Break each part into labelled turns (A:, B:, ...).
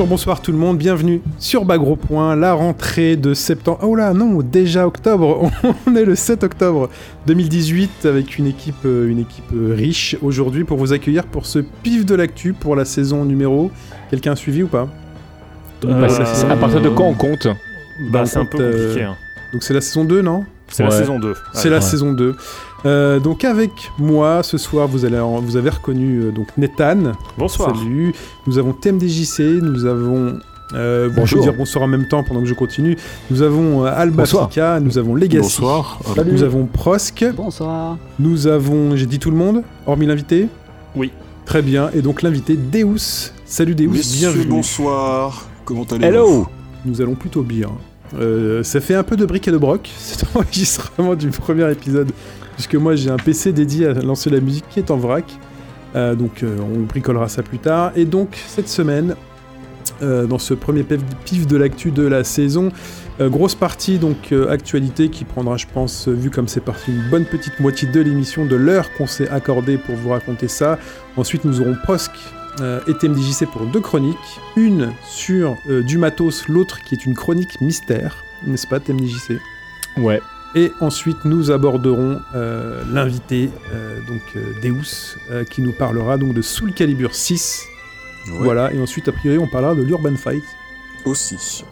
A: Bonjour, bonsoir tout le monde, bienvenue sur Bagro Point, la rentrée de septembre. Oh là, non, déjà octobre, on est le 7 octobre 2018 avec une équipe, euh, une équipe euh, riche aujourd'hui pour vous accueillir pour ce pif de l'actu pour la saison numéro. Quelqu'un a suivi ou pas?
B: Euh, à partir de quand on compte?
C: Bah, c'est un peu
A: euh,
C: compliqué. hein.
A: Donc c'est la saison 2, non?
C: C'est la saison 2.
A: C'est la saison 2. Euh, donc avec moi ce soir, vous, allez, vous avez reconnu euh, donc Nathan.
C: Bonsoir.
A: Salut. Nous avons TMDJC, nous avons. Euh, bon, je
B: Bonjour.
A: vais dire bonsoir en même temps pendant que je continue. Nous avons euh, Alba
B: Bonsoir.
A: Fika, nous avons Legacy.
D: Bonsoir.
A: Nous avons Prosk.
E: Bonsoir.
A: Nous avons, j'ai dit tout le monde, hormis l'invité
C: Oui.
A: Très bien. Et donc l'invité Deus. Salut Deus,
D: Messieurs,
A: bienvenue.
D: bonsoir. Comment allez-vous
B: Hello
A: Nous allons plutôt bien. Euh, ça fait un peu de briques et de broc, cet enregistrement du premier épisode, puisque moi j'ai un PC dédié à lancer la musique qui est en vrac. Euh, donc euh, on bricolera ça plus tard. Et donc cette semaine, euh, dans ce premier pif de l'actu de la saison, grosse partie donc actualité qui prendra, je pense, vu comme c'est parti, une bonne petite moitié de l'émission, de l'heure qu'on s'est accordé pour vous raconter ça. Ensuite, nous aurons Prosk et TMDJC pour deux chroniques. Une sur du matos, l'autre qui est une chronique mystère, n'est-ce pas, TMDJC?
B: Ouais.
A: Et ensuite, nous aborderons euh, l'invité, euh, donc euh, Deus, euh, qui nous parlera donc de Soul Calibur 6.
D: Ouais,
A: Voilà, et ensuite, a priori, on parlera de l'Urban Fight.
D: Aussi.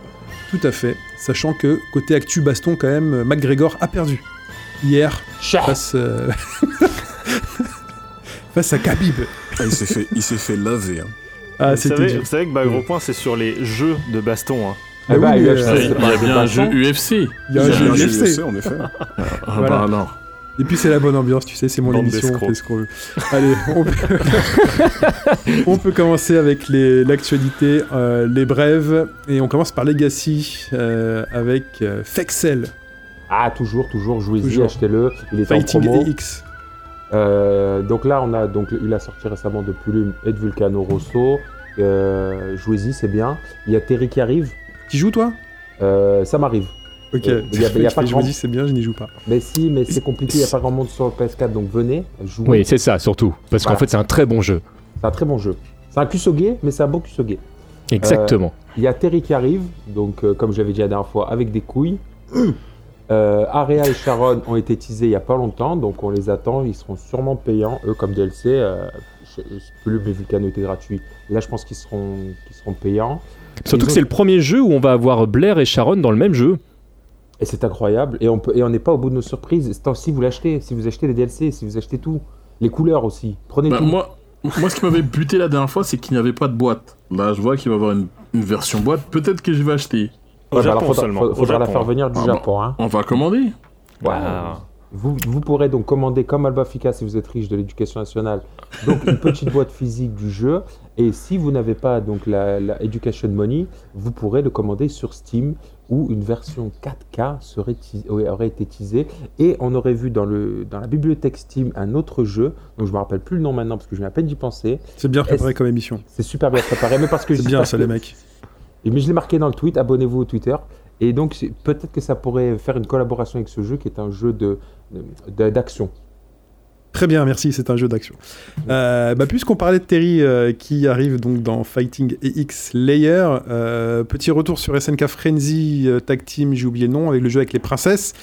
A: Tout à fait, sachant que côté actu baston, quand même, McGregor a perdu hier face, euh, face à Khabib.
D: Ah, il s'est fait, il s'est fait laver. hein.
A: Ah,
C: savez, vous savez que bah, gros point, c'est sur les jeux de baston. hein.
A: Ah
B: Eh bah,
A: oui,
B: il y a-
A: euh,
F: Il y bien
B: pas
F: un jeu. UFC.
A: Il y a un jeu UFC.
D: UFC, en effet.
F: Ah
A: Voilà.
F: bah non.
A: Et puis c'est la bonne ambiance, tu sais, c'est mon
C: Bande
A: émission, on fait ce qu'on veut. Allez, on peut... on peut commencer avec les- l'actualité, euh, les brèves, et on commence par Legacy euh, avec euh, Fexel,
B: Ah, toujours, toujours, jouez-y, achetez-le. Il est en
A: Fighting
B: promo.
A: EX.
B: Euh, donc là, on a donc il a sorti récemment de Plume et de Vulcano Rosso. Euh, jouez-y, c'est bien. Il y a Terry qui arrive.
A: Tu joues toi?
B: Euh, ça m'arrive.
A: Ok,
B: Euh, il y a- il y a pas
A: je
B: grand-
A: me dis c'est bien, je n'y joue pas.
B: Mais si, mais c'est compliqué. Il n'y a pas grand monde sur le PS4, donc venez, jouez.
G: Oui, c'est ça, surtout. Parce qu'en fait, c'est un très bon jeu.
B: C'est un très bon jeu. C'est un Kusoge, mais c'est un beau Kusoge.
G: Exactement.
B: Il y a Terry qui arrive, donc euh, comme j'avais dit la dernière fois, avec des couilles. Euh, Area et Sharon ont été teasés il y a pas longtemps, donc on les attend. Ils seront sûrement payants, eux comme DLC. Euh, je, je sais plus, mais Vulcano était gratuit. Là, je pense qu'ils seront, qu'ils seront payants.
G: Surtout que c'est le premier jeu où on va avoir Blair et Sharon dans le même jeu.
B: Et c'est incroyable. Et on peut, et on n'est pas au bout de nos surprises. Si vous l'achetez, si vous achetez les DLC, si vous achetez tout, les couleurs aussi, prenez
F: Bah,
B: tout.
F: moi, moi, ce qui m'avait buté la dernière fois, c'est qu'il n'y avait pas de boîte. Là, je vois qu'il va y avoir une, une version boîte. Peut-être que je vais acheter.
C: Au
B: Ouais, bah
C: Japon
B: alors, faudra,
C: seulement.
B: faudra-
C: Au
B: faudra la
C: Japon,
B: faire venir du
F: Ah.
B: Japon. Hein.
F: On va commander.
C: Ah.
B: Vous, vous pourrez donc commander comme Alba Fika si vous êtes riche de l'éducation nationale, donc une petite boîte physique du jeu. Et si vous n'avez pas donc la, la Education Money, vous pourrez le commander sur Steam où une version 4K serait aurait été teasée. Et on aurait vu dans, le, dans la bibliothèque Steam un autre jeu, donc je me rappelle plus le nom maintenant parce que je viens à peine d'y penser.
A: C'est bien préparé comme émission.
B: C'est super bien préparé, mais parce que
A: C'est bien ça
B: que-
A: les mecs.
B: mais je l'ai marqué dans le tweet, abonnez-vous au Twitter. Et donc peut-être que ça pourrait faire une collaboration avec ce jeu qui est un jeu de de- d'action.
A: Très bien, merci, c'est un jeu d'action. Euh, bah, Puisqu'on parlait de Terry euh, qui arrive donc dans Fighting EX Layer, euh, petit retour sur SNK Frenzy euh, Tag Team, j'ai oublié le nom, avec le jeu avec les princesses,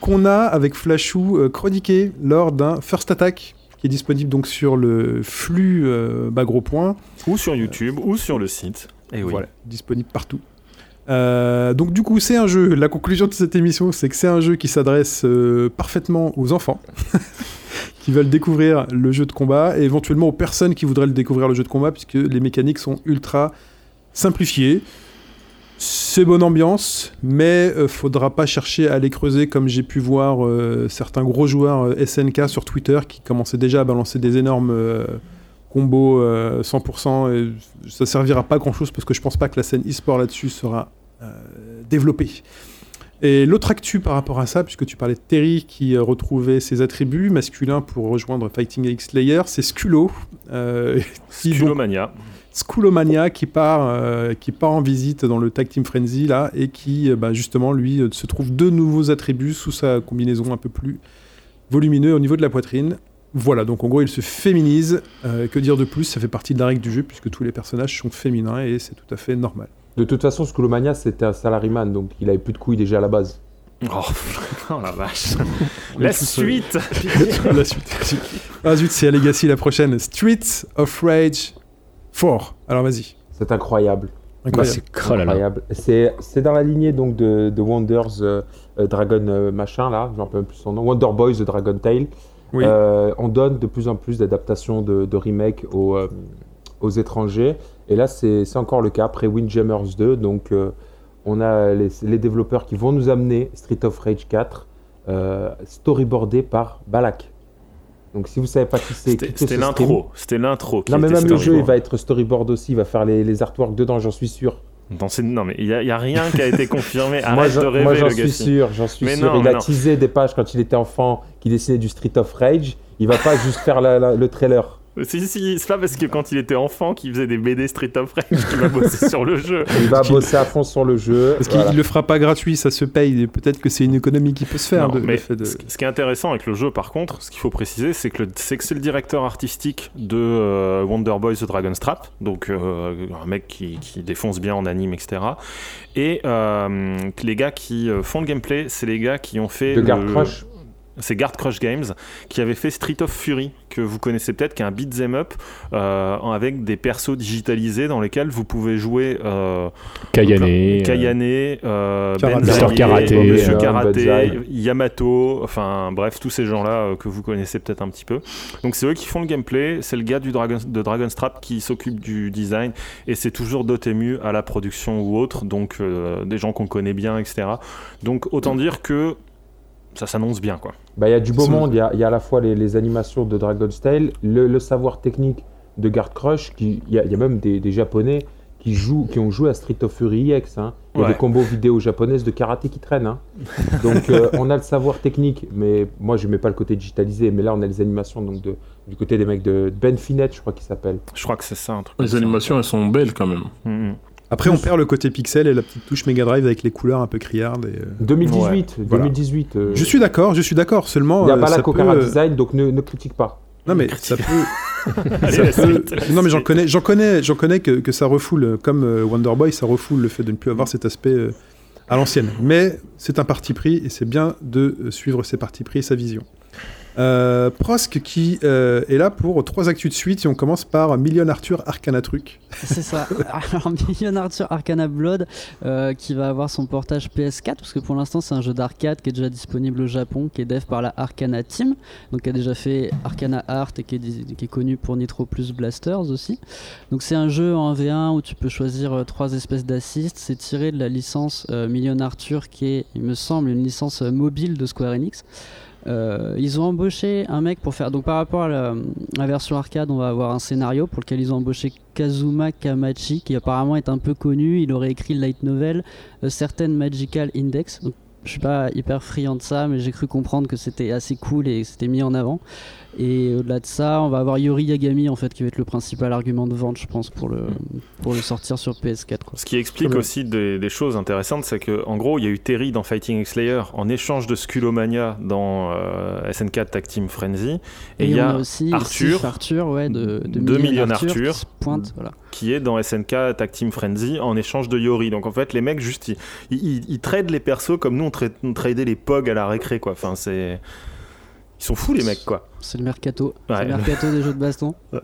A: qu'on a avec Flashou euh, chroniqué lors d'un First Attack qui est disponible donc sur le flux euh, bas gros point.
C: Ou sur YouTube, ou sur le site. Et oui.
A: Voilà, disponible partout. Euh, donc du coup, c'est un jeu. La conclusion de cette émission, c'est que c'est un jeu qui s'adresse euh, parfaitement aux enfants qui veulent découvrir le jeu de combat et éventuellement aux personnes qui voudraient le découvrir le jeu de combat puisque les mécaniques sont ultra simplifiées. C'est bonne ambiance, mais euh, faudra pas chercher à les creuser comme j'ai pu voir euh, certains gros joueurs SNK sur Twitter qui commençaient déjà à balancer des énormes combos euh, 100% et ça servira pas grand chose parce que je pense pas que la scène e-sport là-dessus sera euh, développée. Et l'autre actu par rapport à ça, puisque tu parlais de Terry qui euh, retrouvait ses attributs masculins pour rejoindre Fighting X Layer, c'est Skulo, euh,
C: Sculomania.
A: Skullomania qui part, euh, qui part en visite dans le Tag Team Frenzy là et qui bah, justement lui se trouve deux nouveaux attributs sous sa combinaison un peu plus volumineux au niveau de la poitrine. Voilà, donc en gros, il se féminise. Euh, que dire de plus? Ça fait partie de la règle du jeu, puisque tous les personnages sont féminins, et c'est tout à fait normal.
B: De toute façon, Skullomania, c'était un salaryman, donc il avait plus de couilles déjà à la base.
C: Oh, oh la vache. La suite
A: la suite. Ah zut, c'est à Legacy la prochaine. Streets of Rage 4. Alors vas-y.
B: C'est incroyable.
G: Bah,
A: Incroyable.
G: là.
B: Incroyable. C'est dans la lignée donc de, de Wonders euh, euh, Dragon euh, machin là, je me rappelle plus son nom, Wonder Boys de Dragon Tail.
A: Oui.
B: Euh, on donne de plus en plus d'adaptations de, de remakes aux, euh, aux étrangers. Et là, c'est encore le cas après Windjammers 2. Donc, euh, on a les, les développeurs qui vont nous amener Street of Rage 4, euh, storyboardé par Balak. Donc, si vous savez pas qui c'est,
C: C'était l'intro. C'était l'intro.
B: Non, mais même le jeu, il va être storyboard aussi. Il va faire les, les artworks dedans, j'en suis sûr.
C: Non, mais il n'y a, il y a rien qui a été confirmé.
B: moi,
C: Arrête de rêver,
B: moi, j'en suis sûr, j'en suis
C: Mais
B: sûr.
C: non,
B: il a
C: non.
B: teasé des pages quand il était enfant, qui dessinait du Street of Rage. Il va pas juste faire la- la- le trailer.
C: Si, si, c'est pas parce que quand il était enfant qu'il faisait des BD Street of Rage qu'il va bosser sur le jeu.
B: Il va
A: qu'il-
B: bosser à fond sur le jeu.
A: Parce qu'il
B: Voilà.
A: le fera pas gratuit, ça se paye. Peut-être que c'est une économie qui peut se faire.
C: Non,
A: de-
C: mais
A: le fait de...
C: ce, ce qui est intéressant avec le jeu, par contre, ce qu'il faut préciser, c'est que c'est le directeur artistique de euh, Wonder Boys The Dragon's Trap, donc euh, un mec qui, qui défonce bien en anime, etc. Et euh, que les gars qui euh, font le gameplay, c'est les gars qui ont fait
B: De
C: le-
B: Crush.
C: C'est Guard Crush Games qui avait fait Street of Fury que vous connaissez peut-être qui est un beat'em up euh, avec des persos digitalisés dans lesquels vous pouvez jouer euh,
G: Kayane. euh,
C: Kayane, euh,
A: Karaté.
C: Ben Monsieur
B: euh,
C: Karaté,
B: Banzai.
C: Yamato, enfin bref, tous ces gens-là euh, que vous connaissez peut-être un petit peu. Donc c'est eux qui font le gameplay, c'est le gars du Dragon, de Dragon's Trap qui s'occupe du design et c'est toujours Dotemu à la production ou autre, donc euh, des gens qu'on connaît bien, etc. Donc autant dire que ça s'annonce bien quoi.
B: Bah, il y a du beau monde. Il y a, il y a à la fois les, les animations de Dragon's Tale, le, le savoir technique de Guard Crush. qui- Il y, a- il y a même des, des Japonais qui, jouent, qui ont joué à Street of Fury EX. hein. Il y a
C: Ouais.
B: des combos vidéo japonaises de karaté qui traînent. hein. Donc euh, on a le savoir technique, mais moi je mets pas le côté digitalisé. Mais là on a les animations donc de, du côté des mecs de Ben Finette, je crois qu'il s'appelle.
C: Je crois que c'est ça un truc.
F: Les animations, elles sont belles quand même.
C: Mhm.
A: Après, on perd le côté pixel et la petite touche Mega Drive avec les couleurs un peu criardes. et, euh,
B: 2018,
A: Voilà.
B: 2018. euh,
A: Je suis d'accord, je suis d'accord. Seulement,
B: Il y a
A: euh,
B: pas la
A: ça peut, euh,
B: Design, donc ne, ne critique pas.
A: Non mais ça peut.
C: Allez,
A: ça
C: la
A: peut-
C: suite, la
A: Non mais j'en connais, j'en connais, j'en connais que, que ça refoule, euh, comme euh, Wonder Boy, ça refoule le fait de ne plus avoir cet aspect euh, à l'ancienne. Mais c'est un parti pris et c'est bien de euh, suivre ses partis pris et sa vision. Euh, Prosk qui euh, est là pour trois actus de suite et on commence par Million Arthur Arcana Truc.
E: C'est ça. Alors, Million Arthur Arcana Blood, euh, qui va avoir son portage PS4, parce que pour l'instant, c'est un jeu d'arcade qui est déjà disponible au Japon, qui est dev par la Arcana Team, donc qui a déjà fait Arcana Art et qui est, di- qui est connu pour Nitro Plus Blasters aussi. Donc, c'est un jeu en V1 où tu peux choisir trois espèces d'assists. C'est tiré de la licence Million Arthur, qui est, il me semble, une licence mobile de Square Enix. Euh, ils ont embauché un mec pour faire. Donc, par rapport à la, version arcade, on va avoir un scénario pour lequel ils ont embauché Kazuma Kamachi, qui apparemment est un peu connu. Il aurait écrit light novel Certain Magical Index. Donc, je suis pas hyper friand de ça, mais j'ai cru comprendre que c'était assez cool et c'était mis en avant. Et au-delà de ça, on va avoir Yori Yagami en fait qui va être le principal argument de vente, je pense, pour le, pour le sortir sur PS4. Quoi.
C: Ce qui explique aussi des, des choses intéressantes, c'est que en gros, il y a eu Terry dans Fighting X Slayer en échange de Skullomania dans euh, SNK Tag Team Frenzy, et il y a
E: a aussi
C: Arthur,
E: Arthur, ouais, de, de
C: deux
E: Million Arthur,
C: Arthur.
E: qui se pointe, voilà.
C: qui est dans SNK Tag Team Frenzy en échange de Yori. Donc en fait, les mecs juste ils, ils, ils- ils tradent les persos comme nous on, tra- on tradait les POG à la récré quoi. Enfin c'est ils sont fous les mecs quoi.
E: C'est le mercato,
C: Ouais.
E: c'est le mercato des jeux de baston.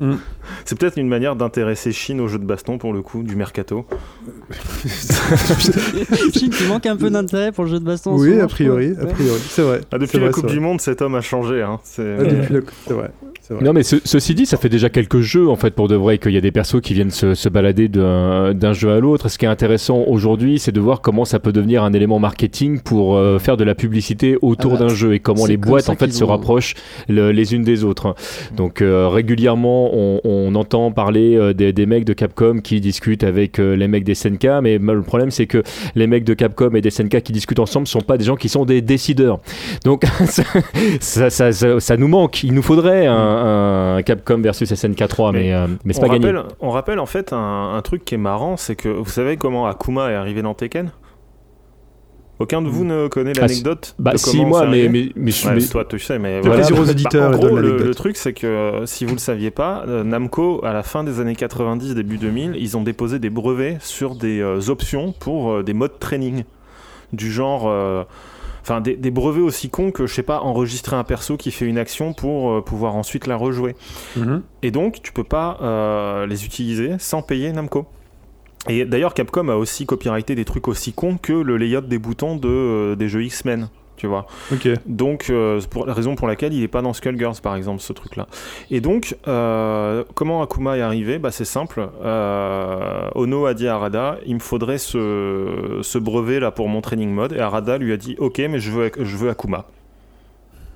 C: C'est peut-être une manière d'intéresser Chine aux jeux de baston pour le coup du mercato.
E: Chine qui manque un peu d'intérêt pour le jeu de baston.
A: oui, a priori, a priori, c'est vrai.
C: Ah, depuis la
A: vrai,
C: Coupe du. Monde, cet homme a changé. Hein. C'est-
A: Ah, la... Vrai. vrai.
G: Non mais ce- ceci dit, ça fait déjà quelques jeux en fait pour de vrai qu'il y a des persos qui viennent se, se balader d'un jeu à l'autre. Ce qui est intéressant aujourd'hui, c'est de voir comment ça peut devenir un élément marketing pour euh, faire de la publicité autour
E: Ah bah,
G: d'un jeu et comment les boîtes en fait se
E: ont-
G: rapprochent le- les unes des autres. Donc euh, régulièrement, on, on entend parler euh, des, des mecs de Capcom qui discutent avec euh, les mecs des SNK, mais le problème c'est que les mecs de Capcom et des SNK qui discutent ensemble sont pas des gens qui sont des décideurs. Donc ça, ça, ça, ça- ça nous manque. Il nous faudrait un, un Capcom versus SNK 3, mais,
C: Mais
G: euh, mais c'est pas gagné.
C: on rappelle en fait un, un truc qui est marrant, c'est que vous savez comment Akuma est arrivé dans Tekken? Aucun de vous ne connaît
G: Ah,
C: l'anecdote
G: Bah
C: de
G: si moi, mais, mais, mais,
C: Ouais,
G: mais-
C: toi, tu sais, mais
A: Fais
C: voilà.
A: plaisir aux
C: Bah,
A: auditeurs
C: en gros, le, truc, c'est que euh, si vous le saviez pas, euh, Namco, à la fin des années 90, début 2000, ils ont déposé des brevets sur des euh, options pour euh, des modes training. Du genre. Enfin, des, des brevets aussi cons que, je sais pas, enregistrer un perso qui fait une action pour pouvoir ensuite la rejouer.
A: Mhm.
C: Et donc, tu peux pas les utiliser sans payer Namco. Et d'ailleurs, Capcom a aussi copyrighté des trucs aussi cons que le layout des boutons de, euh, des jeux X-Men, tu vois.
A: Ok.
C: Donc, euh, c'est pour la raison pour laquelle il n'est pas dans Skullgirls, par exemple, ce truc-là. Et donc, euh, comment Akuma est arrivé? Bah, C'est simple. Euh, Ono a dit à Arada il me faudrait ce, ce brevet là pour mon training mode. Et Arada lui a dit ok, mais je veux, je veux Akuma.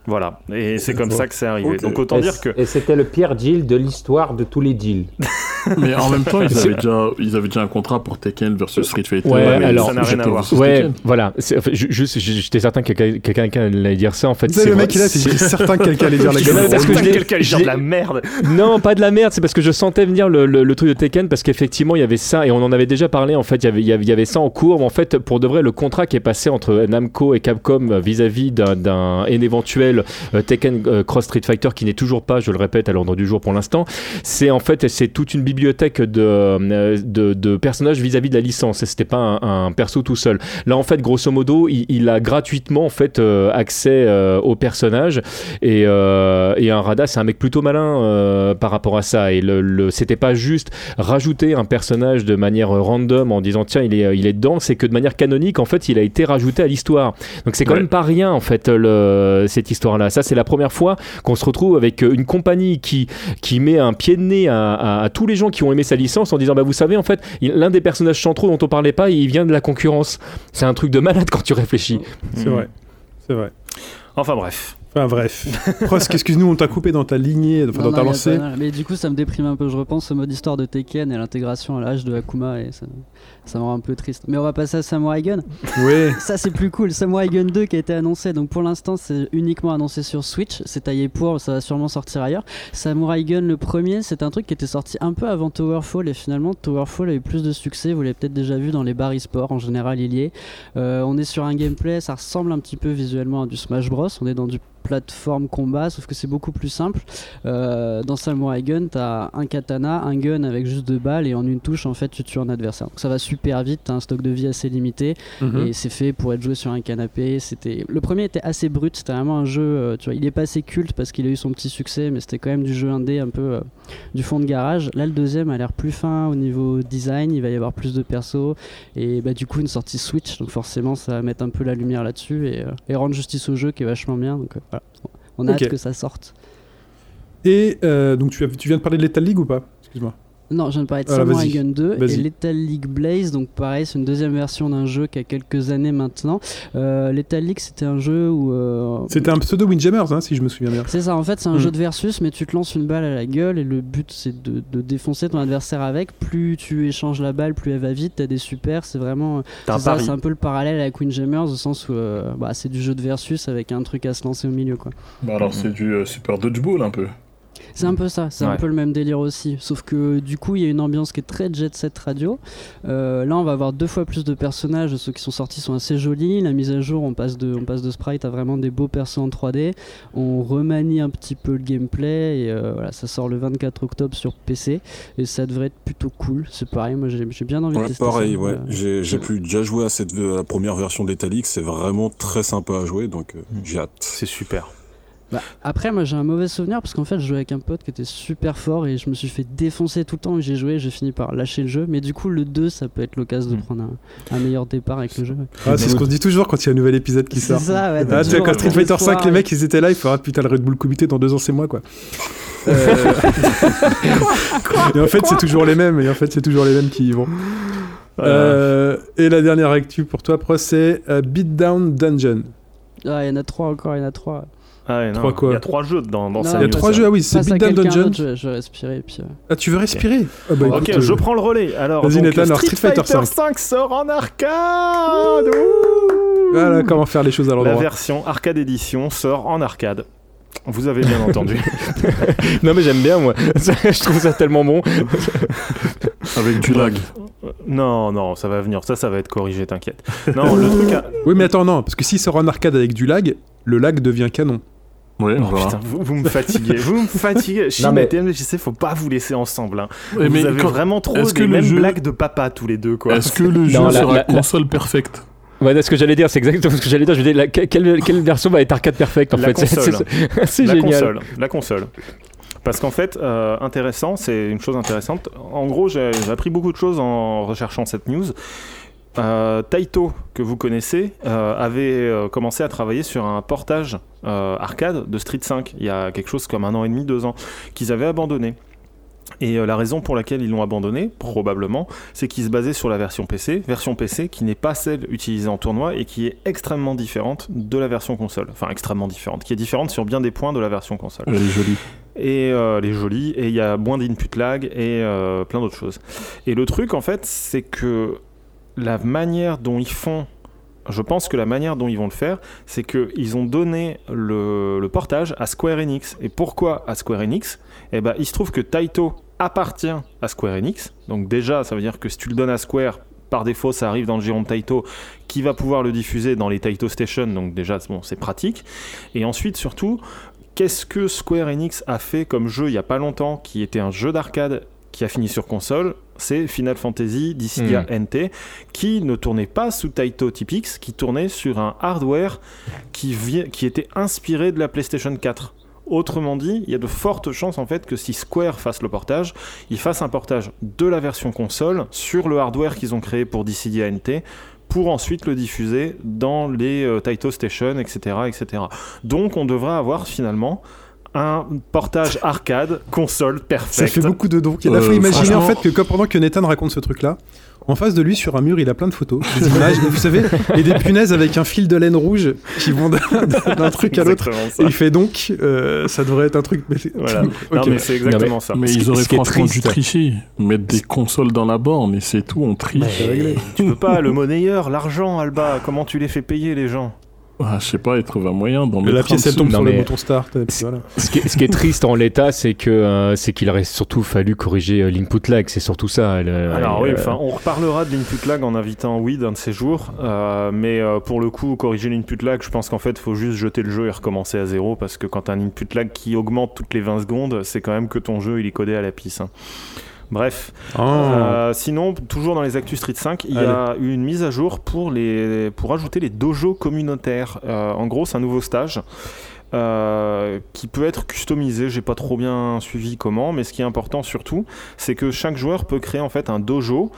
C: Voilà. Et c'est comme ça que c'est arrivé. Donc, autant
B: Et
C: dire que.
B: Et c'était le pire deal de l'histoire de tous les deals.
F: Mais en même temps, ils avaient, déjà, ils avaient déjà un contrat pour Tekken versus Street Fighter.
G: Ouais, alors-
C: Ça n'a rien à voir.
G: Ouais, voilà. Enfin, juste, j'étais certain que quelqu'un allait dire ça. En fait, c'est
A: le mec, est là, c'est certain que quelqu'un allait dire la
G: Non,
A: gueule.
G: parce que
C: quelqu'un allait dire de la merde.
G: Non, pas de la merde, c'est parce que je sentais venir le, le- le truc de Tekken parce qu'effectivement il y avait ça et on en avait déjà parlé en fait, il y avait, il y avait, il y avait ça en cours, mais en fait pour de vrai le contrat qui est passé entre Namco et Capcom euh, vis-à-vis d'un, d'un un éventuel euh, Tekken euh, Cross Street Fighter qui n'est toujours pas, je le répète, à l'ordre du jour pour l'instant, c'est en fait c'est toute une bibliothèque de, euh, de, de personnages vis-à-vis de la licence et c'était pas un, un perso tout seul. Là en fait grosso modo il, il a gratuitement en fait euh, accès euh, aux personnages et, et un Rada, c'est un mec plutôt malin par rapport à ça. Et le, le- c'était pas juste rajouter un personnage de manière random en disant tiens, il est, il est dedans, c'est que de manière canonique, en fait, il a été rajouté à l'histoire. Donc c'est quand
C: Ouais.
G: même pas rien, en fait, le, cette histoire-là. Ça, c'est la première fois qu'on se retrouve avec une compagnie qui, qui met un pied de nez à, à- à tous les gens qui ont aimé sa licence en disant bah vous savez, en fait, l'un des personnages centraux dont on parlait pas, il vient de la concurrence. C'est un truc de malade quand tu réfléchis.
A: C'est vrai. C'est vrai.
C: Enfin bref.
A: Enfin bref. Prost, excuse-nous, on t'a coupé dans ta lignée, enfin,
E: Non,
A: dans ta
E: non,
A: lancée.
E: Mais du coup, ça me déprime un peu. Je repense au mode histoire de Tekken et à l'intégration à l'âge de Akuma et ça, ça me rend un peu triste. Mais on va passer à Samurai Gun.
A: Oui.
E: Ça, c'est plus cool. Samurai Gun 2 qui a été annoncé. Donc pour l'instant, c'est uniquement annoncé sur Switch. C'est taillé pour, ça va sûrement sortir ailleurs. Samurai Gun, le premier, c'est un truc qui était sorti un peu avant Towerfall et finalement, Towerfall a eu plus de succès. Vous l'avez peut-être déjà vu dans les bars e-sport. En général, il y est. Euh, on est sur un gameplay, ça ressemble un petit peu visuellement à du Smash Bros. On est dans du plateforme combat, sauf que c'est beaucoup plus simple. Euh, dans Samurai Gun, t'as un katana, un gun avec juste deux balles et en une touche, en fait, tu tues un adversaire. Donc ça va super vite, t'as un stock de vie assez limité
A: Mhm.
E: et c'est fait pour être joué sur un canapé. C'était le premier était assez brut, c'était vraiment un jeu. euh, tu vois, il est pas assez culte parce qu'il a eu son petit succès, mais c'était quand même du jeu indé un peu euh, du fond de garage. Là, le deuxième a l'air plus fin au niveau design. Il va y avoir plus de persos et bah du coup une sortie Switch, donc forcément ça va mettre un peu la lumière là-dessus et, euh, et rendre justice au jeu qui est vachement bien. Donc euh, voilà, on a hâte que ça sorte.
A: Et euh, donc tu, as- tu viens de parler de Lethal League ou pas? Excuse-moi.
E: Non, je viens de parler de
A: Voilà,
E: Samurai
A: vas-y.
E: Gun 2 et. Lethal League Blaze. Donc pareil, c'est une deuxième version d'un jeu qui a quelques années maintenant. Euh, Lethal League, c'était un jeu où euh,
A: C'était un pseudo Windjammers, hein, si je me souviens bien.
E: C'est ça, en fait, c'est un
A: Mm.
E: jeu de versus, mais tu te lances une balle à la gueule et le but c'est de, de défoncer ton adversaire avec. Plus tu échanges la balle, plus elle va vite, t'as des super. C'est vraiment.
C: T'as un
E: C'est un peu le parallèle avec Windjammers au sens où euh, bah, c'est du jeu de versus avec un truc à se lancer au milieu. quoi.
F: Bah alors, c'est du euh, Super Dodgeball un peu.
E: C'est un peu ça, c'est un peu le même délire aussi. Sauf que du coup, il y a une ambiance qui est très jet set radio. Euh, là, on va avoir deux fois plus de personnages. Ceux qui sont sortis sont assez jolis. La mise à jour, on passe de, on passe de sprite à vraiment des beaux persos en 3D. On remanie un petit peu le gameplay. Et euh, voilà, ça sort le 24 octobre sur PC. Et ça devrait être plutôt cool. C'est pareil, moi j'ai j'ai bien envie de tester
D: pareil,
E: ça.
D: ouais.
E: Euh,
D: J'ai j'ai pu déjà jouer à cette à la première version d'Etalic, c'est vraiment très sympa à jouer, donc euh, j'ai hâte.
C: C'est super.
E: Bah, après, moi j'ai un mauvais souvenir parce qu'en fait, je jouais avec un pote qui était super fort et je me suis fait défoncer tout le temps où j'ai joué. J'ai fini par lâcher le jeu. Mais du coup, le 2, ça peut être l'occasion de
C: Mm.
E: prendre un, un meilleur départ avec le jeu.
A: Ah, c'est ce qu'on se dit toujours quand il y a un nouvel épisode qui
E: C'est
A: sort.
E: ça, ouais.
A: Ah,
E: t'as
A: tu sais,
E: toujours
A: quand Street Fighter
E: d'espoir,
A: 5, les
E: et-
A: mecs, ils étaient là, il faudra putain le Red Bull Comité dans deux ans, c'est moi, quoi. Euh, et en fait, c'est toujours les mêmes, et en fait, c'est toujours les mêmes qui y vont. Euh, et la dernière actu pour toi, Pro, c'est euh, Beatdown Dungeon.
E: Ah, il y en a trois encore, il y en a trois.
C: Ah ouais, non,
A: Trois quoi
C: Il y a trois jeux dans, dans
E: Non,
C: sa
A: Il y a trois
C: ça.
A: jeux, ah oui, c'est Beatdown Dungeon.
E: je, vais- je vais respirer. et Puis, euh,
A: Ah, tu veux respirer? Ah, bah,
C: Ok,
A: écoute,
C: je
A: euh,
C: prends le relais. Alors,
A: Vas-y,
C: donc,
A: Nathan, alors,
C: Street
A: Street Fighter
C: Fighter
A: 5.
C: 5 sort en arcade.
A: Voilà comment faire les choses à
C: La
A: l'endroit.
C: version arcade édition sort en arcade. Vous avez bien entendu.
G: Non mais j'aime bien moi. Ça, je trouve ça tellement bon.
F: Avec du lag.
C: Non, non, ça va venir. Ça, ça va être corrigé, t'inquiète. Non, le truc. a-
A: Oui, mais attends, non, parce que s'il sort en arcade avec du lag, le lag devient canon.
F: Ouais,
C: Oh,
F: voilà.
C: putain, vous, vous me fatiguez, vous me fatiguez. Chine
B: mais-
C: et TMDJC, faut pas vous laisser ensemble. Hein.
F: Ouais,
C: vous
F: mais
C: avez
F: quand-
C: vraiment trop
F: est-ce que
C: mêmes
F: jeu-
C: blagues de papa tous les deux, quoi.
F: Est-ce que le jeu
G: Non, la-
F: sera
G: la- la-
F: console perfecte
G: Ouais, ce que j'allais dire, c'est exactement ce que j'allais dire. Je la- quelle, quelle version va être arcade perfect en
C: La
G: fait? C'est-
C: console.
G: c'est- C'est
C: la
G: génial.
C: console, la console. Parce qu'en fait, euh, intéressant, c'est une chose intéressante. En gros, j'ai appris beaucoup de choses en recherchant cette news. Euh, Taito, que vous connaissez, euh, avait euh, commencé à travailler sur un portage euh, arcade de Street 5 il y a quelque chose comme un an et demi, deux ans, qu'ils avaient abandonné. Et la raison pour laquelle ils l'ont abandonné, probablement, c'est qu'ils se basaient sur la version PC, version PC qui n'est pas celle utilisée en tournoi et qui est extrêmement différente de la version console. Enfin, extrêmement différente, qui est différente sur bien des points de la version console
F: Elle est jolie.
C: et euh, les jolis et il y a moins d'input lag et euh, plein d'autres choses. Et le truc en fait, c'est que la manière dont ils font, je pense que la manière dont ils vont le faire, c'est que ils ont donné le, le portage à Square Enix. Et pourquoi à Square Enix? Eh ben, il se trouve que Taito appartient à Square Enix. Donc déjà, ça veut dire que si tu le donnes à Square par défaut, ça arrive dans le giron de Taito, qui va pouvoir le diffuser dans les Taito Station. Donc déjà, bon, c'est pratique. Et ensuite, surtout, qu'est-ce que Square Enix a fait comme jeu il y a pas longtemps, qui était un jeu d'arcade qui a fini sur console? C'est Final Fantasy Dissidia NT, qui ne tournait pas sous Taito Typix, qui tournait sur un hardware qui, qui était inspiré de la PlayStation 4. Autrement dit, il y a de fortes chances en fait que si Square fasse le portage, ils fassent un portage de la version console sur le hardware qu'ils ont créé pour Dissidia NT pour ensuite le diffuser dans les euh, Taito Station, etc., etc. Donc on devrait avoir finalement un portage arcade console
A: Ça
C: perfect.
A: fait beaucoup de donc. Il
F: Euh,
A: faut imaginer en fait que comme- pendant que Nathan raconte ce truc-là, en face de lui sur un mur, il a plein de photos, des images, et vous savez, et des punaises avec un fil de laine rouge qui vont d'un truc à l'autre.
C: Ça.
A: il fait donc, euh, ça devrait être un truc.
C: Voilà. Non, mais c'est exactement ça.
F: Mais ils auraient franchement dû tricher. Mettre des consoles dans la borne et c'est tout, on triche.
C: Mais tu peux pas, le monnayeur, l'argent, Alba, comment tu les fais payer les gens?
F: Ah, je sais pas, ils trouvent un moyen d'en mettre
A: La pièce elle tombe
G: Non,
A: sur le bouton start. et puis voilà.
G: Ce qui, est, ce qui est triste en l'état, c'est que euh, c'est qu'il aurait surtout fallu corriger euh, l'input lag. C'est surtout ça. le-
C: Alors oui,
G: euh,
C: enfin, on reparlera de l'input lag en invitant Weed un de ces jours, euh, mais euh, pour le coup, corriger l'input lag, je pense qu'en fait, il faut juste jeter le jeu et recommencer à zéro, parce que quand t'as un input lag qui augmente toutes les 20 secondes, c'est quand même que ton jeu, il est codé à la pisse. hein. Bref,
A: Oh.
C: Euh, sinon, toujours dans les Actus Street 5, il y a eu une mise à jour pour, les, pour ajouter les dojos communautaires. Euh, en gros, c'est un nouveau stage euh, qui peut être customisé. J'ai pas trop bien suivi comment, mais ce qui est important surtout, c'est que chaque joueur peut créer en fait un dojo.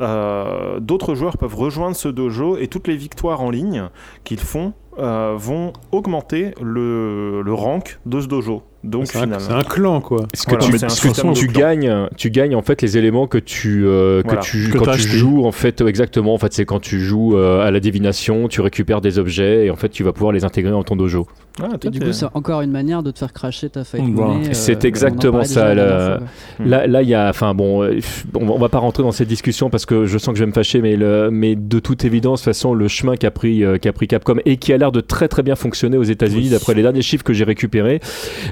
C: Euh, D'autres joueurs peuvent rejoindre ce dojo et toutes les victoires en ligne qu'ils font euh, vont augmenter le, le rank de ce dojo. Donc
A: C'est un,
C: finalement.
A: c'est un clan quoi.
G: Ce que
C: Voilà,
G: tu,
C: c'est un
G: ce que tu gagnes, tu gagnes en fait les éléments que tu euh,
C: Voilà.
G: que tu
F: Que
G: quand tu
F: acheté.
G: joues en fait euh, exactement en fait c'est quand tu joues euh, à la divination, tu récupères des objets et en fait tu vas pouvoir les intégrer dans ton dojo.
C: Ah,
E: Et du coup, c'est encore une manière de te faire cracher ta fight euh,
G: C'est exactement ça,
E: la.
G: Là, là, il y a, enfin bon, on, va- on va pas rentrer dans cette discussion parce que je sens que je vais me fâcher, mais, le, mais de toute évidence, de toute façon, le chemin qu'a pris, euh, qu'a pris Capcom et qui a l'air de très très bien fonctionner aux États-Unis, d'après les derniers chiffres que j'ai récupérés,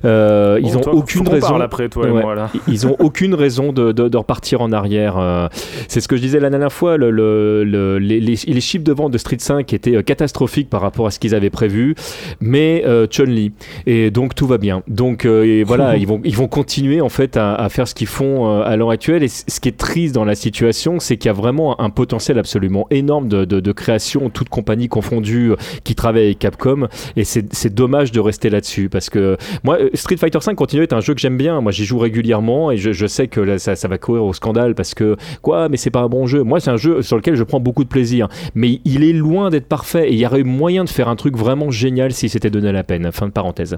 G: euh, ils ont
C: toi,
G: aucune raison.
C: après, toi et
G: Ouais.
C: moi, là.
G: Ils ont aucune raison de, de- de repartir en arrière. euh. C'est ce que je disais la dernière fois. Le, le- le- les, les- chiffres de vente de Street 5 étaient euh, catastrophiques par rapport à ce qu'ils avaient prévu, mais euh, Chun-Li. Et donc tout va bien. Donc et voilà, ils vont ils vont continuer en fait à, à faire ce qu'ils font à l'heure actuelle. Et ce qui est triste dans la situation, c'est qu'il y a vraiment un potentiel absolument énorme de, de, de création, toutes compagnies confondues, qui travaillent Capcom. Et c'est dommage de rester là-dessus parce que moi, Street Fighter 5 continue à être un jeu que j'aime bien. Moi, j'y joue régulièrement et je, je sais que là, ça, ça va courir au scandale parce que quoi, mais c'est pas un bon jeu. Moi, c'est un jeu sur lequel je prends beaucoup de plaisir, mais il est loin d'être parfait et il y aurait eu moyen de faire un truc vraiment génial si c'était donné la peine. Fin de parenthèse.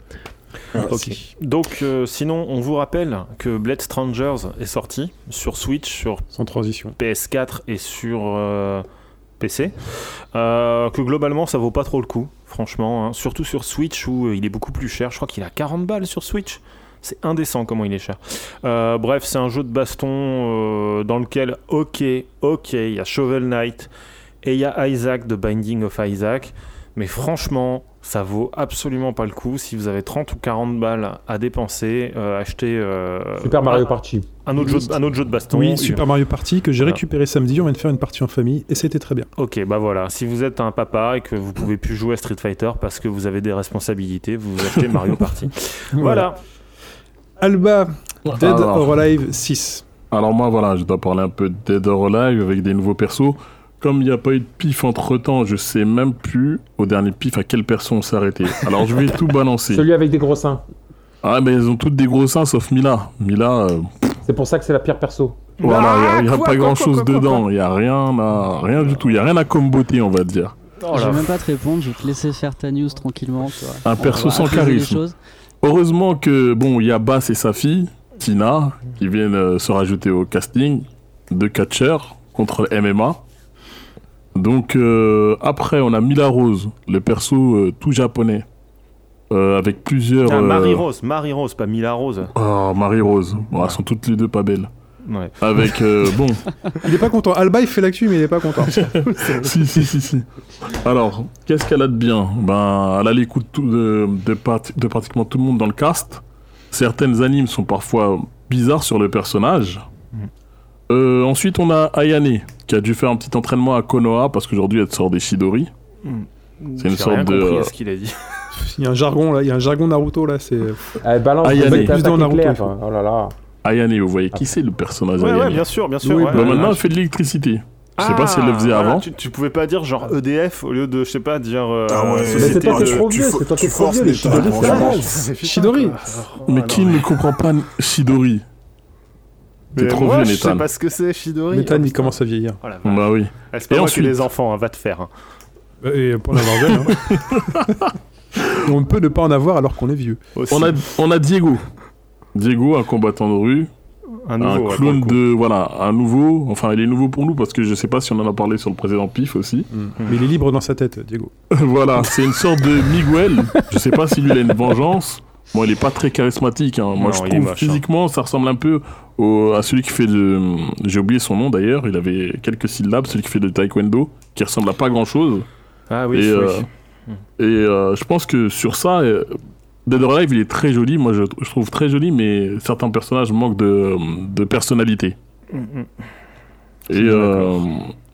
C: Ok. Donc, euh, sinon, on vous rappelle que Blade Strangers est sorti sur Switch, sur
A: Sans transition.
C: PS4 et sur euh, PC. Euh, que globalement, ça vaut pas trop le coup, franchement. hein. Surtout sur Switch où euh, il est beaucoup plus cher. Je crois qu'il a 40 balles sur Switch. C'est indécent comment il est cher. Euh, bref, c'est un jeu de baston dans lequel, ok, ok, il y a Shovel Knight et il y a Isaac de Binding of Isaac. Mais franchement, Ça vaut absolument pas le coup. Si vous avez 30 ou 40 balles à dépenser, euh, achetez euh,
B: Super Mario Party.
C: un, autre jeu, de- un autre jeu de baston.
A: Oui, Super Mario Party que j'ai
C: Voilà.
A: récupéré samedi. On vient de faire une partie en famille et c'était très bien.
C: Ok, bah voilà. Si vous êtes un papa et que vous pouvez plus jouer à Street Fighter parce que vous avez des responsabilités, vous achetez Mario Party. Voilà.
A: Alba, Dead
F: Alors.
A: or Alive 6.
F: Alors moi voilà, je dois parler un peu de Dead or Alive avec des nouveaux persos. Comme il n'y a pas eu de pif entre temps, je sais même plus au dernier pif à quel perso on s'est arrêté. Alors je vais tout balancer.
B: Celui avec des gros seins.
F: Ah mais ils ont toutes des gros seins sauf Mila. Mila, euh,
B: C'est pour ça que c'est la pire perso.
F: voilà, il n'y a,
C: quoi,
F: pas
C: quoi,
F: grand
C: quoi,
F: chose
C: quoi, quoi,
F: dedans. Il n'y a rien à, rien du tout. Il n'y a rien à comboter on va dire.
C: Oh
E: je vais même pas te répondre, je vais te laisser faire ta news tranquillement.
F: Un
E: On
F: perso sans charisme. Heureusement que bon, il y a Bass et sa fille, Tina, qui viennent euh, se rajouter au casting de catcheurs contre le MMA. Donc euh, après, on a Mila Rose, le perso euh, tout japonais, euh, avec plusieurs.
C: Ah, Marie Rose, Marie Rose, pas Mila Rose.
F: Oh, Marie Rose. Bon, elles sont toutes les deux pas belles.
C: Ouais.
F: Avec euh, bon,
A: Il est pas content. Alba, il fait l'actu, mais il est pas content.
F: si si si si. Alors, qu'est-ce qu'elle a de bien? Ben, elle a l'écoute de, de, part- de pratiquement tout le monde dans le cast. Certaines animes sont parfois bizarres sur le personnage. Euh, ensuite, on a Ayane qui a dû faire un petit entraînement à Konoha parce qu'aujourd'hui elle sort des Shidori. C'est une
C: J'ai
F: sorte
C: rien
F: de,
C: compris à
F: euh,
C: ce qu'il a dit.
A: Il y a un jargon là, il y a un jargon Naruto là. C'est
B: Elle balance
F: Ah, il y a
B: des
F: des-
B: attaques
A: plus dans Naruto, faut.
B: Oh là là.
F: Ayane, vous voyez qui c'est le personnage
C: Ouais, ouais,
F: Ayane
C: bien sûr, bien sûr.
A: Oui,
C: ouais,
F: Bah,
C: ouais,
F: Maintenant, elle fait de l'électricité. Je sais
C: Ah,
F: pas si elle le faisait
C: voilà,
F: avant.
C: Tu, tu pouvais pas dire genre EDF au lieu de, je sais pas, dire. euh,
D: Ah ouais.
B: C'est toi qui es trop vieux, c'est toi qui es trop vieux. Shidori.
F: Mais qui ne comprend pas Shidori? T'es
C: Mais
F: trop
C: moi,
F: vieux,
C: je sais pas ce que c'est Shidori.
A: Nathan,
C: Oh,
A: il commence à vieillir.
C: Oh.
F: Bah oui.
C: Ah, c'est pas
F: Et ensuite-
C: ai les enfants, hein, va te faire. hein.
A: Et pour en avoir jeune. hein. on ne peut ne pas en avoir alors qu'on est vieux.
C: Aussi.
F: On a, on a Diego. Diego, un combattant de rue,
C: un
F: un
C: nouveau. le coup.
F: de. Voilà, un nouveau. Enfin, il est nouveau pour nous parce que je sais pas si on en a parlé sur le précédent PIF aussi.
A: Mais il est libre dans sa tête, Diego.
F: voilà, c'est une sorte de Miguel. Je sais pas si lui il a une vengeance. Bon, il est pas très charismatique. hein. Moi,
C: Non,
F: je trouve
C: moche, hein.
F: physiquement, ça ressemble un peu au- à celui qui fait de. J'ai oublié son nom d'ailleurs. Il avait quelques syllabes. Celui qui fait de taekwondo, qui ressemble à pas grand chose.
C: Ah oui,
F: et
C: oui.
F: euh, et euh, je pense que sur ça, euh, Dead or Alive, il est très joli. Moi, je, je trouve très joli, mais certains personnages manquent de, de personnalité.
C: Mm, mm.
F: Et, euh,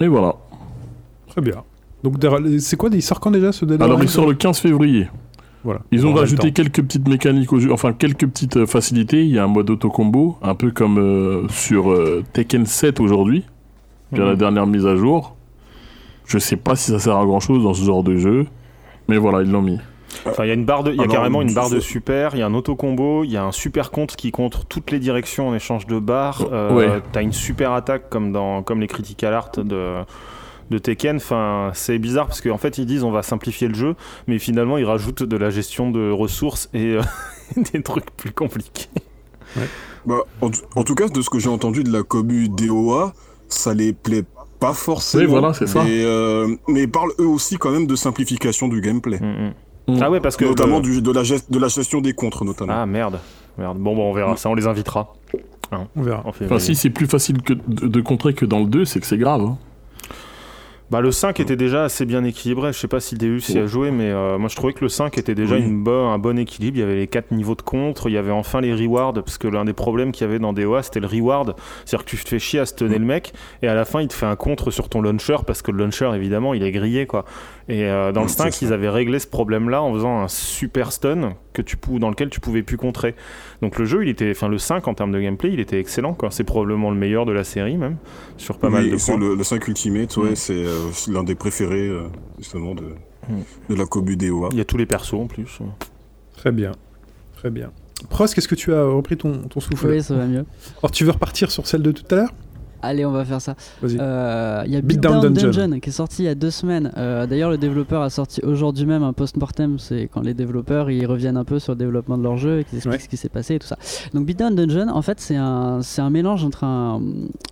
F: voilà.
A: Très bien. Donc, c'est quoi Il sort quand déjà ce Dead or
F: Alors, il
A: Alive
F: sort le 15 février.
A: Voilà.
F: Ils ont rajouté quelques petites mécaniques au jeu, enfin quelques petites euh, facilités. Il y a un mode auto-combo, un peu comme euh, sur euh, Tekken 7 aujourd'hui, via la
C: Mhm.
F: dernière mise à jour. Je sais pas si ça sert à grand chose dans ce genre de jeu, mais voilà, ils l'ont mis.
C: Enfin, il y a une barre de, il y a
D: Alors,
C: carrément une barre de super, il y a un auto-combo, il y a un super contre qui contre toutes les directions en échange de barres. Euh,
F: ouais.
C: T'as une super attaque comme dans comme les critical art de de Tekken. Enfin, c'est bizarre parce qu'en fait ils disent on va simplifier le jeu, mais finalement ils rajoutent de la gestion de ressources et euh, des trucs plus compliqués.
D: Bah, en, tout- en tout cas, de ce que j'ai entendu de la commu DOA, ça les plaît pas forcément.
F: Oui, voilà, c'est ça.
D: Mais, euh, mais ils parlent eux aussi quand même de simplification du gameplay.
C: Mm, mm.
F: Mm.
C: Ah ouais parce que
D: notamment
C: le-
D: du, de, la gest- de la gestion des contres, notamment.
C: ah merde merde. Bon bon on verra ça, on les invitera.
A: On verra.
C: En.
F: Enfin, si c'est plus facile que de, de contrer que dans le 2, c'est que c'est grave. hein.
C: Bah, le 5 était déjà assez bien équilibré. Je sais pas si Deus y a joué, mais euh, moi je trouvais que le 5 était déjà
D: Oui.
C: une bo- un bon équilibre. Il y avait les 4 niveaux de contre, il y avait enfin les rewards, parce que l'un des problèmes qu'il y avait dans DOA c'était le reward. C'est-à-dire que tu te fais chier à stunner le mec, et à la fin il te fait un contre sur ton launcher, parce que le launcher évidemment il est grillé quoi. Et euh, dans le
D: Mm, c'est
C: 5
D: ça.
C: ils avaient réglé ce problème là en faisant un super stun que tu pou- dans lequel tu pouvais plus contrer. Donc le jeu il était, enfin le 5 en termes de gameplay il était excellent. C'est probablement le meilleur de la série même, sur pas mal de points.
D: le, le 5 Ultimate, ouais,
C: Mm.
D: c'est euh, c'est l'un des préférés euh, justement de,
C: Mm.
D: de la commu DOA.
C: Il y a tous les persos en plus.
A: Très bien. Très bien. Prost, qu'est-ce que tu as repris ton, ton souffle?
E: Oui, ça va mieux.
A: Alors, tu veux repartir sur celle de tout à l'heure?
E: Allez, on va faire ça.
A: Vas-y.
E: Euh, Il y a
A: Beatdown Dungeon.
E: Dungeon. qui est sorti il y a deux semaines. Euh, D'ailleurs, le développeur a sorti aujourd'hui même un post-mortem. C'est quand les développeurs ils reviennent un peu sur le développement de leur jeu et qu'ils expliquent
A: Ouais.
E: ce qui s'est passé et tout ça. Donc, Beatdown Dungeon, en fait, c'est un, un mélange entre un.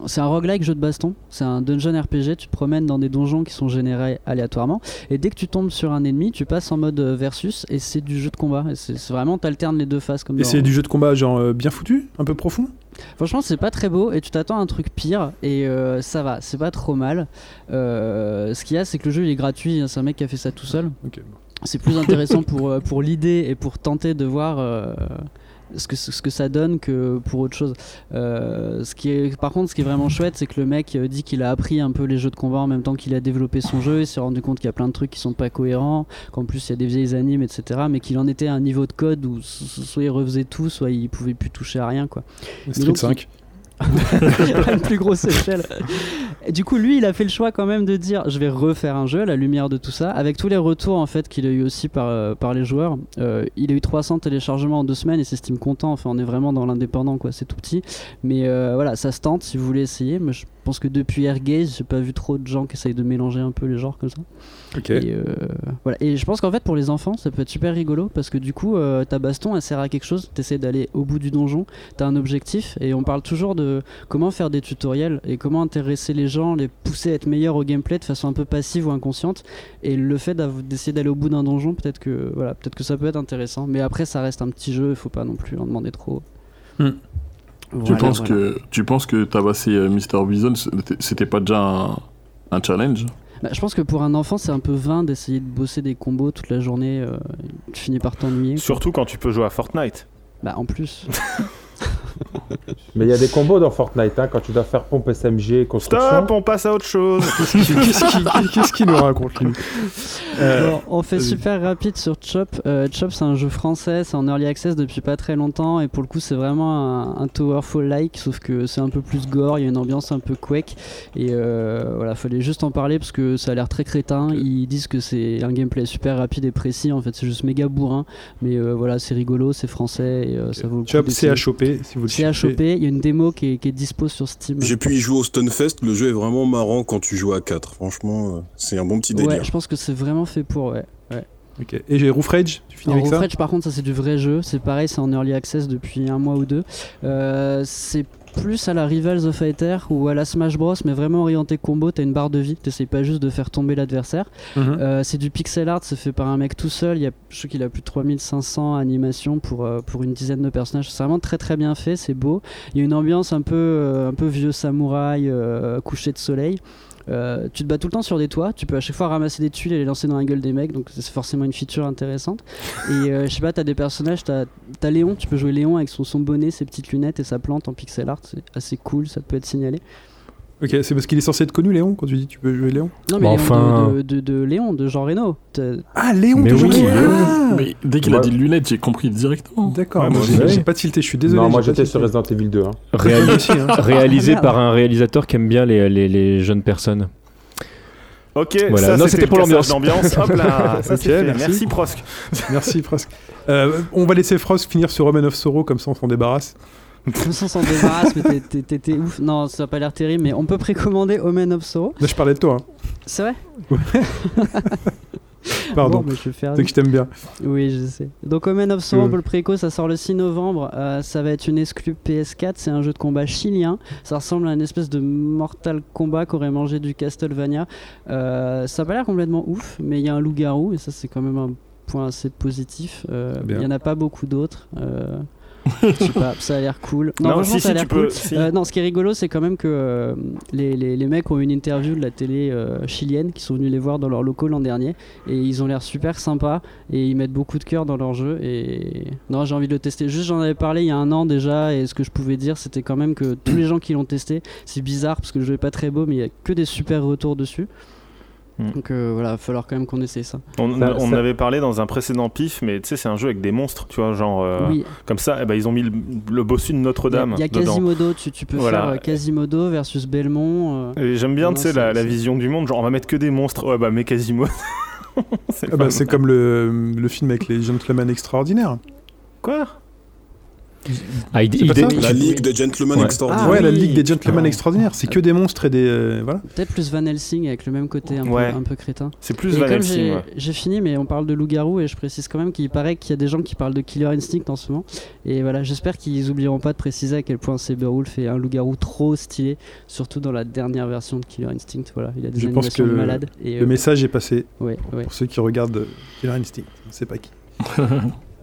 E: C'est un roguelike jeu de baston. C'est un dungeon RPG. Tu te promènes dans des donjons qui sont générés aléatoirement. Et dès que tu tombes sur un ennemi, tu passes en mode euh, versus et c'est du jeu de combat. Et c'est vraiment, t'alternes les deux phases comme
A: Et c'est du jeu de combat genre euh, bien foutu Un peu profond?
E: Franchement, c'est pas très beau et tu t'attends à un truc pire et euh, ça va, c'est pas trop mal. Euh, ce qu'il y a, c'est que le jeu il est gratuit, hein, c'est un mec qui a fait ça tout seul.
A: Ok.
E: c'est plus intéressant pour, euh, pour l'idée et pour tenter de voir ce, que, ce que ça donne que pour autre chose. Euh, ce qui est, par contre, ce qui est vraiment chouette, c'est que le mec euh, dit qu'il a appris un peu les jeux de combat en même temps qu'il a développé son jeu. Il s'est rendu compte qu'il y a plein de trucs qui sont pas cohérents, qu'en plus il y a des vieilles animes, etc. Mais qu'il en était à un niveau de code où so- soit il refaisait tout, soit il pouvait plus toucher à rien. Quoi.
A: Street
E: donc,
A: 5.
E: À une plus grosse échelle. Du coup, lui, il a fait le choix quand même de dire je vais refaire un jeu à la lumière de tout ça, avec tous les retours en fait qu'il a eu aussi par, euh, les joueurs. Euh, il a eu 300 téléchargements en deux semaines et s'estime content. Enfin, on est vraiment dans l'indépendant, quoi. C'est tout petit, mais euh, voilà, ça se tente si vous voulez essayer. Mais pense que depuis Airgaze, j'ai pas vu trop de gens qui essayent de mélanger un peu les genres comme ça.
A: Ok.
E: Et, euh, voilà. et je pense qu'en fait pour les enfants ça peut être super rigolo parce que du coup euh, ta baston elle sert à quelque chose, t'essaies d'aller au bout du donjon, t'as un objectif et on parle toujours de comment faire des tutoriels et comment intéresser les gens, les pousser à être meilleurs au gameplay de façon un peu passive ou inconsciente et le fait d'essayer d'aller au bout d'un donjon peut-être que voilà peut-être que ça peut être intéressant mais après ça reste un petit jeu, il faut pas non plus en demander trop.
F: Tu penses
E: voilà.
F: que tu penses que tabasser euh, Mr Bison c'était- pas déjà un, un challenge?
E: Bah, je pense que pour un enfant c'est un peu vain d'essayer de bosser des combos toute la journée, euh, tu finis par t'ennuyer. quoi.
C: Surtout quand tu peux jouer à Fortnite.
E: Bah en plus.
B: Mais il y a des combos dans Fortnite, hein, quand tu dois faire pompe SMG, construction.
C: Stop, on passe à autre chose.
A: Qu'est-ce qu'il nous raconte lui Euh,
E: Bon, on fait super rapide sur Chop. Euh, Chop, c'est un jeu français, c'est en early access depuis pas très longtemps et pour le coup, c'est vraiment un, un Towerfall-like, sauf que c'est un peu plus gore, il y a une ambiance un peu quake et euh, voilà, fallait juste en parler parce que ça a l'air très crétin. Ils disent que c'est un gameplay super rapide et précis, en fait, c'est juste méga bourrin, mais euh, voilà, c'est rigolo, c'est français et euh, ça vaut le coup.
A: Chop, c'est à
E: d'essayer.
A: Choper si vous le
E: C'est à
A: cherchez.
E: choper, il y a une démo qui est, qui est dispo sur Steam.
D: J'ai pu y jouer au Stunfest, le jeu est vraiment marrant quand tu joues à 4. Franchement, euh, c'est un bon petit
E: Ouais,
D: délire.
E: je pense que c'est vraiment fait pour, ouais.
A: Et j'ai Roof Rage, tu finis
E: Alors,
A: avec ça
E: Rage, par contre, ça c'est du vrai jeu. C'est pareil, c'est en early access depuis un mois ou deux. Euh, c'est plus à la Rivals of Fighter ou à la Smash Bros, mais vraiment orienté combo. T'as une barre de vie, t'essayes pas juste de faire tomber l'adversaire.
A: Mhm.
E: Euh, c'est du pixel art, c'est fait par un mec tout seul. Il y a, je sais qu'il a plus de 3500 animations pour, euh, pour une dizaine de personnages. C'est vraiment très très bien fait, c'est beau. Il y a une ambiance un peu, euh, un peu vieux samouraï, couché de soleil. Euh, tu te bats tout le temps sur des toits, tu peux à chaque fois ramasser des tuiles et les lancer dans la gueule des mecs, donc c'est forcément une feature intéressante. Et euh, je sais pas, t'as des personnages, t'as as Léon, tu peux jouer Léon avec son, son bonnet, ses petites lunettes et sa plante en pixel art, c'est assez cool, ça peut être signalé.
A: Ok, c'est parce qu'il est censé être connu, Léon, quand tu dis tu peux jouer Léon
E: Non mais
G: Bah,
E: Léon
G: enfin-
E: de, de- de- de Léon, de Jean Reno.
A: Ah, Léon
G: Mais
A: de
G: oui,
A: Jean- Ah
F: Mais dès qu'il a dit lunettes, j'ai compris directement.
A: D'accord,
C: Ouais,
A: j'ai pas tilté, je suis désolé.
B: non, moi j'étais sur. Resident Evil 2. hein.
A: Hein.
G: réalisé
E: Ah, merde.
G: par un réalisateur qui aime bien les, les, les jeunes personnes.
C: Ok,
G: Voilà.
C: ça
G: Non,
C: c'était
G: pour l'ambiance.
C: Hop là, ça fait.
A: merci.
C: Merci Prosk.
A: Merci, Frost. Euh, on va laisser Frost finir sur Roman of Sorrow, comme ça on s'en débarrasse.
E: On s'en débarrasse, mais t'es ouf. Non, ça a pas l'air terrible, mais on peut précommander Omen of Sorrow.
A: Là, je parlais de toi, hein.
E: C'est vrai
A: pardon.
E: Bon, mais je faire
A: C'est que je t'aime bien.
E: Oui, je sais. Donc Omen of Sorrow
A: Mm.
E: pour le préco, ça sort le 6 novembre. Euh, ça va être une exclue PS4. C'est un jeu de combat chilien. Ça ressemble à une espèce de Mortal Kombat qu'aurait mangé du Castlevania. Euh, ça a pas l'air complètement ouf, mais il y a un loup-garou et ça c'est quand même un point assez positif. Euh. Il y en a pas beaucoup d'autres. Je sais pas, ça a l'air cool. Non,
C: Non,
E: franchement,
C: si,
E: ça a
C: si,
E: l'air
C: tu
E: cool.
C: peux. si.
E: Euh, non, ce qui est rigolo, c'est quand même que euh, les, les- les mecs ont eu une interview de la télé euh, chilienne qui sont venus les voir dans leurs locaux l'an dernier et ils ont l'air super sympas et ils mettent beaucoup de cœur dans leur jeu et non j'ai envie de le tester juste j'en avais parlé il y a un an déjà et ce que je pouvais dire c'était quand même que tous les gens qui l'ont testé c'est bizarre parce que le jeu est pas très beau mais il y a que des super retours dessus. Donc euh, voilà il va falloir quand même qu'on essaye ça
C: On,
B: Ça-
C: on
B: ça-
C: avait parlé dans un précédent pif, mais tu sais, c'est un jeu avec des monstres, tu vois, genre euh,
E: oui
C: comme ça. eh ben, ils ont mis le, le bossu de
E: il y a,
C: Notre-Dame
E: il y a. Quasimodo tu, tu peux
C: Voilà.
E: faire euh, Quasimodo versus Belmont euh,
C: Et J'aime bien, tu sais, la, vision du monde. Genre, on va mettre que des monstres. Ouais, bah, mais quasiment. c'est
A: Ah bah, comme le, le film avec les gentlemen extraordinaires.
C: Quoi?
G: Ah, il- il-
D: La Ligue des Gentlemen
G: Ouais.
D: Extraordinaires.
E: Ah
A: ouais, la
E: oui.
A: Ligue des gentlemen
C: Ah.
A: extraordinaires. C'est que des monstres et des. euh, voilà.
E: peut-être plus Van Helsing avec le même côté un,
C: Ouais.
E: peu, un peu crétin
C: C'est plus
E: Et
C: Van
E: comme
C: Helsing,
E: j'ai
C: ouais.
E: j'ai fini, mais on parle de loup-garou et je précise quand même qu'il paraît qu'il y a des gens qui parlent de Killer Instinct en ce moment. Et voilà, j'espère qu'ils oublieront pas de préciser à quel point Saberwolf est un loup-garou trop stylé, surtout dans la dernière version de Killer Instinct. Voilà, il a des
A: Je pense que
E: de malade. Et,
A: Le
E: euh,
A: message est passé
E: ouais, ouais.
A: pour ceux qui regardent Killer Instinct. On sait pas qui.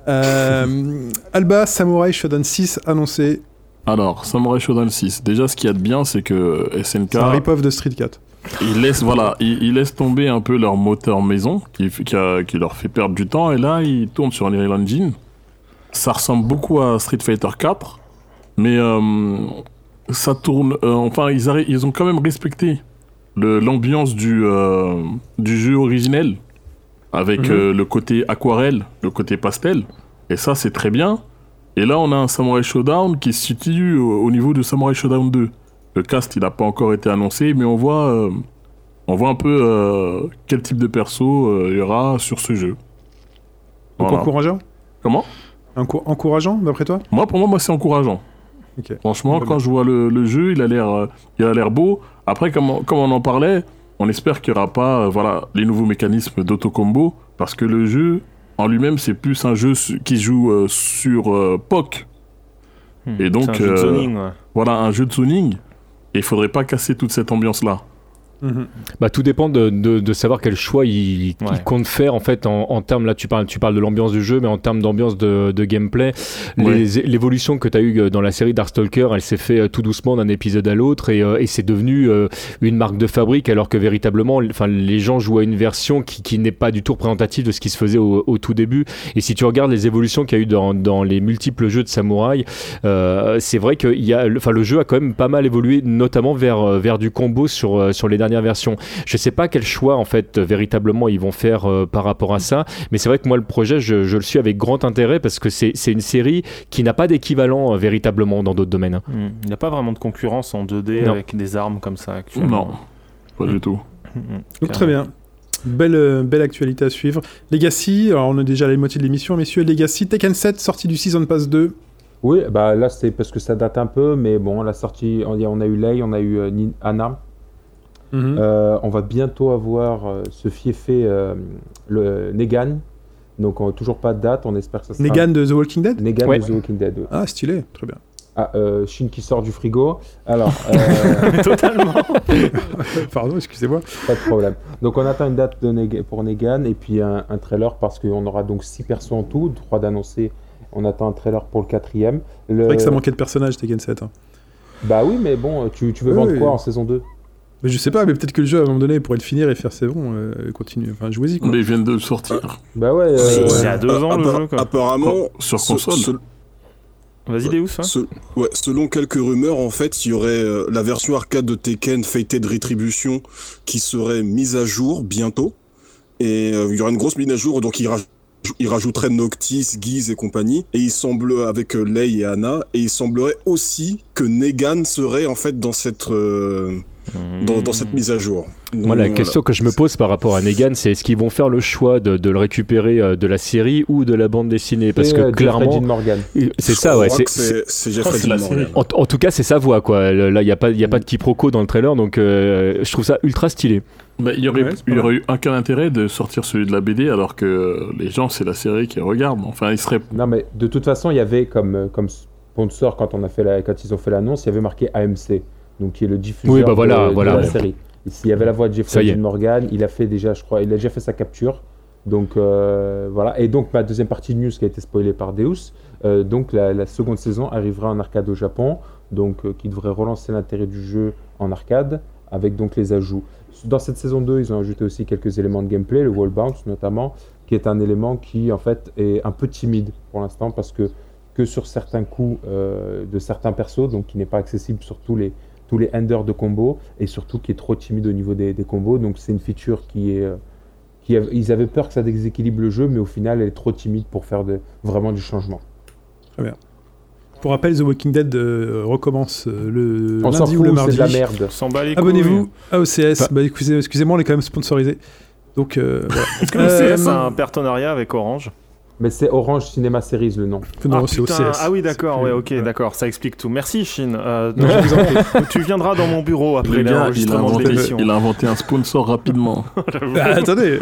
A: Euh, Alba Samurai Shodown 6 annoncé.
F: Alors, Samurai Shodown 6. Déjà, ce qu'il y a de bien, c'est que SNK.
A: C'est un rip-off de Street 4.
F: ils laissent, voilà, ils, ils laissent tomber un peu leur moteur maison qui, qui, a- qui leur fait perdre du temps. Et là, ils tournent sur Unreal Engine. Ça ressemble beaucoup à Street Fighter 4. Mais euh, ça tourne. euh, enfin, ils, ont quand même respecté l'ambiance du, du jeu originel. Avec
A: Mhm.
F: euh, le côté aquarelle, le côté pastel. Et ça, c'est très bien. Et là, on a un Samurai Showdown qui se situe au, au niveau de Samurai Showdown 2. Le cast, il n'a pas encore été annoncé, mais on voit, euh, on voit un peu euh, quel type de perso il y aura sur ce jeu.
A: Donc encourageant?
F: Comment?
A: Encou- Encourageant, d'après toi?
F: Moi, pour moi, moi c'est encourageant. Franchement, quand
A: bien.
F: je vois le, le jeu, il a l'air, il a l'air beau. Après, comme on, comme on en parlait, on espère qu'il n'y aura pas, euh, voilà, les nouveaux mécanismes d'auto-combo, parce que le jeu en lui-même, c'est plus un jeu qui joue euh, sur euh, POC.
C: Hmm.
F: Et donc,
C: un jeu de zoning, ouais.
F: Voilà, un jeu de zoning. Et il faudrait pas casser toute cette ambiance-là.
G: Bah, tout dépend de, de, de savoir quel choix il, compte faire en fait en, en termes là tu parles tu parles de l'ambiance du jeu mais en termes d'ambiance de, de gameplay l'évolution que tu as eu dans la série Darkstalker elle s'est fait euh, tout doucement d'un épisode à l'autre et, euh, et c'est devenu euh, une marque de fabrique alors que véritablement enfin les gens jouent à une version qui, qui n'est pas du tout représentative de ce qui se faisait au, au tout début. Et si tu regardes les évolutions qu'il y a eu dans, dans les multiples jeux de samouraï euh, c'est vrai que il y a, le- enfin, le jeu a quand même pas mal évolué, notamment vers, euh, vers du combo sur, euh, sur les dernières versions. Je sais pas quel choix en fait véritablement ils vont faire euh, par rapport à ça, mais c'est vrai que moi le projet je, je le suis avec grand intérêt parce que c'est une série qui n'a pas d'équivalent euh, véritablement dans d'autres domaines. hein.
C: Hmm. Il n'y a pas vraiment de concurrence en 2D
G: Non.
C: avec des armes comme ça actuellement.
F: Non, pas du tout.
C: Hmm,
A: Donc, très bien. Belle, euh, belle actualité à suivre. Legacy, alors on a déjà la moitié de l'émission, messieurs. Legacy, Tekken 7, sortie du Season Pass 2.
B: Oui, bah là c'est parce que ça date un peu, mais bon, la sortie, on, a- eu Lei, on a eu euh, Anna.
A: Mhm.
B: Euh, on va bientôt avoir euh, ce fiefé euh, le Negan. Donc on- toujours pas de date, on espère que ça sera.
A: Negan de The Walking Dead?
B: Negan
G: Ouais.
B: de The Walking Dead. ouais.
A: Ah, stylé, très bien.
B: Ah, euh, Shin qui sort du frigo. Alors, euh,
C: Totalement.
A: Pardon, excusez-moi.
B: pas de problème. Donc on attend une date de Neg- pour Negan et puis un, un trailer parce qu'on aura donc 6 persos en tout, 3 d'annoncer. On attend un trailer pour le quatrième. Le...
A: C'est vrai que ça manquait de personnages, Tekken 7. hein.
B: Bah oui, mais bon, tu, tu veux
A: Oui,
B: vendre
A: oui.
B: quoi en saison 2
A: Mais je sais pas, mais peut-être que le jeu, à un moment donné, pourrait le finir et faire c'est bon, euh, continue. Enfin, jouez-y, quoi.
F: Mais ils viennent de sortir
B: Bah ouais, euh,
C: C'est- à deux ans, le jeu, quoi.
D: Apparemment,
F: sur console.
D: ce-
C: Vas-y, Deus. hein.
D: Ce- ouais, selon quelques rumeurs, en fait, il y aurait euh, la version arcade de Tekken Fated Retribution qui serait mise à jour bientôt. Et euh, il y aura une grosse mise à jour, donc il, raj- il rajouterait Noctis, Guise et compagnie. Et il semble, avec euh, Lei et Anna, et il semblerait aussi que Negan serait en fait dans cette, euh, dans, dans cette mise à jour.
G: Moi, la
D: Donc,
G: question que je me pose par rapport à Negan, c'est est-ce qu'ils vont faire le choix de, de le récupérer euh, de la série ou de la bande dessinée? Parce
B: Et,
G: que
B: euh,
G: clairement, c'est ça, ouais. c'est-
D: Jeffrey
F: la
D: Dean Morgan.
G: En, en tout cas, c'est sa voix, quoi. Là, il n'y a, pas- y a pas de quiproquo dans le trailer, donc euh, je trouve ça ultra stylé.
F: Bah, il y aurait,
A: Ouais,
F: il aurait eu aucun intérêt de sortir celui de la BD alors que les gens, c'est la série qu'ils regardent. Enfin, ils seraient.
B: Non, mais de toute façon, il y avait comme, comme sponsor quand, on a fait la, quand ils ont fait l'annonce, il y avait marqué AMC, donc qui est le diffuseur
G: Oui, bah voilà,
B: de, la série. Ici, il y avait la voix de Jeffrey. Dean Morgan, il a fait déjà, je crois, il a déjà fait sa capture. Donc euh, voilà, et donc ma deuxième partie de news qui a été spoilée par Deus, euh, donc la, la seconde saison arrivera en arcade au Japon, donc euh, qui devrait relancer l'intérêt du jeu en arcade avec donc les ajouts. Dans cette saison 2, ils ont ajouté aussi quelques éléments de gameplay, le wall bounce notamment, qui est un élément qui en fait est un peu timide pour l'instant parce que que sur certains coups de certains persos, donc qui n'est pas accessible sur tous les tous les enders de combo et surtout qui est trop timide au niveau des, des combos. Donc c'est une feature qui est euh, qui ils avaient peur que ça déséquilibre le jeu, mais au final elle est trop timide pour faire de, vraiment du changement.
A: Pour rappel, The Walking Dead euh, recommence euh, le
B: On
A: lundi ou le
B: c'est
A: mardi.
B: de la merde.
A: Abonnez-vous à OCS.
G: Bah.
A: Excusez- excusez-moi, on est quand même sponsorisé. Donc, euh, voilà.
C: Est-ce que
A: Euh,
C: OCS a un partenariat avec Orange
B: Mais c'est Orange Cinema Series le nom.
A: non,
C: ah,
A: c'est OCS.
C: ah oui, d'accord, ouais, ok,
A: ouais.
C: d'accord, ça explique tout. Merci, Chine. Euh,
A: Non, je vous en prie.
C: tu viendras dans mon bureau après
F: Le gars, il a,
C: l'enregistrement de l'émission.
F: il a inventé un sponsor rapidement.
A: Ah, attendez.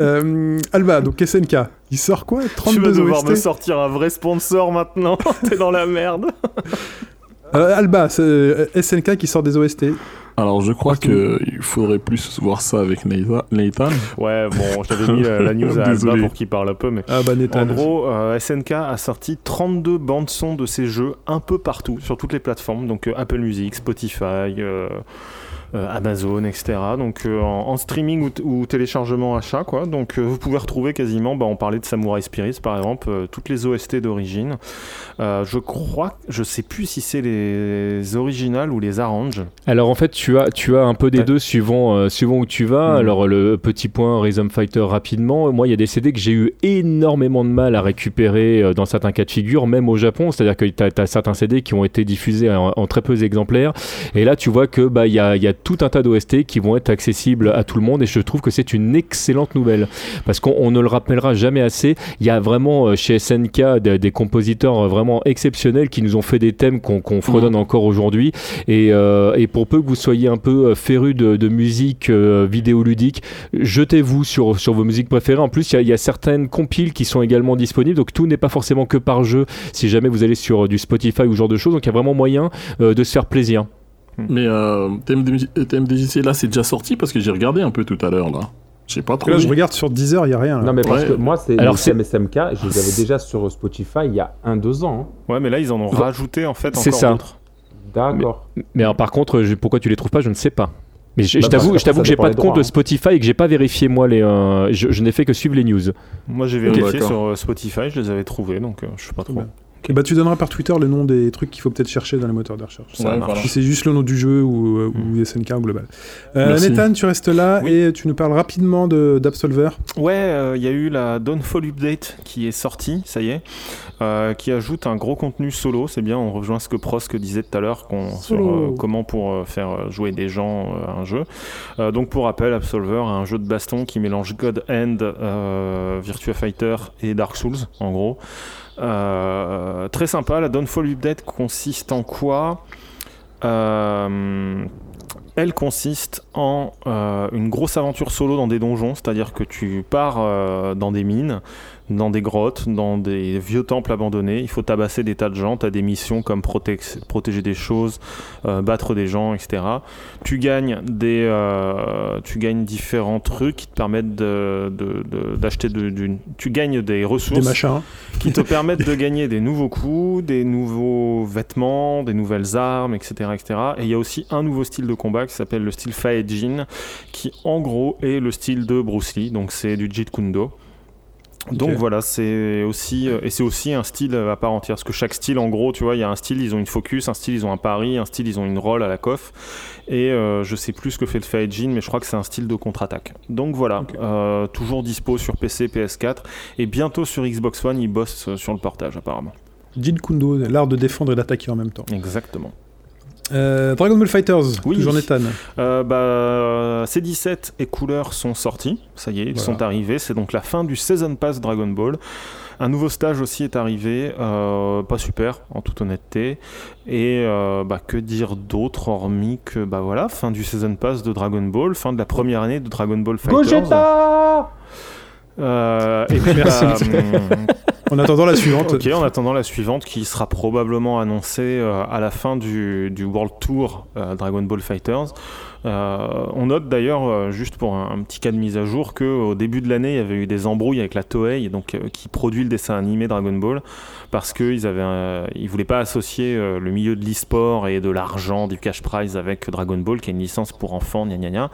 A: Euh, Alba, donc SNK, il sort quoi?
C: Tu
A: 32
C: vas devoir
A: OST
C: me sortir un vrai sponsor maintenant. T'es dans la merde.
A: Euh, Alba, c'est SNK qui sort des OST.
F: Alors, je crois qu'il faudrait plus voir ça avec Nathan.
C: Ouais, bon, j'avais mis la, la news à Alba pour qu'il parle un peu, mais.
A: Ah bah Nathan.
C: En gros, euh, SNK a sorti 32 bandes son de ses jeux un peu partout, sur toutes les plateformes, donc euh, Apple Music, Spotify, euh, Amazon, etc. Donc euh, en, en streaming ou, téléchargement achat, quoi. Donc euh, vous pouvez retrouver quasiment, bah, on parlait de Samurai Spirits par exemple, euh, toutes les OST d'origine. Euh, je crois, je sais plus si c'est les originales ou les arranges.
G: Alors en fait, tu as, tu as un peu des
C: Ouais.
G: deux suivant, euh, suivant où tu vas.
C: Mhm.
G: Alors le petit point Rhythm Fighter rapidement. Moi, il y a des CD que j'ai eu énormément de mal à récupérer euh, dans certains cas de figure, même au Japon. C'est-à-dire que tu as, certains CD qui ont été diffusés en, en très peu d'exemplaires. Et là, tu vois que bah il y a, il y a tout un tas d'OST qui vont être accessibles à tout le monde. Et je trouve que c'est une excellente nouvelle parce qu'on on ne le rappellera jamais assez. Il y a vraiment euh, chez SNK des, des compositeurs euh, vraiment exceptionnels qui nous ont fait des thèmes qu'on fredonne encore aujourd'hui. Et, euh, et pour peu que vous soyez un peu féru de, de musique euh, vidéoludique, jetez-vous sur, sur vos musiques préférées. En plus, il y a- il y, a certaines compiles qui sont également disponibles, donc tout n'est pas forcément que par jeu si jamais vous allez sur du Spotify ou ce genre de choses. Donc il y a vraiment moyen euh, de se faire plaisir.
F: Mais euh, TMDJ, TMDJC, là, c'est déjà sorti parce que j'ai regardé un peu tout à l'heure, là. J'ai pas trop.
A: Là, je regarde sur Deezer, il y a rien. Là.
B: Non, mais parce
F: Ouais.
B: que moi, c'est
G: Alors, c'est-
B: thèmes SMK, je les avais déjà sur Spotify il y a un, deux ans.
C: Ouais, mais là ils en ont rajouté en fait
G: C'est
C: encore
G: ça.
C: d'autres.
B: hein. D'accord.
G: Mais alors, par contre, je- pourquoi tu les trouves pas, je ne sais pas. Mais je, je
B: Bah,
G: t'avoue, je t'avoue
B: que
G: j'ai pas de compte
B: hein.
G: Spotify et que j'ai pas vérifié moi les. euh, je, je n'ai fait que suivre les news.
C: Moi j'ai vérifié sur euh, Spotify, je les avais trouvés, donc euh, je sais pas trop.
A: Et bah, tu donneras par Twitter le nom des trucs qu'il faut peut-être chercher dans les moteurs de recherche.
C: Ça
F: Ouais,
C: marche.
F: voilà.
A: Si c'est juste le nom du jeu ou, euh,
C: Mm.
A: ou SNK en global. Euh. Nathan, tu restes là
C: Oui.
A: et tu nous parles rapidement de- d'Absolver.
C: Ouais, euh, il y a eu la Dawnfall Update qui est sortie, ça y est, euh, qui ajoute un gros contenu solo. C'est bien, on rejoint ce que Prosk disait tout à l'heure sur euh, comment pour euh, faire euh, jouer des gens euh, à un jeu. Euh, donc pour rappel, Absolver, un jeu de baston qui mélange God Hand, euh, Virtua Fighter et Dark Souls, en gros. Euh, très sympa, la Dawnfall Update consiste en quoi Euh, elle consiste en euh, une grosse aventure solo dans des donjons, c'est-à-dire que tu pars dans des mines, dans des grottes, dans des vieux temples abandonnés. Il faut tabasser des tas de gens. Tu as des missions comme protéger des choses, euh, battre des gens, etc. Tu gagnes, des, euh, tu gagnes différents trucs qui te permettent de- de- de- d'acheter de, Tu gagnes des
A: Des
C: ressources
A: machins.
C: qui te permettent de gagner des nouveaux coups, des nouveaux vêtements, des nouvelles armes, etc. etc. Et il y a aussi un nouveau style de combat qui s'appelle le style Faejin, qui en gros est le style de Bruce Lee, donc c'est du Jeet Kune Do. Donc voilà, c'est aussi euh, et c'est aussi un style à part entière. Parce que chaque style, en gros, tu vois, il y a un style, ils ont une focus, un style, ils ont un pari, un style, ils ont une roll à la coff. Et euh, je sais plus ce que fait le Faejin, mais je crois que c'est un style de contre-attaque. Donc voilà, euh, toujours dispo sur PC, PS4 et bientôt sur Xbox One, ils bossent euh, sur le portage apparemment.
A: Jeet Kundo, l'art de défendre et d'attaquer en même temps.
C: Exactement.
A: Euh, Dragon Ball Fighters,
C: Oui.
A: toujours Nathan.
C: Euh, bah, C17 et couleurs sont sortis, ça y est, ils
A: Voilà.
C: sont arrivés. C'est donc la fin du Season Pass Dragon Ball. Un nouveau stage aussi est arrivé, euh, pas super en toute honnêteté. Et euh, bah, que dire d'autre hormis que bah voilà, fin du Season Pass de Dragon Ball, fin de la première année de Dragon Ball Fighters.
B: Gogeta
C: Euh, et puis,
A: Merci.
C: bah, hum,
A: En attendant la suivante.
C: Ok, en attendant la suivante qui sera probablement annoncée euh, à la fin du, du World Tour euh, Dragon Ball Fighters. Euh, on note d'ailleurs, euh, juste pour un, un petit cas de mise à jour, qu'au début de l'année, il y avait eu des embrouilles avec la Toei, donc, euh, qui produit le dessin animé Dragon Ball, parce qu'ils ne voulaient pas associer euh, le milieu de l'e-sport et de l'argent, du cash prize avec Dragon Ball, qui est une licence pour enfants, gna gna gna.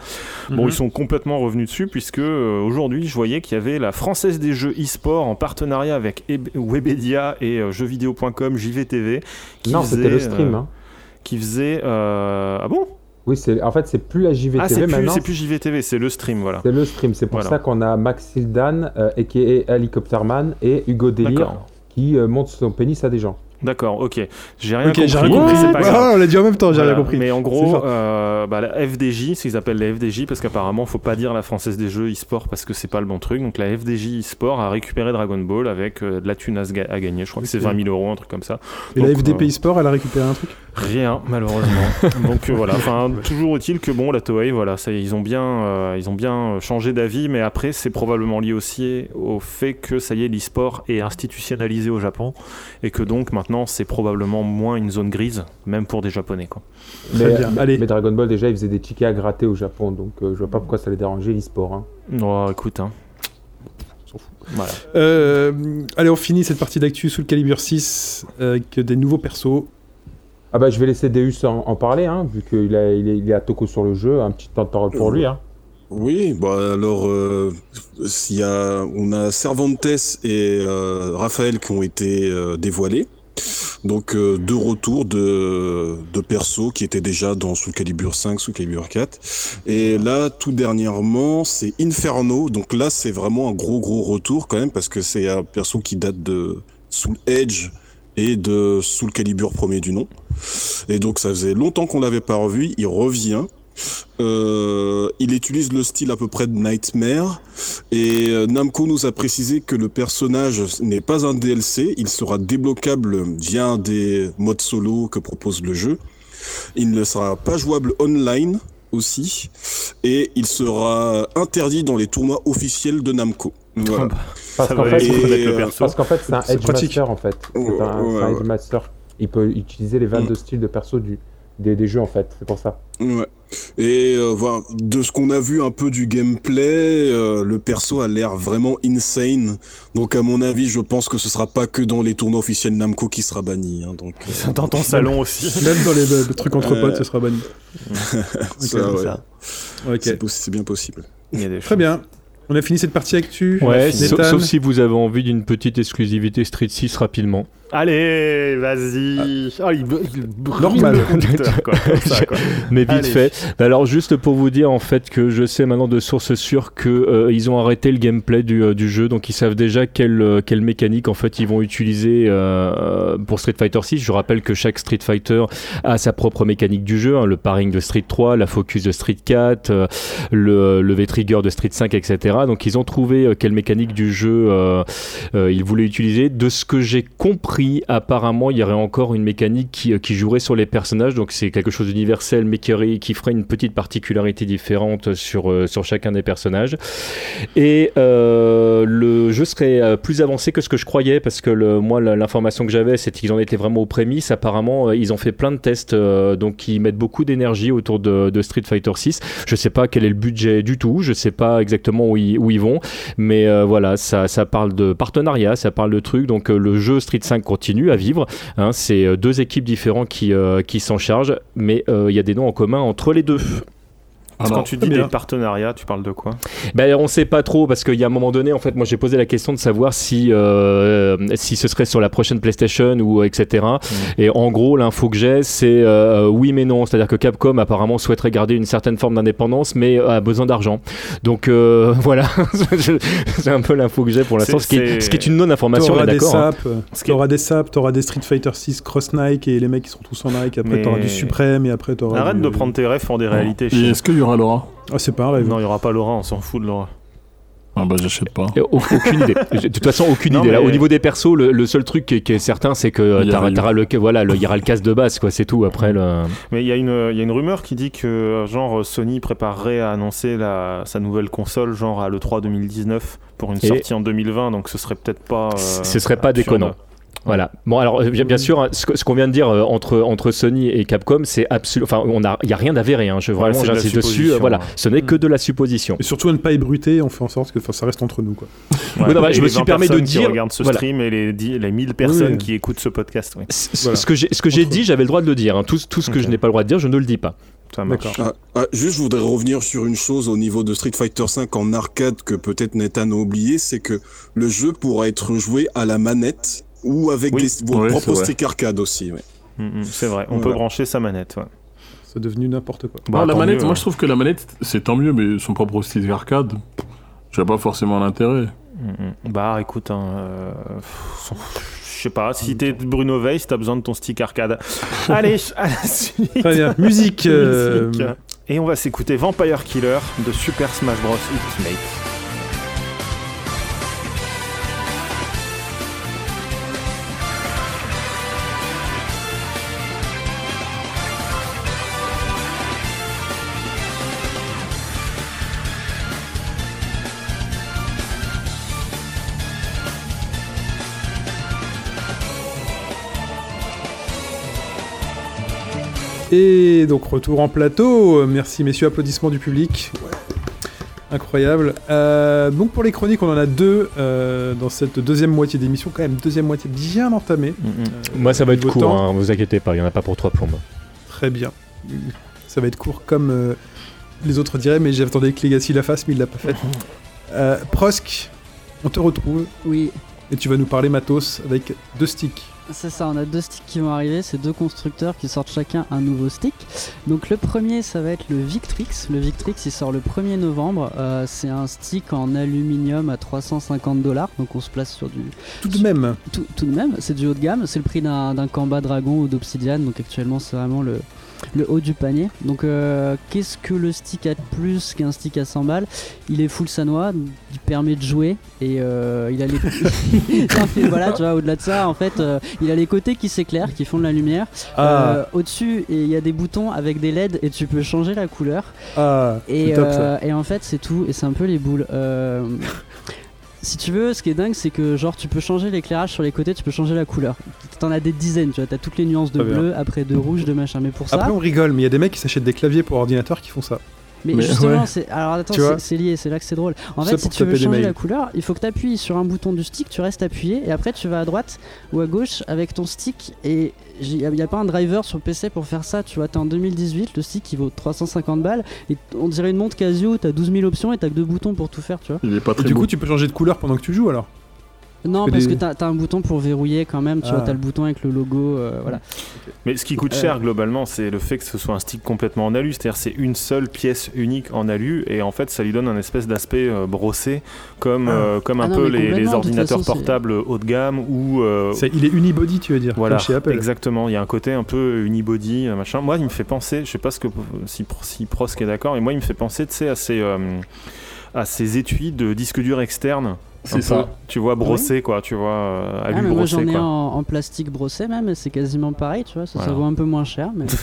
C: Bon,
A: Mhm.
C: ils sont complètement revenus dessus, puisque euh, aujourd'hui, je voyais qu'il y avait la Française des Jeux e-sport en partenariat avec Eb- Webedia et euh, jeuxvideo.com, JVTV. Qui
B: Non,
C: faisait,
B: c'était le stream.
C: euh,
B: hein.
C: qui faisait. euh, Ah bon?
B: Oui, c'est en fait, c'est plus la JVTV
C: Ah, c'est plus,
B: maintenant.
C: c'est plus JVTV, c'est le stream, voilà.
B: C'est le stream. C'est pour
C: Voilà.
B: ça qu'on a Max Hildan, euh, a.k.a. Helicopterman, et Hugo Délire, qui euh, montre son pénis à des gens.
C: D'accord, ok. J'ai rien compris,
A: j'ai rien compris.
C: c'est pas
A: Ouais,
C: grave.
A: on l'a dit en même temps, j'ai
C: Voilà.
A: rien compris.
C: Mais en gros, euh, bah, la FDJ, c'est ce qu'ils appellent la FDJ, parce qu'apparemment, faut pas dire la française des jeux e-sport parce que c'est pas le bon truc. Donc la FDJ e-sport a récupéré Dragon Ball avec euh, de la thune à, se ga- à gagner. Je crois que c'est
A: Ok.
C: 20 000 euros, un truc comme ça.
A: Et la FDP
C: euh,
A: eSport, elle a récupéré un truc?
C: Rien, malheureusement. Donc euh, voilà, enfin, toujours utile que bon, la Toei, voilà, ça, ils ont bien, ils ont bien changé d'avis, mais après, c'est probablement lié aussi au fait que ça y est, l'e-sport est institutionnalisé au Japon et que donc maintenant, c'est probablement moins une zone grise, même pour des Japonais, quoi.
A: Très
B: Mais,
A: bien.
B: mais-
A: Allez.
B: mais Dragon Ball, déjà, il faisait des tickets à gratter au Japon, donc euh, je vois pas pourquoi ça les dérangeait l'e-sport. hein.
C: Oh, écoute, hein. Voilà.
A: Euh, allez, on finit cette partie d'actu sous le calibre 6 avec des nouveaux persos.
B: Ah bah je vais laisser Deus en, en parler, hein, vu qu'il a- il est, il est à Toko sur le jeu, un petit temps de parole pour lui. Hein.
D: Oui, bah alors, euh, s'il y a, on a Cervantes et euh, Raphaël qui ont été euh, dévoilés. Donc euh, deux retours de, de persos qui étaient déjà dans Soul Calibur 5, Soul Calibur 4. Et là, tout dernièrement, c'est Inferno. Donc là, c'est vraiment un gros gros retour quand même parce que c'est un perso qui date de Soul Edge et de Soul Calibur premier du nom. Et donc ça faisait longtemps qu'on l'avait pas revu. Il revient. Euh, il utilise le style à peu près de Nightmare et euh, Namco nous a précisé que le personnage n'est pas un DLC, il sera débloquable via un des modes solo que propose le jeu. Il ne sera pas jouable online aussi et il sera interdit dans les tournois officiels de Namco. Voilà.
B: Parce qu'en fait,
D: euh,
B: c'est un Edge. Master en fait. C'est un,
D: ouais,
B: un
D: ouais.
B: Edge Master. Il peut utiliser les 22 styles de perso du, des, des jeux en fait. C'est pour ça.
D: Ouais. Et euh, voilà, de ce qu'on a vu un peu du gameplay, euh, le perso a l'air vraiment insane. Donc à mon avis, je pense que ce sera pas que dans les tournois officiels Namco qui sera banni. Hein, donc euh,
C: Dans ton salon aussi.
A: Même dans les, le truc entre potes, ce sera banni.
D: ouais, c'est possi- bien possible.
C: Il y a des
A: Très bien. On a fini cette partie actu.
G: Ouais, sauf, sauf si vous avez envie d'une petite exclusivité Street 6 rapidement.
C: Allez, vas-y. Ah, il, il
A: Normal.
C: le conducteur, quoi, comme ça, quoi.
G: Mais vite
C: Allez.
G: fait. Alors juste pour vous dire en fait que je sais maintenant de sources sûres que euh, ils ont arrêté le gameplay du, euh, du jeu, donc ils savent déjà quelle, euh, quelle mécanique en fait ils vont utiliser euh, pour Street Fighter 6. Je rappelle que chaque Street Fighter a sa propre mécanique du jeu, hein, le paring de Street 3, la focus de Street 4, euh, le, le V-trigger de Street 5, etc. Donc ils ont trouvé quelle mécanique du jeu ils voulaient utiliser. De ce que j'ai compris, apparemment il y aurait encore une mécanique qui, euh, qui jouerait sur les personnages, donc c'est quelque chose d'universel mais qui, ferait une petite particularité différente sur, euh, chacun des personnages. Et euh, le jeu serait plus avancé que ce que je croyais parce que moi l'information que j'avais c'est qu'ils en étaient vraiment aux prémices. Apparemment ils ont fait plein de tests donc ils mettent beaucoup d'énergie autour de, Street Fighter 6. Je sais pas quel est le budget du tout, je sais pas exactement où ils, vont, mais voilà ça, ça parle de partenariat, ça parle de trucs. Donc le jeu Street 5 continue à vivre. hein. c'est euh, deux équipes différentes qui, euh, qui s'en chargent, mais euh, il y a des noms en commun entre les deux.
C: Parce que
F: Alors,
C: quand tu dis
A: bien.
C: des partenariats, tu parles de quoi?
G: Ben, on sait pas trop parce qu'il y a un moment donné, en fait, moi j'ai posé la question de savoir si euh, si ce serait sur la prochaine PlayStation ou euh, etc. Et en gros, l'info que j'ai, c'est euh, oui mais non, c'est-à-dire que Capcom apparemment souhaiterait garder une certaine forme d'indépendance, mais a besoin d'argent. Donc euh, voilà, c'est un peu l'info que j'ai pour l'instant, ce, qui est- ce qui est une non-information, on
A: T'auras des
G: d'accord. hein.
A: t'auras des saps, t'auras des Street Fighter 6 Cross Nike et les mecs qui sont tous en Nike. Après
C: Mais-
A: t'auras du Suprême et après t'auras.
C: Arrête
A: du-
C: de prendre tes rêves pour des réalités.
F: Est-ce qu'il y aura Laura
A: Ah c'est pas un.
C: Non, il n'y aura pas Laura, on s'en fout de Laura.
F: Ah bah j'achète pas.
G: Et au- Aucune idée. De toute façon, aucune
C: Non,
G: idée. Là, au niveau des persos, le, le seul truc qui est, qui est certain, c'est que euh,
F: Il y a
G: t'auras le, voilà, le- il y aura le casque de base, quoi. C'est tout. Après, le...
C: Mais il y, a une- il y a une rumeur qui dit que genre Sony préparerait à annoncer la, sa nouvelle console genre à l'E3 2019 pour une
G: Et-
C: sortie en 2020, donc ce serait peut-être pas. euh,
G: Ce serait pas
C: absurde.
G: déconnant. Voilà. Bon, alors euh, bien, bien sûr, hein, ce, qu'on vient de dire euh, entre entre Sony et Capcom, c'est absolu. Enfin, on a, il y a rien d'avéré. Hein. Je vraiment,
C: de la
G: j'insiste dessus. euh, voilà,
C: hein.
G: ce n'est que de la supposition.
A: Et surtout à ne pas ébruter, on fait en sorte que enfin, ça reste entre nous quoi.
C: Ouais.
G: Non, bah, je me suis
C: 20
G: permis de
C: personnes qui
G: dire-
C: regardent ce
G: voilà.
C: stream et les, 10 les 1000 personnes
A: Oui.
C: qui écoutent ce podcast. Oui.
A: Voilà.
G: Ce que j'ai ce que j'ai dit, j'avais le droit de le dire. hein. Tout, tout ce que je n'ai pas le droit de dire, je ne le dis pas.
C: Ça marche.
D: Ah, ah, juste, je voudrais revenir sur une chose au niveau de Street Fighter V en arcade que peut-être Nathan a oublié, c'est que le jeu pourra être joué à la manette ou avec
C: Oui.
D: des, vos
F: c'est
D: propres
F: vrai.
D: sticks arcade aussi. Ouais.
C: Mm, mm, c'est vrai, on
D: Voilà.
C: peut brancher sa manette. Ouais.
A: C'est devenu n'importe quoi.
C: Bah,
F: Ah, la manette,
C: mieux,
F: moi je trouve que la manette c'est tant mieux, mais son propre style arcade, je vois pas forcément l'intérêt.
C: Mm. Bah écoute, hein, euh, je sais pas, si t'es Bruno Weiss, t'as besoin de ton stick arcade. Allez, à la suite.
A: Très bien. Musique. euh,
C: Musique. Et on va s'écouter Vampire Killer de Super Smash Bros. Ultimate.
A: Et donc retour en plateau. Euh, Merci messieurs, applaudissements du public. Incroyable. Euh, donc pour les chroniques, on en a deux euh, dans cette deuxième moitié d'émission, quand même deuxième moitié bien entamée.
G: Mm, mm. Moi, ça va être court, hein, vous inquiétez pas, il y en a pas pour trois plombes.
A: Très bien. Ça va être court comme euh, les autres diraient, mais j'attendais que Legacy la fasse, mais il l'a pas fait. Euh, Prosk, on te retrouve
E: Oui,
A: et tu vas nous parler matos avec deux sticks.
E: C'est ça, on a deux sticks qui vont arriver, c'est deux constructeurs qui sortent chacun un nouveau stick. Donc le premier ça va être le Victrix, le Victrix il sort le 1er novembre, Euh, c'est un stick en aluminium à 350 dollars, donc on se place sur du...
A: Tout de même,
E: Tout, tout de même, c'est du haut de gamme, c'est le prix d'un d'un Kamba Dragon ou d'Obsidian, donc actuellement c'est vraiment le, le haut du panier. Donc euh, qu'est-ce que le stick a de plus qu'un stick à 100 balles? Il est full sanois, il permet de jouer et euh, il a les... Non, mais voilà, tu vois, au-delà de ça, en fait, euh, il a les côtés qui s'éclairent, qui font de la lumière.
A: ah,
E: Au-dessus, il y a des boutons avec des LED et tu peux changer la couleur.
A: ah,
E: Et,
A: top
E: et en fait, c'est tout. Et c'est un peu les boules. Si tu veux, ce qui est dingue, c'est que genre tu peux changer l'éclairage sur les côtés, tu peux changer la couleur. T'en as des dizaines, tu vois. T'as toutes les nuances de
A: bien.
E: bleu, après de rouge, de machin. Mais pour ça,
A: Après on rigole, mais il y a des mecs qui s'achètent des claviers pour ordinateur qui font ça.
E: Mais,
F: Mais
E: justement,
F: ouais.
E: c'est alors attends, c'est- c'est lié. C'est là que c'est drôle. En fait, si tu veux changer la couleur, il faut que tu appuies sur un bouton du stick, tu restes appuyé, et après tu vas à droite ou à gauche avec ton stick. Et il n'y a, pas un driver sur PC pour faire ça. Tu vois, t'es en 2018, le stick il vaut 350 balles, et on dirait une montre Casio. T'as 12 000 options et t'as que deux boutons pour tout faire, tu vois.
F: Il est pas
A: Et
F: très
A: du
F: beau.
A: coup, tu peux changer de couleur pendant que tu joues alors.
E: Non, parce
A: des-
E: que t'as as un bouton pour verrouiller quand même. Tu
A: Ah.
E: vois, t'as le bouton avec le logo. euh, voilà.
C: Mais ce qui coûte
E: Euh.
C: cher globalement, c'est le fait que ce soit un stick complètement en alu, c'est-à-dire c'est une seule pièce unique en alu et en fait ça lui donne un espèce d'aspect euh, brossé comme, euh, comme un
E: Ah non,
C: peu les, ordinateurs
E: façon,
C: portables haut de gamme ou euh,
A: il est unibody, tu veux dire,
C: voilà,
A: comme chez Apple.
C: exactement. Il y a un côté un peu unibody, machin. Moi, il me fait penser, je sais pas ce que si, si Prosk est d'accord, mais moi, il me fait penser, tu sais, à ces euh, à ces étuis de disque dur externe.
F: C'est ça.
C: peu, Tu vois, brossé quoi, tu vois, euh,
E: Ah,
C: alu
E: mais moi j'en ai
C: quoi.
E: en, en plastique brossé même, et c'est quasiment pareil, tu vois. Ça, ça vaut un peu moins cher, mais.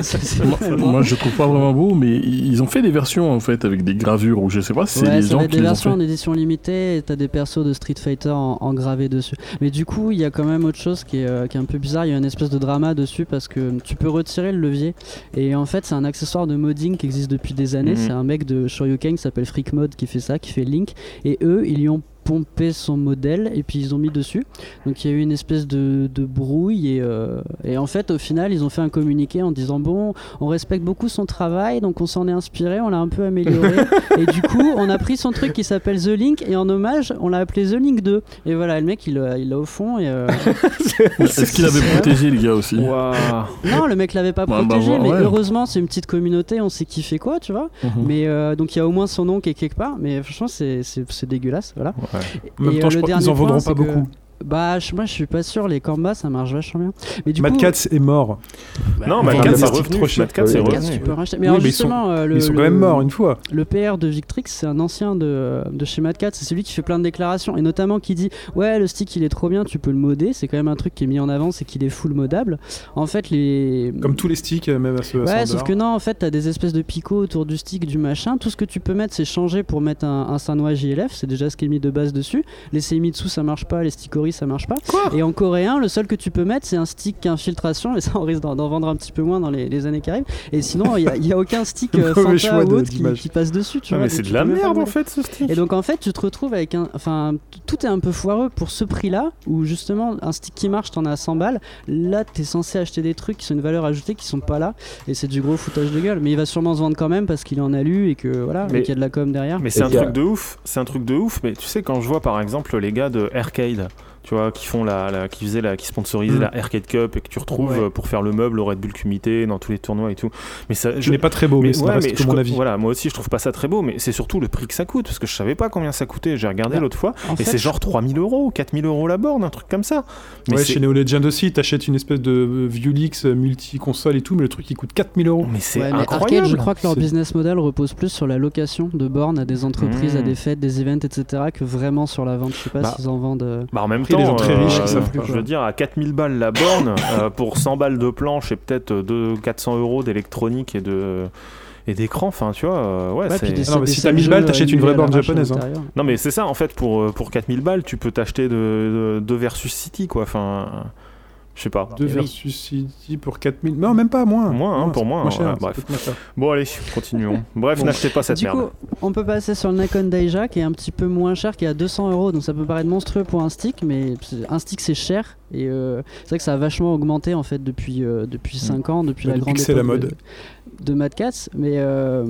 F: Moi, moi, je trouve pas vraiment beau, mais ils ont fait des versions en fait avec des gravures ou je sais pas si c'est les gens qui
E: des
F: les ont
E: versions
F: fait.
E: en édition limitée et t'as des persos de Street Fighter en, en gravé dessus. Mais du coup, il y a quand même autre chose qui est, euh, qui est un peu bizarre. Il y a une espèce de drama dessus parce que tu peux retirer le levier. Et en fait, c'est un accessoire de modding qui existe depuis des années.
C: Mhm.
E: C'est un mec de Shoryuken qui s'appelle Freak Mode qui fait ça, qui fait Link. Et eux, ils lui ont pompé son modèle et puis ils ont mis dessus. Donc il y a eu une espèce de, de brouille et, euh, et en fait au final ils ont fait un communiqué en disant bon on respecte beaucoup son travail donc on s'en est inspiré, on l'a un peu amélioré. Et du coup on a pris son truc qui s'appelle The Link et en hommage on l'a appelé The Link 2 et voilà le mec il l'a il au fond et euh,
F: Est-ce qu'il avait protégé les gars aussi.
E: Non le mec l'avait pas
F: Bah, bah,
E: protégé
F: ouais,
E: mais heureusement c'est une petite communauté on sait qui fait quoi tu vois.
F: Mhm.
E: mais euh, donc il y a au moins son nom qui est quelque part mais franchement c'est dégueulasse voilà
A: En même
E: Et,
A: temps,
E: euh,
A: je crois qu'ils en vendront pas beaucoup.
E: Bah, je- moi je suis pas sûr, les Kamba ça marche vachement bien. Mais du
A: Mad
E: coup,
A: Katz est mort.
C: Non,
A: Mad Katz
C: est
A: c'est
C: revenu.
A: trop cher.
C: Mad Katz est revenu.
E: tu peux racheter. Mais
A: Oui,
E: alors
A: mais ils sont-
E: justement, euh, le,
A: Ils sont quand
E: le-
A: même morts une fois.
E: Le PR de Victrix, c'est un ancien de, de chez Mad Katz, c'est celui qui fait plein de déclarations et notamment qui dit Ouais, le stick il est trop bien, tu peux le modder. C'est quand même un truc qui est mis en avant, c'est qu'il est full modable. En fait, les.
A: Comme tous les sticks, euh, même à ce à
E: Ouais,
A: 100
E: sauf que non, en fait, t'as des espèces de picots autour du stick, du machin. Tout ce que tu peux mettre, c'est changer pour mettre un, un Sanwa JLF. C'est déjà ce qui est mis de base dessus. Les Seimitsu, ça marche pas. Les Ça marche pas. Et en coréen, le seul que tu peux mettre, c'est un stick infiltration. Mais ça, on risque d'en vendre un petit peu moins dans les, les années qui arrivent. Et sinon, il y a, a aucun stick euh,
A: Mauvais
E: Fanta
A: choix
E: ou autre qui, passe dessus. Tu
C: Ah,
E: vois,
C: mais c'est de la merde en fait ce stick.
E: Et donc en fait, tu te retrouves avec un. Enfin, tout est un peu foireux pour ce prix-là, où justement, un stick qui marche, t'en as à 100 balles. Là, t'es censé acheter des trucs qui sont une valeur ajoutée qui sont pas là. Et c'est du gros foutage de gueule. Mais il va sûrement se vendre quand même parce qu'il en alu et que voilà,
C: Mais-
E: et qu'il y a de la com derrière.
C: Mais c'est
B: Et
C: un
B: a-
C: truc de ouf, c'est un truc de ouf. Mais tu sais quand je vois par exemple les gars de Arcade, tu vois, qui font la, la- qui faisaient la, qui sponsorisaient
A: Mm.
C: la Arcade Cup et que tu retrouves
E: Ouais.
C: euh, pour faire le meuble au Red Bull Kumité dans tous les tournois et tout. Mais ça,
A: Je n'ai pas très beau, mais, ça
C: ouais,
A: reste
C: mais
A: que
C: je
A: mon
C: co-
A: avis.
C: Voilà, moi aussi je trouve pas ça très beau, mais c'est surtout le prix que ça coûte parce que je savais pas combien ça coûtait. J'ai regardé
E: Bah,
C: l'autre fois
E: En
C: et
E: fait,
C: c'est genre 3000 euros, 4000 euros la borne, un truc comme ça. Mais
A: ouais, chez Neo Legend aussi, t'achètes une espèce de euh, Viewlix euh, multi-console et tout, mais le truc il coûte 4000 euros.
C: mais c'est
E: Ouais, mais
C: incroyable.
E: Arcade, je crois que leur business model repose plus sur la location de bornes à des entreprises,
C: Mmh.
E: à des fêtes, des events, etc., que vraiment sur la vente. Je sais pas
C: Bah,
E: s'ils en vendent.
C: Bah en même
A: Les gens très riches qui savent
C: je veux dire, à 4000 balles la borne, euh, pour 100 balles de planche et peut-être euh, deux- 400 euros d'électronique et de et d'écran, enfin tu vois, euh, ouais,
E: ouais,
C: c'est-
E: des-
A: Ah non, mais
E: des
A: si t'as
E: seuls
A: 1000 balles, t'achètes une vraie borne japonaise, hein.
C: Non mais c'est ça en fait pour, euh, pour 4000 balles tu peux t'acheter de, de, de Versus City quoi enfin Je sais pas.
A: 2
E: Eh
A: versus City pour 4000. Non, même pas, moins.
C: Moins, hein, pour moins,
A: cher,
C: ouais, bref.
A: cher.
C: Bon, allez, continuons. Bref,
E: Bon.
C: n'achetez pas cette
E: du
C: merde.
E: coup, on peut passer sur le Nikon Daija qui est un petit peu moins cher, qui est à 200 euros. Donc ça peut paraître monstrueux pour un stick, mais un stick c'est cher. Et euh, c'est vrai que ça a vachement augmenté en fait depuis, euh, depuis 5 ans, depuis
A: Bah,
E: la
A: depuis
E: grande
A: que c'est la
E: époque
A: mode.
E: De, de Mad Cats. Mais, euh,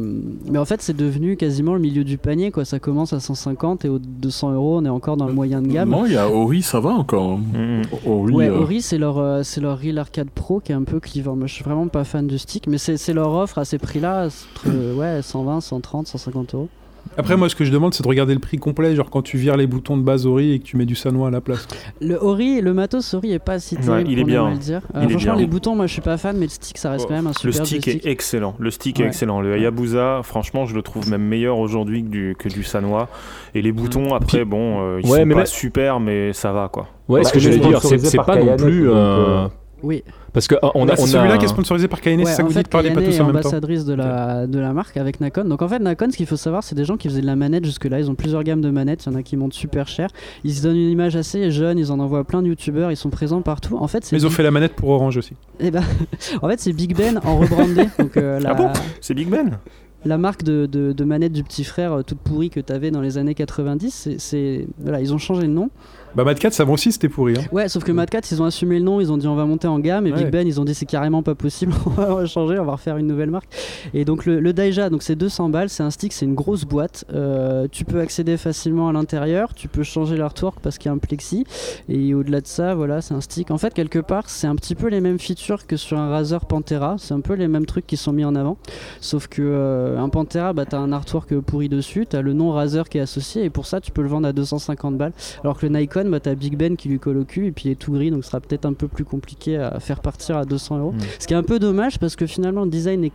E: mais en fait, c'est devenu quasiment le milieu du panier. Quoi. Ça commence à 150 et aux 200 euros, on est encore dans le moyen de gamme.
F: Non, il y a Ori, ça va encore.
C: Mhm.
F: Ori,
E: Ouais,
F: euh,
E: Ori, c'est leur, euh, c'est leur Real Arcade Pro qui est un peu clivant. Moi, je suis vraiment pas fan du stick, mais c'est c'est leur offre à ces prix-là, entre euh, ouais, 120, 130, 150 euros.
A: Après, moi, ce que je demande, c'est de regarder le prix complet, genre quand tu vires les boutons de base Ori et que tu mets du Sanois à la place.
E: Le Ori, le matos Ori est pas si
C: Ouais,
E: terrible,
C: il est bien.
E: le dire. Euh,
C: Il est
E: franchement,
C: bien.
E: les boutons, moi, je suis pas fan, mais le stick, ça reste quand même un
C: Le
E: super
C: stick
E: stick.
C: est excellent. Le stick est
E: Ouais.
C: excellent. Le Hayabusa, franchement, je le trouve même meilleur aujourd'hui que du, que du Sanwa. Et les boutons, après, bon, euh, ils
G: Ouais,
C: sont
G: mais
C: pas super, mais ça va quoi.
G: Ouais, ce que
B: est
G: j'allais dire, c'est pas non plus. euh,
B: euh,
E: Oui,
G: Parce que ah, on a.
A: Ah, c'est
G: on
A: celui-là
G: a-
A: qui est sponsorisé par Kayane,
E: Ouais,
A: c'est ça que
E: en
A: vous
E: fait,
A: dites, parlez pas tous en même temps.
E: ambassadrice de la, de la marque avec Nakon. Donc en fait, Nakon, ce qu'il faut savoir, c'est des gens qui faisaient de la manette jusque-là. Ils ont plusieurs gammes de manettes. Il y en a qui montent super cher. Ils se donnent une image assez jeune. Ils en envoient plein de youtubeurs. Ils sont présents partout. En fait,
A: Mais ils ont fait la manette pour Orange aussi.
E: Eh ben, en fait, c'est Big Ben en rebrandé. Donc euh, la,
C: Ah bon? C'est Big Ben?
E: la marque de, de, de manette du petit frère euh, toute pourrie que t'avais dans les années 90, c'est- c'est voilà, ils ont changé le nom.
A: Bah, Mad 4, ça va aussi, c'était pourri. Hein.
E: Ouais, sauf que Mad 4, ils ont assumé le nom, ils ont dit on va monter en gamme, et
A: Ouais.
E: Big Ben, ils ont dit c'est carrément pas possible, on va on va changer, on va refaire une nouvelle marque. Et donc le, le Daija, donc c'est 200 balles, c'est un stick, c'est une grosse boîte. Euh, tu peux accéder facilement à l'intérieur, tu peux changer l'artwork parce qu'il y a un plexi, et au-delà de ça, voilà, c'est un stick. En fait, quelque part, c'est un petit peu les mêmes features que sur un Razer Pantera, c'est un peu les mêmes trucs qui sont mis en avant, sauf que euh, un Pantera, bah, t'as un artwork pourri dessus, t'as le nom Razer qui est associé, et pour ça, tu peux le vendre à 250 balles. Alors que le Nikon, bah, t'as Big Ben qui lui colle au cul et puis il est tout gris donc ce sera peut-être un peu plus compliqué à faire partir à 200 euros.
C: Mm.
E: Ce qui est un peu dommage parce que finalement le design est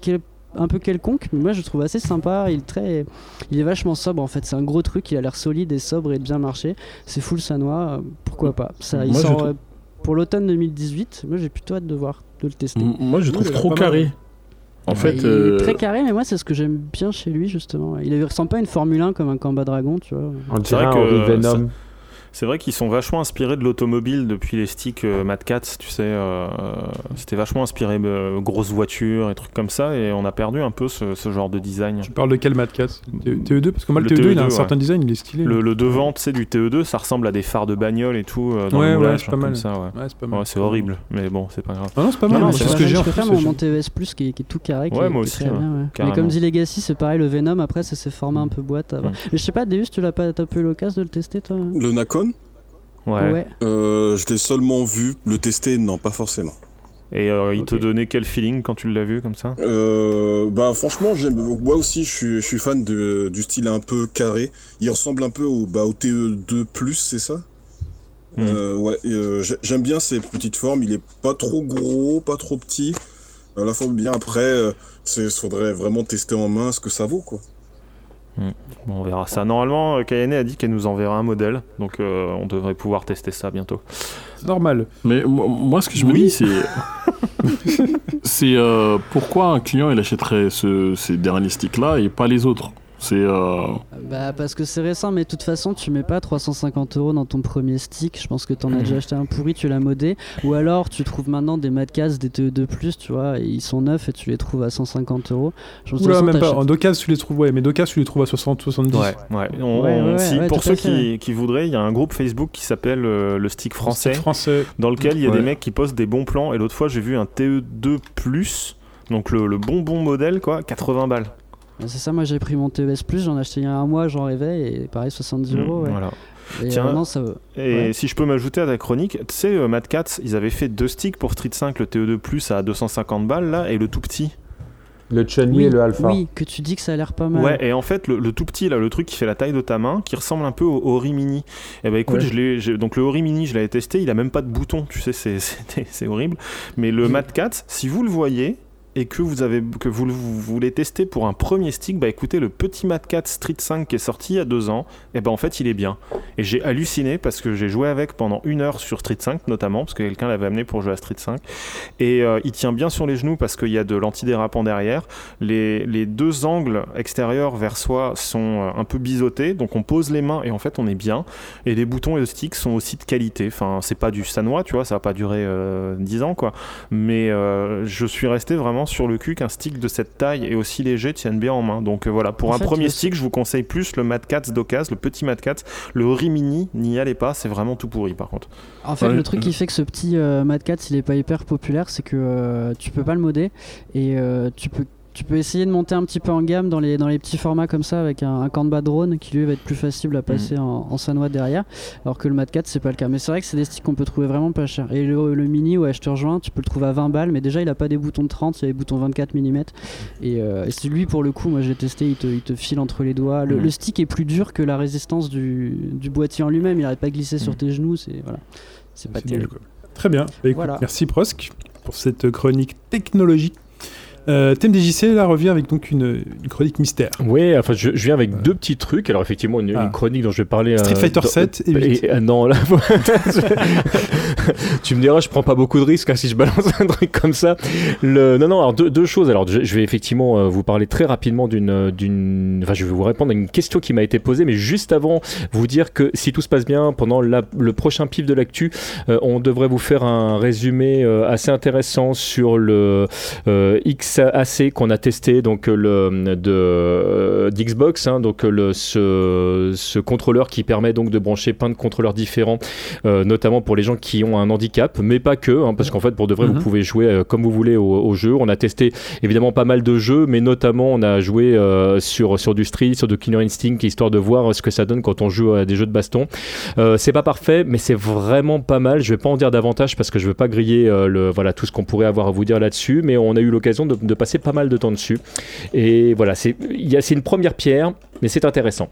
E: quel- un peu quelconque mais moi je le trouve assez sympa il est très il est vachement sobre en fait c'est un gros truc il a l'air solide et sobre et de bien marcher c'est full sanois pourquoi pas? Ça il
F: Moi, je
E: sort
F: trouve-
E: euh, pour l'automne 2018 moi j'ai plutôt hâte de voir de le tester
F: M- Moi, je trouve trop
A: mal.
F: carré. En
E: Ouais,
F: fait,
E: il est
F: euh,
E: très carré mais moi c'est ce que j'aime bien chez lui justement il ne ressemble pas à une Formule 1 comme un Combat Dragon tu vois
B: On dirait
C: que,
B: Venom.
C: C'est vrai qu'ils sont vachement inspirés de l'automobile depuis les sticks euh, Mad Cats, tu sais. euh, C'était vachement inspiré de grosses voitures et trucs comme ça, et on a perdu un peu ce, ce genre de design.
A: Tu parles de quel Mad 4 TE2 Parce que moi, le,
C: Le
A: TE2, il a un
C: TE2,
A: certain design, il est stylé.
C: Le, le devant, tu sais, du TE2, ça ressemble à des phares de bagnole et tout euh, dans
A: Ouais,
C: le
A: ouais, c'est pas
C: comme
A: mal.
C: ça, ouais.
A: Ouais, c'est pas mal.
C: Ouais, c'est horrible, mais bon, c'est pas grave.
A: Ah non, c'est pas mal, c'est ce que j'ai en
E: préfère mon, TES Plus qui est, qui est tout carré. Qui
C: Ouais,
E: est,
C: moi aussi.
E: Mais comme dit Legacy, c'est pareil, le Venom après c'est ses formats un peu boîte.
C: Mm.
E: Mais je sais pas, Deus, tu l'as pas, eu l'occasion de le tester toi?
D: Le Nakon,
C: Ouais.
D: euh, je l'ai seulement vu, le tester, non, pas forcément.
C: Et euh, il te donnait quel feeling quand tu l'as vu comme ça?
D: Euh, bah franchement. Moi aussi, je suis, je suis fan de, du style un peu carré. Il ressemble un peu au, bah, au TE2+, c'est ça?
C: Mhm.
D: Euh, Ouais. euh, j'aime bien ces petites formes. Il est pas trop gros, pas trop petit. La forme bien. Après, c'est faudrait vraiment tester en main ce que ça vaut, quoi.
C: Bon, on verra ça. Normalement, euh, Kayane a dit qu'elle nous enverra un modèle, donc euh, on devrait pouvoir tester ça bientôt.
A: Normal.
F: Mais mo- moi, ce que je me
C: Oui.
F: dis, c'est. c'est euh, pourquoi un client il achèterait ce- ces derniers sticks-là et pas les autres? C'est. euh,
E: Bah parce que c'est récent, mais de toute façon tu mets pas 350 euros dans ton premier stick. Je pense que t'en as
C: Mhm.
E: déjà acheté un pourri, tu l'as modé. Ou alors tu trouves maintenant des Madcast, des TE2+, tu vois, et ils sont neufs et tu les trouves à 150 euros. Je
A: Oula, même pas. En Docas, tu les trouves, ouais, mais Docas, tu les trouves à 60, 70.
C: Ouais, ouais. On-
E: Ouais,
C: si,
E: ouais,
C: pour ceux qui, qui voudraient, il y a un groupe Facebook qui s'appelle euh, le Stick Français,
A: Français.
C: dans lequel il y a
F: Ouais.
C: des mecs qui postent des bons plans. Et l'autre fois, j'ai vu un TE2+, donc le, le bon bon modèle, quoi, 80 balles.
E: Ouais, C'est ça, moi j'ai pris mon TES+, j'en ai acheté il y a un mois, j'en rêvais, et pareil 70 euros. Ouais.
C: Mm, Voilà.
E: Et,
C: Tiens.
E: euh, non, ça vaut-
C: Et
E: Ouais.
C: si je peux m'ajouter à ta chronique, tu sais, euh, Mad Cats, ils avaient fait deux sticks pour Street 5, le TE2 à 250 balles, là, et le tout petit.
B: Le Chun-Li
E: oui,
B: et le Alpha.
E: oui, que tu dis que ça a l'air pas mal.
C: Ouais, et en fait, le, le tout petit, là, le truc qui fait la taille de ta main, qui ressemble un peu au Ori Mini. Et bah écoute,
F: Ouais.
C: je l'ai, j'ai- donc le Ori Mini, je l'avais testé, il a même pas de bouton, tu sais, c'est horrible. Mais le Mad Cat, si vous le voyez, et que vous, avez, que vous, voulez tester pour un premier stick, bah écoutez, le petit Mad 4 Street 5 qui est sorti il y a deux ans, et ben en fait il est bien. Et j'ai halluciné parce que j'ai joué avec pendant une heure sur Street 5 notamment, parce que quelqu'un l'avait amené pour jouer à Street 5. Et euh, il tient bien sur les genoux parce qu'il y a de l'antidérapant derrière. Les, les deux angles extérieurs vers soi sont euh, un peu biseautés, donc on pose les mains et en fait on est bien. Et les boutons et le stick sont aussi de qualité. Enfin, c'est pas du sanois, tu vois, ça va pas durer euh, 10 ans quoi. Mais euh, je suis resté vraiment sur le cul qu'un stick de cette taille et aussi léger tienne bien en main. Donc euh, voilà, pour
E: En
C: un
E: fait,
C: premier stick, je vous conseille plus le Mad Cats d'occasion, le petit Mad Cats. Le Rimini, n'y allez pas, c'est vraiment tout pourri par contre.
E: En fait,
F: Ouais,
E: le truc qui fait que ce petit euh, Mad Cat, il est pas hyper populaire, c'est que euh, tu peux pas le modder et euh, tu peux tu peux essayer de monter un petit peu en gamme dans les, dans les petits formats comme ça avec un, un Canva drone qui lui va être plus facile à passer en, en sanois derrière alors que le Mad Cat c'est pas le cas mais c'est vrai que c'est des sticks qu'on peut trouver vraiment pas cher et le, le mini ouais je te rejoins tu peux le trouver à 20 balles mais déjà il a pas des boutons de 30 il a des boutons 24 mm et, euh, et c'est lui pour le coup moi j'ai testé il te, il te file entre les doigts le,
C: Mhm.
E: le stick est plus dur que la résistance du, du boîtier en lui-même il arrête pas de glisser sur
C: Mhm.
E: tes genoux c'est voilà c'est pas terrible.
A: Très bien. Bah, écoute,
E: Voilà.
A: Merci Prosk pour cette chronique technologie. Euh, TMDJC là revient avec donc une, une chronique mystère.
G: Oui, enfin, je, je viens avec deux petits trucs. Alors, effectivement, une,
A: Ah.
G: une chronique dont je vais parler.
A: Street
G: euh,
A: Fighter
G: dans-
A: 7 et 8.
G: euh, non, là, tu me diras, je prends pas beaucoup de risques hein, si je balance un truc comme ça. Le... Non, non, alors deux, deux choses. Alors, je, je vais effectivement euh, vous parler très rapidement d'une, d'une. Enfin, je vais vous répondre à une question qui m'a été posée, mais juste avant, vous dire que si tout se passe bien, pendant la- le prochain pif de l'actu, on devrait vous faire un résumé assez intéressant sur le euh, XAC qu'on a testé, donc euh, le de euh, d'Xbox, hein, donc euh, le ce, ce contrôleur qui permet donc de brancher plein de contrôleurs différents, euh, notamment pour les gens qui ont un handicap, mais pas que, hein, parce qu'en fait pour de vrai
A: Mhm.
G: vous pouvez jouer comme vous voulez au, au jeu. On a testé évidemment pas mal de jeux, mais notamment on a joué euh, sur sur du Street, sur du Killer Instinct, histoire de voir ce que ça donne quand on joue à des jeux de baston. Euh, c'est pas parfait, mais c'est vraiment pas mal. Je vais pas en dire davantage parce que je veux pas griller le, voilà, tout ce qu'on pourrait avoir à vous dire là-dessus, mais on a eu l'occasion de, de passer pas mal de temps dessus. Et voilà, c'est une première pierre, mais c'est intéressant.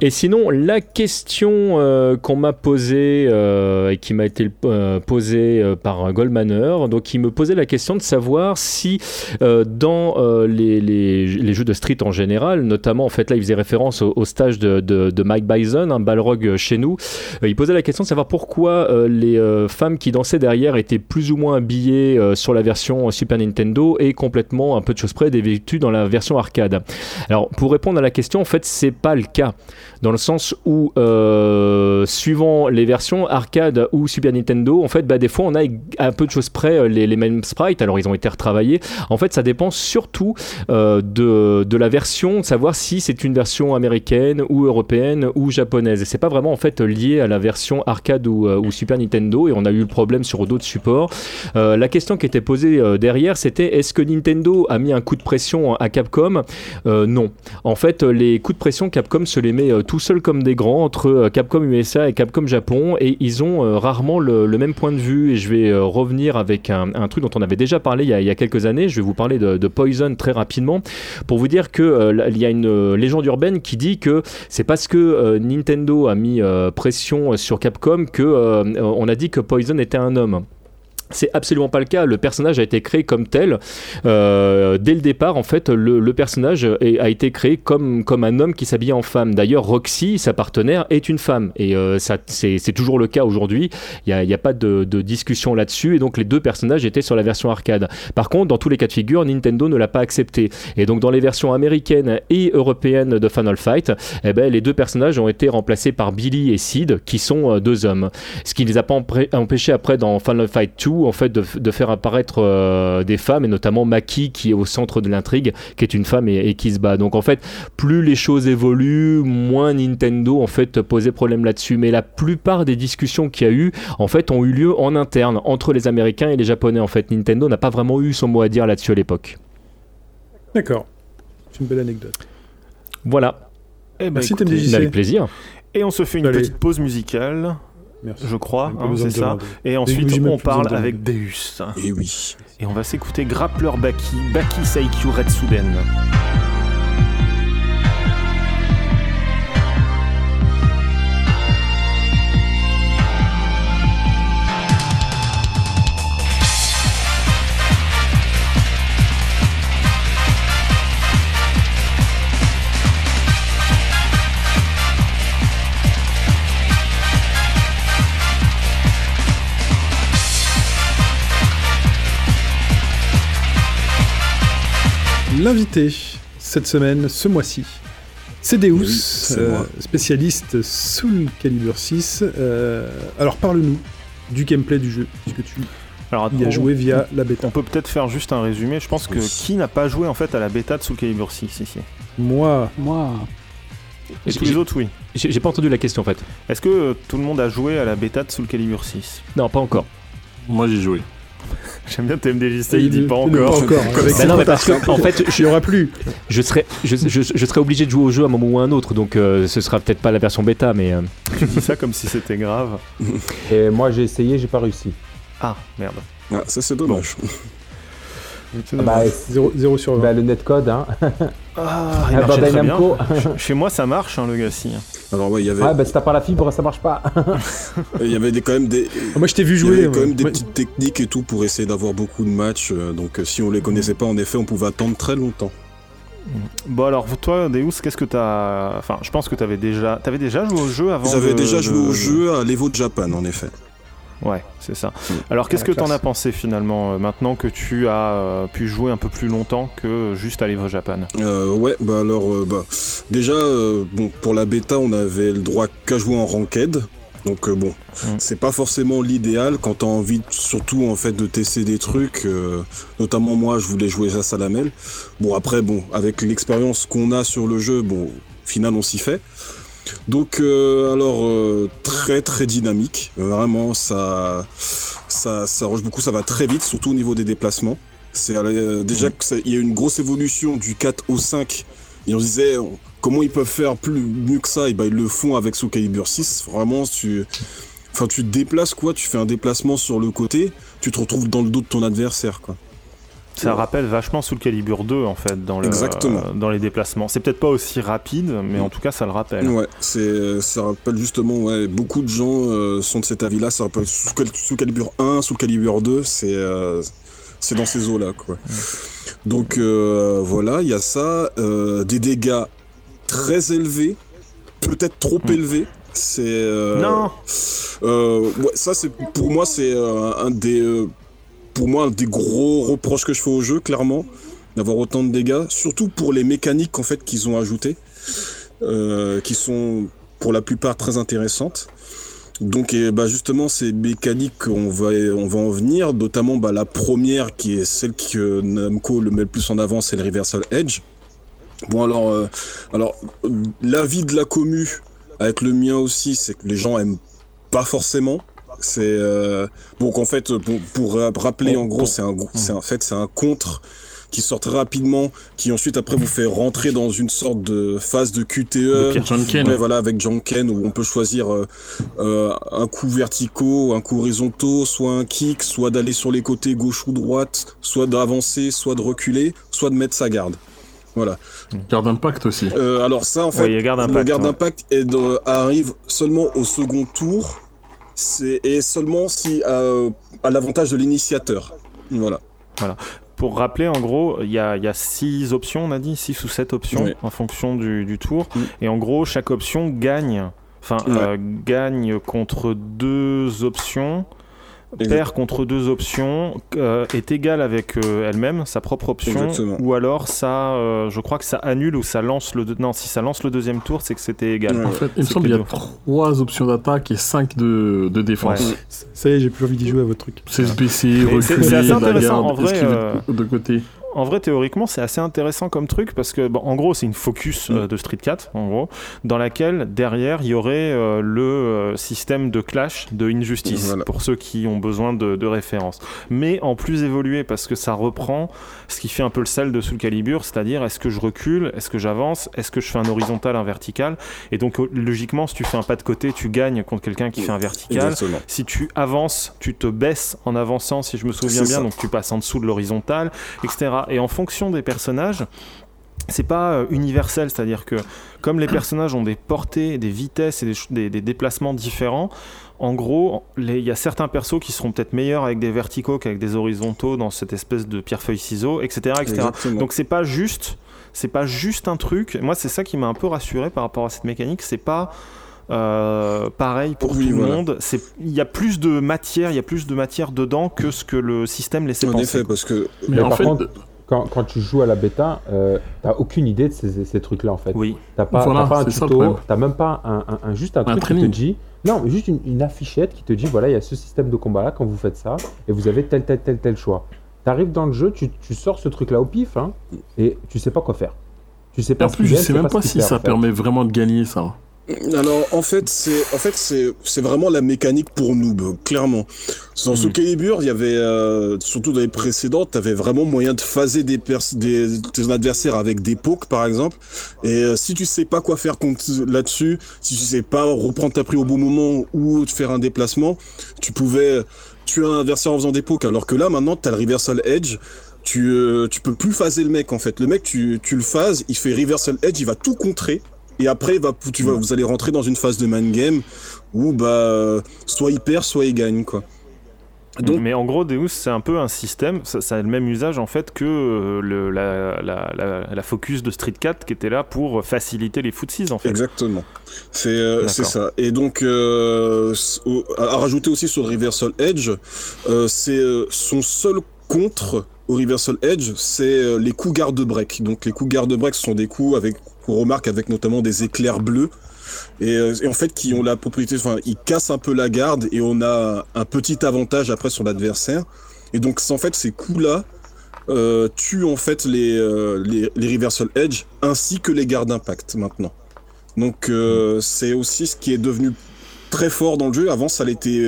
G: Et sinon, la question euh, qu'on m'a posée euh, et qui m'a été euh, posée par Goldmaner, donc il me posait la question de savoir si dans les, jeux de street en général, notamment en fait là il faisait référence au, stage de, Mike Bison, un balrog chez nous, il posait la question de savoir pourquoi les femmes qui dansaient derrière étaient plus ou moins habillées sur la version Super Nintendo et complètement un peu de choses près dévêtues dans la version arcade. Alors pour répondre à la question, en fait c'est pas le cas dans le sens où euh, suivant les versions arcade ou Super Nintendo, en fait bah, des fois on a un peu de choses près euh, les, mêmes sprites. Alors ils ont été retravaillés. En fait ça dépend surtout euh, de, de la version, de savoir si c'est une version américaine ou européenne ou japonaise. Et c'est pas vraiment en fait lié à la version arcade ou, Super Nintendo. Et on a eu le problème sur d'autres supports. La question qui était posée derrière, c'était est-ce que Nintendo a mis un coup de pression à Capcom? Non. En fait, les coups de pression, Capcom se les met euh, tout seul comme des grands entre euh, Capcom USA et Capcom Japon. Et ils ont euh, rarement le, même point de vue. Et je vais revenir avec un, truc dont on avait déjà parlé il y a, quelques années. Je vais vous parler de, de Poison très rapidement pour vous dire que il y a une légende urbaine qui dit que c'est parce que Nintendo a mis pression sur Capcom que on a dit que Poison était un homme. C'est absolument pas le cas. Le personnage a été créé comme tel. Euh, dès le départ, en fait, le, le personnage a été créé comme, comme un homme qui s'habille en femme. D'ailleurs, Roxy, sa partenaire, est une femme. Et euh, ça, c'est c'est toujours le cas aujourd'hui. Il n'y a, a pas de, de discussion là-dessus. Et donc, les deux personnages étaient sur la version arcade. Par contre, dans tous les cas de figure, Nintendo ne l'a pas accepté. Et donc, dans les versions américaines et européennes de Final Fight, eh ben, les deux personnages ont été remplacés par Billy et Sid, qui sont euh, deux hommes. Ce qui les a pas empêchés après dans Final Fight 2 en fait de, de faire apparaître euh, des femmes et notamment Maki qui est au centre de l'intrigue qui est une femme et, et qui se bat. Donc en fait plus les choses évoluent moins Nintendo en fait posait problème là-dessus. Mais la plupart des discussions qu'il y a eu en fait ont eu lieu en interne entre les américains et les japonais en fait. Nintendo n'a pas vraiment eu son mot à dire là-dessus à l'époque.
A: D'accord. C'est une belle anecdote.
G: voilà.
C: Eh ben,
A: Merci,
C: écoutez,
G: avec plaisir.
C: Et on se fait une
A: Allez.
C: petite pause musicale,
A: Merci.
C: je crois, hein, c'est ça.
A: demander.
C: Et ensuite, on parle avec Deus.
D: Et oui.
C: Et on va s'écouter Grappler Baki, Baki Saikyu Retsuden.
A: L'invité cette semaine, ce mois-ci. C'est Deus,
D: Oui,
A: euh, spécialiste Soul Calibur 6. Euh, alors parle-nous du gameplay du jeu, puisque tu
C: Alors,
A: y as joué via la bêta.
C: On peut peut-être faire juste un résumé. Je pense que
D: Oui.
C: qui n'a pas joué en fait à la bêta de Soul Calibur 6 ici?
A: Moi,
E: Moi,
C: Et tous les autres, oui.
G: J'ai j'ai pas entendu la question en fait.
C: Est-ce que euh, tout le monde a joué à la bêta de Soul Calibur 6
G: Non, pas encore.
F: Moi, j'ai joué.
C: J'aime bien TMDJC, il dit pas encore.
A: Pas encore. Avec
G: Bah non, mais parce que, en fait,
A: Il y aura plus.
G: je serais, je, je- je serais obligé de jouer au jeu à un moment ou à un autre, donc euh, ce sera peut-être pas la version bêta, mais euh,
C: Tu dis ça comme si c'était grave.
B: Et moi, j'ai essayé, j'ai pas réussi.
C: Ah, merde.
D: Ah, ça c'est dommage.
B: Bah,
A: 0, 0 sur 20.
B: bah, le netcode, hein.
C: Ah, il
B: Ah,
C: marchait
B: Bandai
C: très bien.
B: Namco.
C: Chez moi, ça marche, hein, le Legacy.
D: Alors ouais, il y avait,
B: Ah, bah, si t'as pas la fibre, ça marche pas.
D: il y avait des, quand même des,
A: Ah, moi je t'ai vu
D: il y
A: jouer.
D: avait quand même des
A: Ouais.
D: petites techniques et tout pour essayer d'avoir beaucoup de matchs. euh, donc euh, si on les connaissait pas, en effet, on pouvait attendre très longtemps.
C: Bon alors toi Deus, qu'est-ce que t'as... Enfin je pense que t'avais déjà... T'avais déjà joué au jeu avant
D: J'avais
C: de-
D: déjà joué
C: de-
D: au jeu à l'Evo de Japan, en effet.
C: Ouais, c'est ça.
D: Mm.
C: Alors qu'est-ce que t'en as pensé finalement euh, maintenant que tu as euh, pu jouer un peu plus longtemps que juste à l'Evre Japan
D: Euh, ouais, bah alors, euh, bah, déjà, euh, bon, pour la bêta, on avait le droit qu'à jouer en ranked. Donc euh, bon,
C: Mm.
D: c'est pas forcément l'idéal quand t'as envie, surtout en fait, de tester des trucs. euh, notamment moi, je voulais jouer à Salamel. Bon après, bon, avec l'expérience qu'on a sur le jeu, bon, au final, on s'y fait. Donc euh, alors euh, très très dynamique, vraiment ça ça ça roche beaucoup, ça va très vite, surtout au niveau des déplacements. C'est euh, déjà que ça- il y a une grosse évolution du 4 au 5 et on se disait comment ils peuvent faire plus mieux que ça? Et ben ils le font avec Soul Calibur 6. Vraiment tu enfin tu te déplaces quoi, tu fais un déplacement sur le côté, tu te retrouves dans le dos de ton adversaire quoi.
C: Ça rappelle vachement Soul Calibur 2 en fait dans, le,
D: Exactement.
C: euh, dans les déplacements. C'est peut-être pas aussi rapide, mais en tout cas ça le rappelle.
D: Ouais, c'est ça rappelle justement ouais, beaucoup de gens euh, sont de cet avis-là, ça rappelle Soul Cal- Soul Calibur 1, Soul Calibur 2, c'est euh, c'est dans ces eaux-là quoi. Donc voilà, il y a ça, des dégâts très élevés, peut-être trop
C: Mm.
D: élevés. C'est
C: Non
D: ouais, ça c'est pour moi c'est un des pour moi un des gros reproches que je fais au jeu clairement d'avoir autant de dégâts, surtout pour les mécaniques en fait qu'ils ont ajoutées, euh, qui sont pour la plupart très intéressantes. Donc et, bah, justement ces mécaniques on va on va en venir, notamment bah, la première qui est celle que Namco le met le plus en avant, c'est le Reversal Edge. Bon alors euh, alors euh, l'avis de la commu avec le mien aussi, c'est que les gens aiment pas forcément. C'est euh, donc en fait pour, pour ra- rappeler en gros c'est un gros- c'est en fait c'est un contre qui sort très rapidement, qui ensuite après vous fait rentrer dans une sorte de phase de QTE.
C: pire.
F: John Ken.
D: Ouais, voilà, avec John Ken, où on peut choisir euh, euh, un coup verticaux, un coup horizontaux, soit un kick, soit d'aller sur les côtés gauche ou droite, soit d'avancer, soit de reculer, soit de mettre sa garde. Voilà.
F: Garde Impact aussi.
D: Euh, alors ça, en fait,
C: Ouais, garde
D: le
C: impact,
D: garde
C: ouais.
D: impact est arrive seulement au second tour, c'est et seulement si euh, à l'avantage de l'initiateur. Voilà.
C: Pour rappeler, en gros, il y a, il y a six options, on a dit, six ou sept options
D: Oui.
C: en fonction du, du tour. Et en gros, chaque option gagne, enfin, euh, gagne contre deux options, Perd contre deux options, euh, est égale avec euh, elle-même, sa propre option,
D: Exactement.
C: ou alors ça, euh, je crois que ça annule ou ça lance le. deux- Non, si ça lance le deuxième tour, c'est que c'était égal.
D: Ouais.
F: En fait, il me semble qu'il y a trois options d'attaque et cinq de, de défense.
C: Ouais.
A: Ça y est, j'ai plus envie d'y jouer à votre truc.
F: C'est
C: c'est-
F: reculer,
C: c'est assez
F: la
C: intéressant,
F: garde,
C: euh,
F: de côté?
C: En vrai, théoriquement, c'est assez intéressant comme truc parce que, bon, en gros, c'est une focus euh, de Street 4, en gros, dans laquelle derrière il y aurait euh, le euh, système de clash de Injustice
D: Voilà.
C: pour ceux qui ont besoin de, de références. Mais en plus évolué parce que ça reprend ce qui fait un peu le sel de Soul Calibur, c'est-à-dire est-ce que je recule, est-ce que j'avance, est-ce que je fais un horizontal, un vertical? Et donc, logiquement, si tu fais un pas de côté, tu gagnes contre quelqu'un qui fait un vertical.
D: Exactement.
C: Si tu avances, tu te baisses en avançant, si je me souviens bien,
D: ça.
C: donc tu passes en dessous de l'horizontale, etc. Et en fonction des personnages, c'est pas euh, universel, c'est-à-dire que comme les personnages ont des portées, des vitesses et des, ch- des- des déplacements différents, en gros, il y a certains persos qui seront peut-être meilleurs avec des verticaux qu'avec des horizontaux dans cette espèce de pierre-feuille-ciseau, etc., etc. Donc c'est pas juste, c'est pas juste un truc. Moi, c'est ça qui m'a un peu rassuré par rapport à cette mécanique. C'est pas euh, pareil pour
D: Oui,
C: tout le
D: voilà.
C: monde. Il y a plus de matière, il y a plus de matière dedans que ce que le système laissait
D: en
C: penser.
D: effet, parce que
F: Mais,
B: Mais
F: en
B: par
F: fait,
B: contre- quand, quand tu joues à la bêta, euh, t'as aucune idée de ces, ces trucs-là en fait.
C: Oui.
B: T'as pas,
F: Voilà,
B: pas un tuto, t'as même pas un, un- un- juste un, truc qui te dit. Non, juste une, une affichette qui te dit voilà, il y a ce système de combat là quand vous faites ça et vous avez tel tel tel tel choix. T'arrives dans le jeu, tu, tu sors ce truc là au pif hein, et tu sais pas quoi faire. Tu sais pas
F: en plus, je sais même pas si ça
B: en fait.
F: permet vraiment de gagner ça.
D: Alors en fait c'est en fait c'est c'est vraiment la mécanique pour noob clairement. Dans ce
C: Mhm.
D: Calibur, il y avait euh, surtout dans les précédentes, t'avais vraiment moyen de phaser des, des tes adversaires avec des pokes par exemple. Et euh, si tu sais pas quoi faire contre là-dessus, si tu sais pas reprendre ta prise au bon moment ou te faire un déplacement, tu pouvais tuer un adversaire en faisant des pokes. Alors que là maintenant t'as le reversal edge. Tu, euh, tu peux plus phaser le mec en fait. Le mec tu, tu le phases, il fait reversal edge, il va tout contrer. Et après, tu vas, vous allez rentrer dans une phase de man game où bah, euh, soit il perd, soit il gagne. Quoi. Donc,
C: Mais en gros, Deus, c'est un peu un système, ça, ça a le même usage en fait que euh, le, la, la, la, la focus de Street 4 qui était là pour faciliter les footsies en fait.
D: Exactement. C'est euh, ça. Et donc, euh, à, rajouter aussi sur Reversal Edge, euh, c'est son seul contre au Reversal Edge, c'est les coups garde-break. Donc, les coups garde-break sont des coups avec qu'on remarque avec notamment des éclairs bleus. Et, euh, et en fait, qui ont la propriété, enfin, ils cassent un peu la garde et on a un petit avantage après sur l'adversaire. Et donc, en fait ces coups-là euh, tuent en fait les, euh, les, les Reversal Edge ainsi que les gardes impact maintenant. Donc c'est aussi ce qui est devenu très fort dans le jeu. Avant, ça l'était.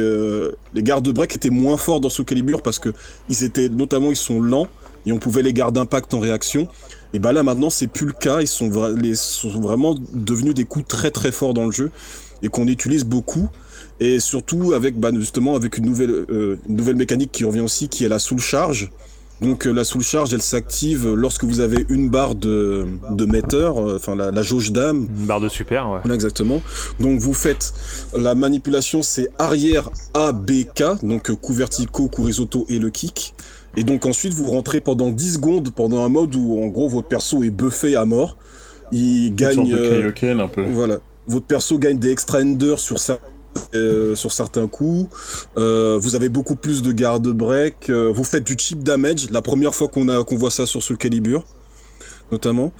D: les gardes break étaient moins forts dans Soul Calibur parce que ils étaient notamment ils sont lents et on pouvait les garder impact en réaction. Et bah là maintenant c'est plus le cas. Ils sont, vra- les, sont vraiment devenus des coups très très forts dans le jeu et qu'on utilise beaucoup. Et surtout avec bah, justement avec une nouvelle euh, une nouvelle mécanique qui revient aussi qui est la soul charge. Donc euh, la soul charge elle s'active lorsque vous avez une barre de, de metteur, euh, enfin la, la jauge d'âme
C: Une barre de super, ouais.
D: exactement. Donc vous faites la manipulation, c'est arrière A, B, K, donc euh, coup verticaux, coup risotto et le kick. Et donc ensuite vous rentrez pendant 10 secondes pendant un mode où en gros votre perso est buffé à mort. Il
F: Une sorte
D: gagne,
F: de
D: euh,
F: Kaioken un peu.
D: voilà, votre perso gagne des extra enders sur cer- euh, sur certains coups. Euh, vous avez beaucoup plus de garde break. Euh, vous faites du cheap damage. La première fois qu'on a qu'on voit ça sur Soul Calibur, notamment.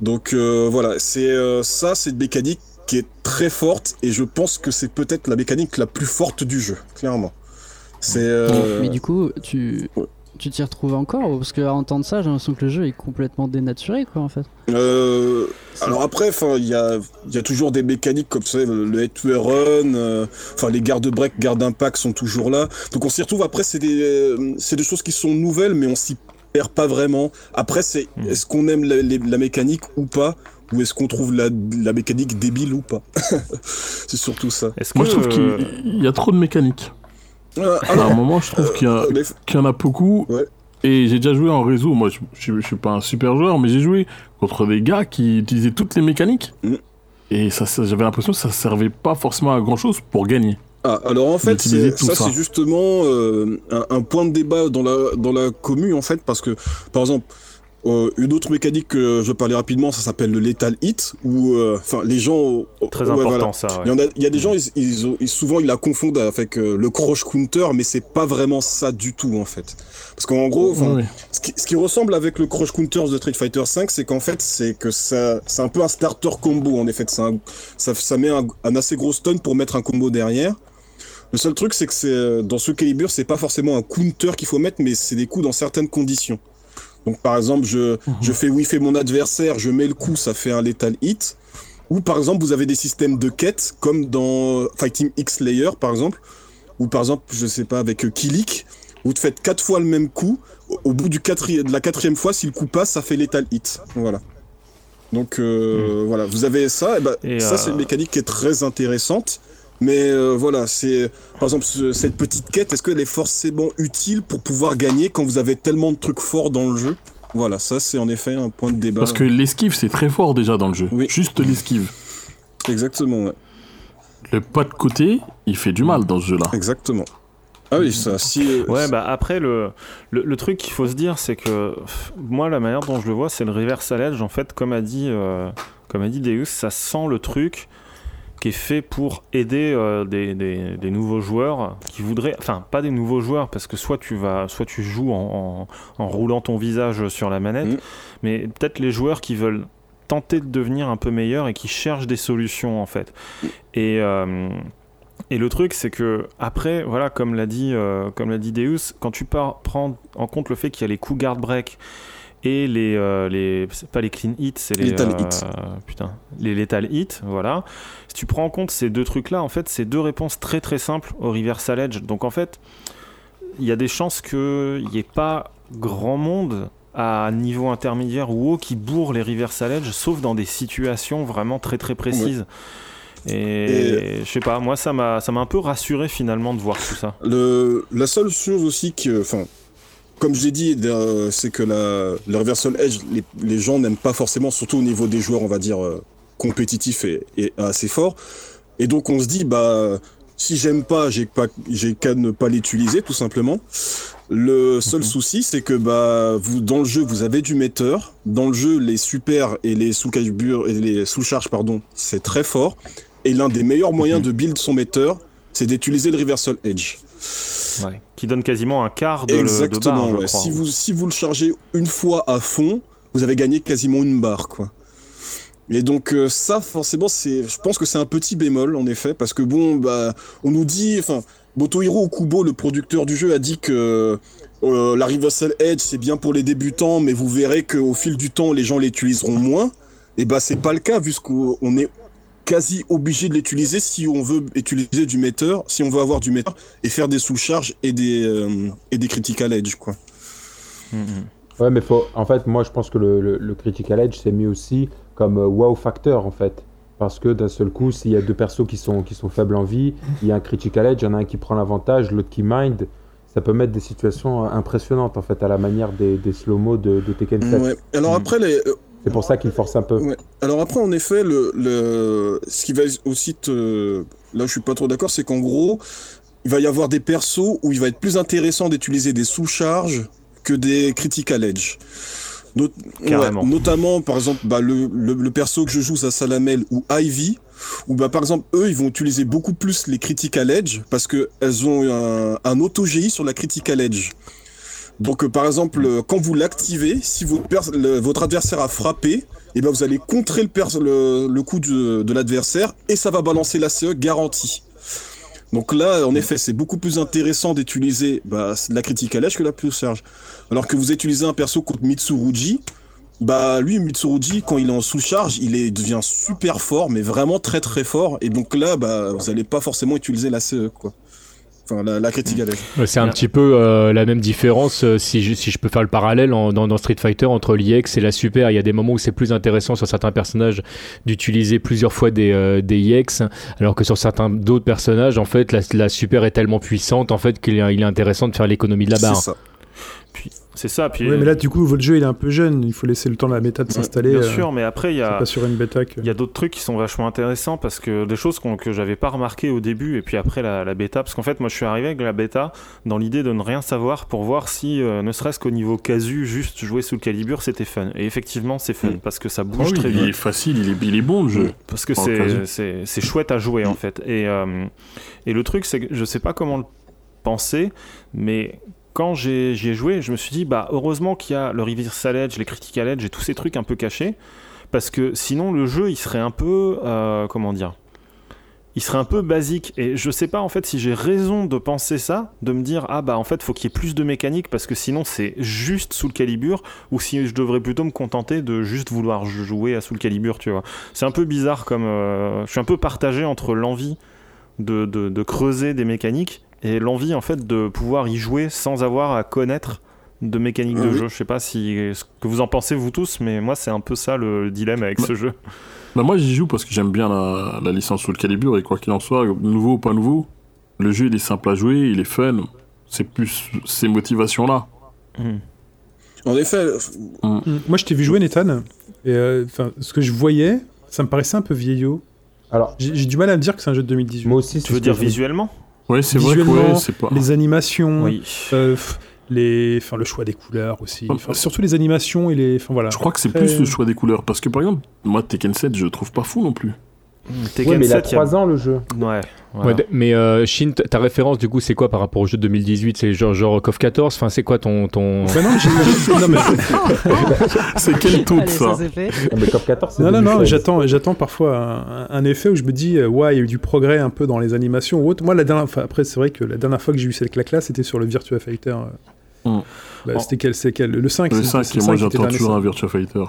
D: Donc euh, voilà, c'est euh, ça, c'est une mécanique qui est très forte et je pense que c'est peut-être la mécanique la plus forte du jeu, clairement. C'est euh,
E: Mais du coup, tu
D: Ouais.
E: Tu t'y retrouves encore Parce qu'à entendre ça, j'ai l'impression que le jeu est complètement dénaturé, quoi, en fait.
D: Euh, alors après, enfin, il y a, il y a toujours des mécaniques comme ça, le, head to run, euh, enfin les gardes break, garde impact sont toujours là. Donc on s'y retrouve. Après, c'est des, euh, c'est des choses qui sont nouvelles, mais on s'y perd pas vraiment. Après, c'est
C: Hmm.
D: est-ce qu'on aime la, les- la mécanique ou pas, ou est-ce qu'on trouve la, la mécanique débile ou pas? c'est surtout ça.
F: Moi, je trouve
C: euh,
F: qu'il y a trop de mécaniques.
D: Euh,
F: À un moment, je trouve qu'il y, a-
D: euh, les-
F: qu'il y en a beaucoup.
D: Ouais.
F: Et j'ai déjà joué en réseau. Moi, je, je, je suis pas un super joueur, mais j'ai joué contre des gars qui utilisaient toutes les mécaniques.
D: Mm.
F: Et ça, ça- j'avais l'impression que ça servait pas forcément à grand chose pour gagner.
D: Ah, alors en fait, c'est- ça,
F: ça.
D: c'est justement euh, un, un point de débat dans la, dans la commune, en fait, parce que, par exemple, euh, une autre mécanique que je parlais rapidement, ça s'appelle le lethal hit, où, euh, enfin, les gens...
C: très
D: ouais,
C: important
D: voilà.
C: ça. ouais.
D: Il y, en a, il y a des gens, ils, ils ont- ils- souvent, ils la confondent avec euh, le crush counter, mais c'est pas vraiment ça du tout, en fait. Parce qu'en gros, ce qui, ce qui ressemble avec le Crush Counter de Street Fighter V, c'est qu'en fait, c'est que ça, c'est un peu un starter combo. En effet, C'est un- ça, ça met un, un assez gros stun pour mettre un combo derrière. Le seul truc, c'est que c'est euh, dans ce calibre, c'est pas forcément un counter qu'il faut mettre, mais c'est des coups dans certaines conditions. Donc, par exemple, je, je fais whiffer mon adversaire, je mets le coup, ça fait un lethal hit. Ou par exemple, vous avez des systèmes de quêtes, comme dans Fighting X Layer, par exemple. Ou par exemple, je sais pas, avec euh, Kilik, vous te faites quatre fois le même coup. Au, bout du quatri- de la quatrième fois, si le coup passe, ça fait lethal hit. Voilà. Donc euh, voilà, vous avez ça. Et bah,
C: Et,
D: ça,
C: euh,
D: c'est une mécanique qui est très intéressante. Mais euh, voilà, c'est par exemple ce- cette petite quête. Est-ce qu'elle est forcément utile pour pouvoir gagner quand vous avez tellement de trucs forts dans le jeu? Voilà, ça c'est en effet un point de débat.
F: Parce que l'esquive, c'est très fort déjà dans le jeu.
D: Oui.
F: Juste l'esquive.
D: exactement, ouais.
F: Le pas de côté, il fait du mal dans ce jeu-là.
D: exactement. Ah oui, ça. Si, euh,
C: Ouais, bah après, le, le, le truc qu'il faut se dire, c'est que moi, la manière dont je le vois, c'est le reversal edge. En fait, comme a dit, euh, comme a dit Deus, ça sent le truc qui est fait pour aider euh, des, des- des nouveaux joueurs qui voudraient, enfin pas des nouveaux joueurs parce que soit tu vas, soit tu joues en, en- en roulant ton visage sur la manette,
D: Mhm.
C: mais peut-être les joueurs qui veulent tenter de devenir un peu meilleurs et qui cherchent des solutions en fait. Et euh, et le truc, c'est que après, voilà, comme l'a dit, euh, comme l'a dit Deus, quand tu pars, prends en compte le fait qu'il y a les coups guard break et les, euh, les pas les clean hits, c'est les
D: Lethal
C: euh,
D: hits.
C: putain, les lethal hits, voilà. Si tu prends en compte ces deux trucs-là, en fait, c'est deux réponses très très simples au reversal edge. Donc en fait, il y a des chances qu'il n'y ait pas grand monde à niveau intermédiaire ou haut qui bourre les reversal edge, sauf dans des situations vraiment très très précises. Et, je sais pas, moi ça m'a ça m'a un peu rassuré finalement de voir tout ça.
D: Le, la seule chose aussi que, enfin, comme je l'ai dit, euh, c'est que la, le reversal edge, les, les gens n'aiment pas forcément, surtout au niveau des joueurs, on va dire, euh, compétitifs et, et assez forts. Et donc on se dit, bah, si j'aime pas, j'ai pas, j'ai qu'à ne pas l'utiliser, tout simplement. Le seul
C: Mhm.
D: souci, c'est que bah, vous, dans le jeu, vous avez du metteur. Dans le jeu, les super et les sous et les sous-charges, pardon, c'est très fort. Et l'un des meilleurs moyens
C: Mhm.
D: de build son metteur, c'est d'utiliser le reversal edge.
C: Qui donne quasiment un quart de, le- de
D: Exactement.
C: barre, je
D: ouais.
C: crois.
D: Si vous si vous le chargez une fois à fond, vous avez gagné quasiment une barre, quoi. Et donc euh, ça, forcément, c'est, je pense que c'est un petit bémol en effet, parce que bon, bah, on nous dit, enfin, Motohiro Okubo, le producteur du jeu, a dit que euh, la Reversal Edge c'est bien pour les débutants, mais vous verrez qu'au fil du temps, les gens l'utiliseront moins. Et bah c'est pas le cas, vu qu'on on est quasi obligé de l'utiliser si on veut utiliser du metteur, si on veut avoir du metteur et faire des sous-charges et des euh, et des critical edge quoi.
C: Mhm.
B: Ouais, mais faut... en fait, moi je pense que le, le, le Critical Edge c'est mis aussi comme euh, wow factor en fait. Parce que d'un seul coup, s'il y a deux persos qui sont, qui sont faibles en vie, il y a un Critical Edge, il y en a un qui prend l'avantage, l'autre qui mind. Ça peut mettre des situations euh, impressionnantes en fait, à la manière des, des slow-mo de, de Tekken 7.
D: Ouais. Alors après les
B: C'est pour ça qu'il force un peu.
D: Ouais. Alors après, en effet, le, le, ce qui va aussi te... Là, je suis pas trop d'accord, c'est qu'en gros, il va y avoir des persos où il va être plus intéressant d'utiliser des sous-charges que des critical edge. Not-
C: Carrément.
D: ouais, notamment, par exemple, bah, le, le, le perso que je joue, ça Salamel ou Ivy, où bah, par exemple, eux, ils vont utiliser beaucoup plus les critical edge parce que elles ont un, un auto-GI sur la critical edge. Donc, euh, par exemple, euh, quand vous l'activez, si votre, adversaire a frappé, et ben vous allez contrer le, coup de, l'adversaire et ça va balancer la CE garantie. Donc là, en effet, c'est beaucoup plus intéressant d'utiliser bah, la critical edge que la plus charge. Alors que vous utilisez un perso contre Mitsurugi, bah lui, Mitsurugi, quand il est en sous-charge, il devient super fort, mais vraiment très très fort. Et donc là, bah, vous allez pas forcément utiliser la CE, quoi. Enfin, la, la critical edge.
G: Ouais, C'est un petit peu euh, la même différence, euh, si, je, si je peux faire le parallèle en- dans, dans Street Fighter entre l'IX et la Super. Il y a des moments où c'est plus intéressant sur certains personnages d'utiliser plusieurs fois des, euh, des IX, alors que sur certains d'autres personnages, en fait, la, la Super est tellement puissante en fait qu'il est, il est intéressant de faire l'économie de la
D: C'est
G: barre.
D: ça.
C: C'est ça. Puis
A: Ouais, mais là, du coup, votre jeu, il est un peu jeune. Il faut laisser le temps à la méta de s'installer.
C: bien
A: euh,
C: sûr, mais après il y a
A: pas sur une bêta que...
C: Il y a d'autres trucs qui sont vachement intéressants parce que des choses qu'on- que j'avais pas remarqué au début et puis après la, la bêta. Parce qu'en fait, moi je suis arrivé avec la bêta dans l'idée de ne rien savoir pour voir si, euh, ne serait-ce qu'au niveau casu, juste jouer sous le calibre c'était fun. Et effectivement, c'est fun parce que ça
F: Ah
C: bouge
F: oui,
C: très
F: il est
C: vite.
F: facile, il est, il est bon le jeu.
C: Parce que c'est- chouette à jouer en fait. Et, euh, et le truc, c'est que je sais pas comment le penser, mais quand j'ai- joué, je me suis dit, bah heureusement qu'il y a le Reversal Edge, les Critical Edge et tous ces trucs un peu cachés, parce que sinon le jeu il serait un peu, euh, comment dire, il serait un peu basique. Et je sais pas en fait si j'ai raison de penser ça, de me dire, ah bah en fait faut qu'il y ait plus de mécanique, parce que sinon c'est juste sous le calibre, ou si je devrais plutôt me contenter de juste vouloir jouer à sous le calibre, tu vois. C'est un peu bizarre comme. euh, je suis un peu partagé entre l'envie de creuser des mécaniques et l'envie en fait de pouvoir y jouer sans avoir à connaître de mécaniques de
D: Oui.
C: jeu. Je sais pas si ce que vous en pensez vous tous, mais moi c'est un peu ça le dilemme avec
F: Bah,
C: ce jeu.
F: Bah, moi j'y joue parce que j'aime bien la, la licence Soul Calibur et quoi qu'il en soit, nouveau ou pas nouveau, le jeu il est simple à jouer, il est fun. C'est plus ces motivations-là.
C: Mhm.
D: En effet,
A: Mm. Moi, je t'ai vu jouer, Nathan. Et euh, enfin, ce que je voyais, ça me paraissait un peu vieillot.
B: Alors,
A: J'ai j'ai du mal à me dire que c'est un jeu de 2018.
B: moi aussi,
C: Tu veux dire visuellement?
F: Ouais, c'est vrai que
A: Visuellement,
F: ouais, c'est pas.
A: Les animations,
C: Oui.
A: euh, les, enfin, le choix des couleurs aussi. Enfin, surtout les animations et les. Enfin, voilà.
F: Je crois que c'est plus le choix des couleurs parce que par exemple, moi Tekken 7, je le trouve pas fou non plus.
C: Tekken
B: Ouais, mais il a
C: 7, il y a-
B: 3 ans le jeu.
C: Ouais. voilà.
G: Ouais, d- mais euh, Shin, ta référence du coup c'est quoi par rapport au jeu de 2018 C'est genre, genre KOF 14 Enfin c'est quoi ton... ton...
A: Bah non, non, mais-
F: C'est quel de
E: ça
F: ça
B: mais Cop 14, c'est
A: Non, non, non,
B: 2016.
A: j'attends, j'attends parfois un, un effet où je me dis, euh, ouais, il y a eu du progrès un peu dans les animations ou autre. Moi, la dernière, enfin, après, c'est vrai que la dernière fois que j'ai eu cette claque-là, c'était sur le Virtua Fighter. euh.
F: Mm.
A: Bah,
C: Oh.
A: c'était quel, c'est quel Le 5
F: Le
A: c'est-
F: 5,
A: c'est
F: et
A: le
F: moi
A: 5 qui était
F: j'attends toujours un Virtua Fighter.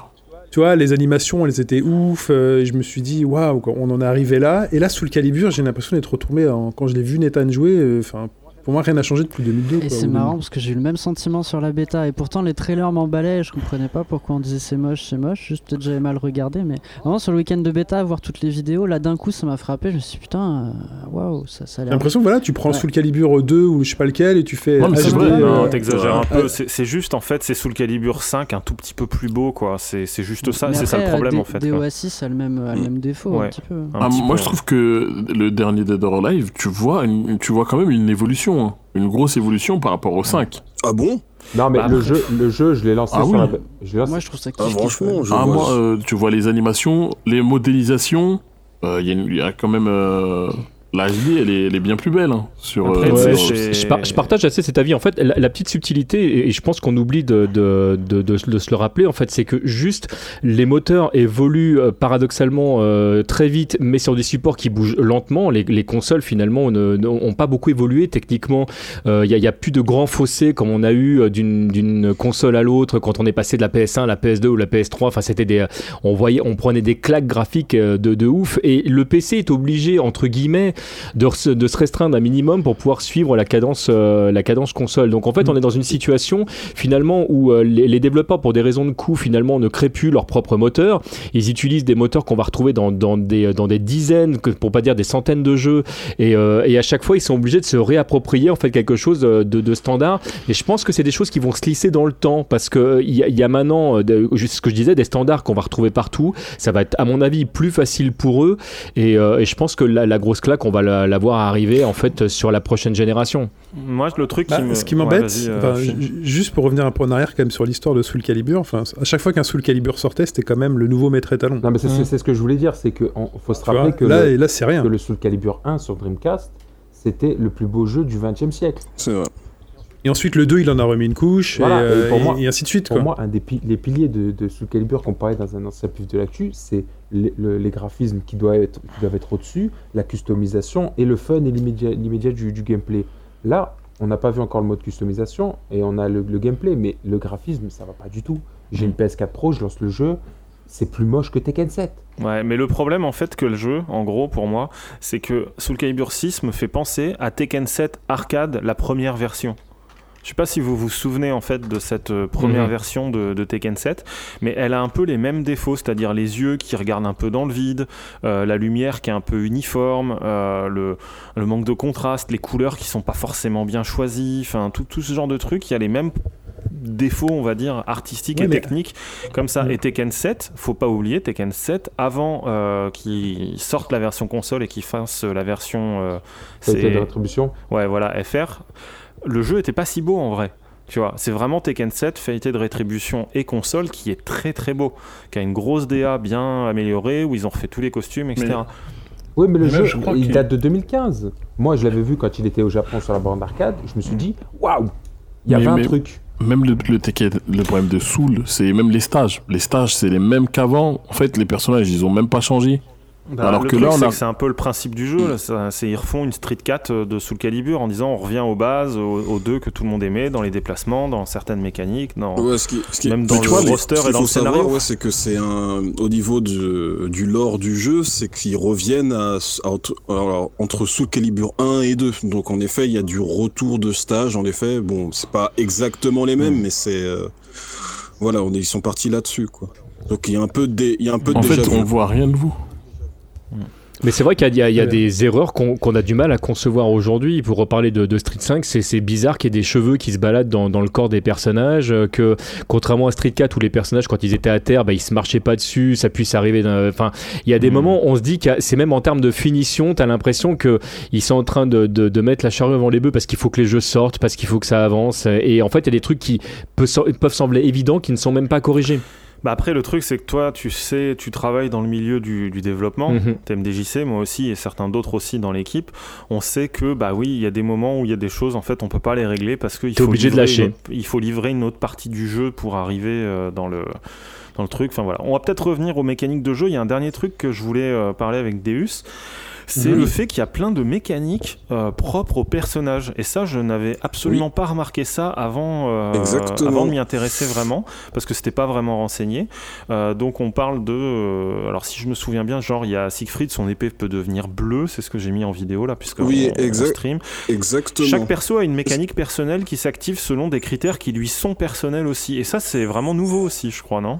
A: Tu vois, les animations, elles étaient ouf. euh, je me suis dit, waouh, on en est arrivé là. Et là, sous le calibre, j'ai l'impression d'être retourné en- quand je l'ai vu Nathan jouer. euh, Enfin, pour moi, rien n'a changé depuis 2002.
E: Et c'est marrant parce que j'ai eu le même sentiment sur la bêta et pourtant les trailers m'emballaient, je comprenais pas pourquoi on disait c'est moche, c'est moche, juste peut-être j'avais mal regardé mais vraiment sur le week-end de bêta, voir toutes les vidéos, là d'un coup ça m'a frappé, je me suis dit putain, euh, waouh, ça, ça a
A: J'ai
E: l'air...
A: l'impression, voilà, tu prends
E: Ouais.
A: sous le calibre 2 ou je sais pas lequel et tu fais.
F: Non, mais c'est
A: HD,
F: vrai,
A: euh,
C: Non, t'exagères un peu. C'est c'est juste, en fait, c'est sous le calibre 5, un tout petit peu plus beau, quoi. C'est c'est juste ça,
E: Mais
C: c'est ça le problème,
E: euh,
C: en fait.
E: D-
C: quoi.
E: DOA6 a le même, a le même défaut un petit peu.
C: Un
F: Ah,
C: petit
F: moi
C: peu,
F: je trouve que le dernier Dead or Alive, tu vois, une- tu vois quand même une évolution, hein. une grosse évolution par rapport au 5.
D: Ah bon?
B: Non, mais
C: Bah,
B: le, jeu, le jeu, je l'ai lancé
F: Ah
B: sur
F: oui.
B: la. Je l'ai lancé-
E: Moi je trouve ça
D: Ah,
E: kiff
D: franchement, je
F: Ah,
D: vois.
F: moi, euh, tu vois les animations, les modélisations, euh, il y, a une- il y a quand même. Euh, la HD, elle est, elle est bien plus belle hein, sur.
C: Après,
F: euh,
C: c'est-
G: Je, par- je partage assez cet avis. En fait, la, la petite subtilité, et, je pense qu'on oublie de, de, de, de se le rappeler, en fait, c'est que juste les moteurs évoluent euh, paradoxalement euh, très vite, mais sur des supports qui bougent lentement. Les, les consoles, finalement, n'ont pas beaucoup évolué techniquement. Euh, Il n'y a, plus de grands fossés comme on a eu euh, d'une console à l'autre quand on est passé de la PS1 à la PS2 ou la PS3. Enfin, c'était des, on voyait, on prenait des claques graphiques euh, de, de ouf. Et le PC est obligé, entre guillemets, de, se- restreindre un minimum pour pouvoir suivre la cadence, euh, la cadence console. Donc en fait, on est dans une situation finalement où euh, les, développeurs, pour des raisons de coût, finalement, ne créent plus leur propre moteur. Ils utilisent des moteurs qu'on va retrouver dans, des, dans des dizaines, pour pas dire des centaines de jeux. Et, euh, à chaque fois, ils sont obligés de se réapproprier en fait quelque chose euh, de, standard. Et je pense que c'est des choses qui vont se lisser dans le temps parce que euh, il y, a- maintenant, euh, ce que je disais, des standards qu'on va retrouver partout. Ça va être, à mon avis, plus facile pour eux. Et, euh, je pense que la, la grosse claque, on va la, la voir arriver en fait sur la prochaine génération.
C: Moi, le truc
A: Bah,
C: qui me.
A: Ce qui m'embête,
C: euh,
A: enfin, juste pour revenir un peu en arrière quand même sur l'histoire de Soul Calibur, enfin, à chaque fois qu'un Soul Calibur sortait, c'était quand même le nouveau maître étalon.
B: Non, mais c'est
G: Mm.
B: c'est ce que je voulais dire, c'est qu'il faut se
A: Tu vois,
B: rappeler que,
A: là,
B: le,
A: et là, c'est rien.
B: que le Soul Calibur 1 sur Dreamcast, c'était le plus beau jeu du 20 e siècle.
D: C'est vrai.
A: Et ensuite, le 2, il en a remis une couche,
B: Voilà,
A: et, euh,
B: et pour
A: et-
B: moi-
A: et ainsi de suite.
B: Pour
A: Quoi.
B: moi, un des pi- les piliers de, de Soul Calibur qu'on parlait dans un ancien pif de l'actu, c'est les, le- les graphismes qui doivent être, qui doivent être au-dessus, la customisation et le fun et l'immédiat l'immédiat du, du gameplay. Là, on n'a pas vu encore le mode customisation et on a le, le gameplay, mais le graphisme, ça va pas du tout. J'ai une PS4 Pro, je lance le jeu, c'est plus moche que Tekken 7.
C: Ouais, mais le problème en fait que le jeu, en gros pour moi, c'est que Soul Calibur 6 me fait penser à Tekken 7 Arcade, la première version. Je sais pas si vous vous souvenez en fait de cette euh, première
G: Mhm.
C: version de, de Tekken 7, mais elle a un peu les mêmes défauts, c'est-à-dire les yeux qui regardent un peu dans le vide, euh, la lumière qui est un peu uniforme, euh, le, le manque de contraste, les couleurs qui sont pas forcément bien choisies, enfin tout, tout ce genre de trucs, il y a les mêmes défauts, on va dire, artistiques et
A: mais-
C: techniques comme ça.
A: Mm.
C: Et Tekken 7, faut pas oublier, Tekken 7, avant euh, qu'ils sortent la version console et qu'ils fassent la version euh, c'est-
B: rétribution.
C: ouais, voilà, FR, le jeu était pas si beau en vrai. Tu vois, c'est vraiment Tekken 7, qualité de rétribution et console qui est très très beau, qui a une grosse DA bien améliorée, où ils ont refait tous les costumes, etc.
B: Oui, mais le
F: Mais
B: jeu,
F: je crois
B: il date de 2015. Moi, je l'avais vu quand il était au Japon sur la bande d'arcade. Je me suis dit, waouh, il y
F: Mais-
B: avait un
F: mais-
B: truc.
F: Même le, le Tekken, le problème de Soul, c'est même les stages. Les stages, c'est les mêmes qu'avant. En fait, les personnages, ils ont même pas changé.
C: Bah,
F: Alors
C: le
F: que
C: truc,
F: là, on
C: c'est
F: a-
C: que c'est un peu le principe du jeu. C'est ils refont une Street 4 de Soul Calibur en disant on revient aux bases, aux, aux deux que tout le monde aimait, dans les déplacemements, dans certaines mécaniques, dans...
D: Ouais, ce qui, ce qui-
C: Même dans le
D: vois,
C: roster
D: ce
C: et dans le scénario.
D: savoir, ouais, c'est que c'est un au niveau du, du lore du jeu, c'est qu'ils reviennent à, à- entre, alors, entre Soul Calibur 1 et 2. Donc en effet, il y a du retour de stage. En effet, bon, c'est pas exactement les
C: Mm.
D: mêmes, mais c'est euh, voilà, on est, ils sont partis là-dessus, quoi. Donc il y a un peu de, il y a un peu de
F: En fait,
D: vu.
F: on voit rien de vous.
G: Mais c'est vrai qu'il y a, y
A: Ouais.
G: des erreurs qu'on a du mal à concevoir aujourd'hui. Pour reparler de, de Street 5, c'est bizarre qu'il y ait des cheveux qui se baladent dans, dans le corps des personnages, euh, que contrairement à Street 4 où les personnages, quand ils étaient à terre, bah, ils se marchaient pas dessus, ça puisse arriver. Enfin, il y a des
C: Mhm.
G: moments où on se dit que c'est même en termes de finition, tu as l'impression qu'ils sont en train de, de- de mettre la charrue avant les bœufs parce qu'il faut que les jeux sortent, parce qu'il faut que ça avance. Et en fait, il y a des trucs qui peut- peuvent sembler évidents qui ne sont même pas corrigés.
C: Bah après, le truc, c'est que toi, tu sais, tu travailles dans le milieu du, du développement,
G: Mhm.
C: TMDJC, moi aussi, et certains d'autres aussi dans l'équipe. On sait que, bah oui, il y a des moments où il y a des choses, en fait, on peut pas les régler parce qu'il faut,
G: obligé de lâcher.
C: autre- il faut livrer une autre partie du jeu pour arriver euh, dans le dans le truc. Enfin voilà. On va peut-être revenir aux mécaniques de jeu. Il y a un dernier truc que je voulais euh, parler avec Deus. C'est
A: Mhm.
C: le fait qu'il y a plein de mécaniques euh, propres aux personnages. Et ça, je n'avais absolument pas remarqué ça avant, euh, avant de m'y intéresser vraiment, parce que c'était pas vraiment renseigné. Euh, donc on parle de... alors si je me souviens bien, genre il y a Siegfried, son épée peut devenir bleue, c'est ce que j'ai mis en vidéo là, puisque
D: Oui,
C: on, on
D: exact-
C: stream.
D: Exactement.
C: Chaque perso a une mécanique personnelle qui s'active selon des critères qui lui sont personnels aussi. Et ça, c'est vraiment nouveau aussi, je crois, non?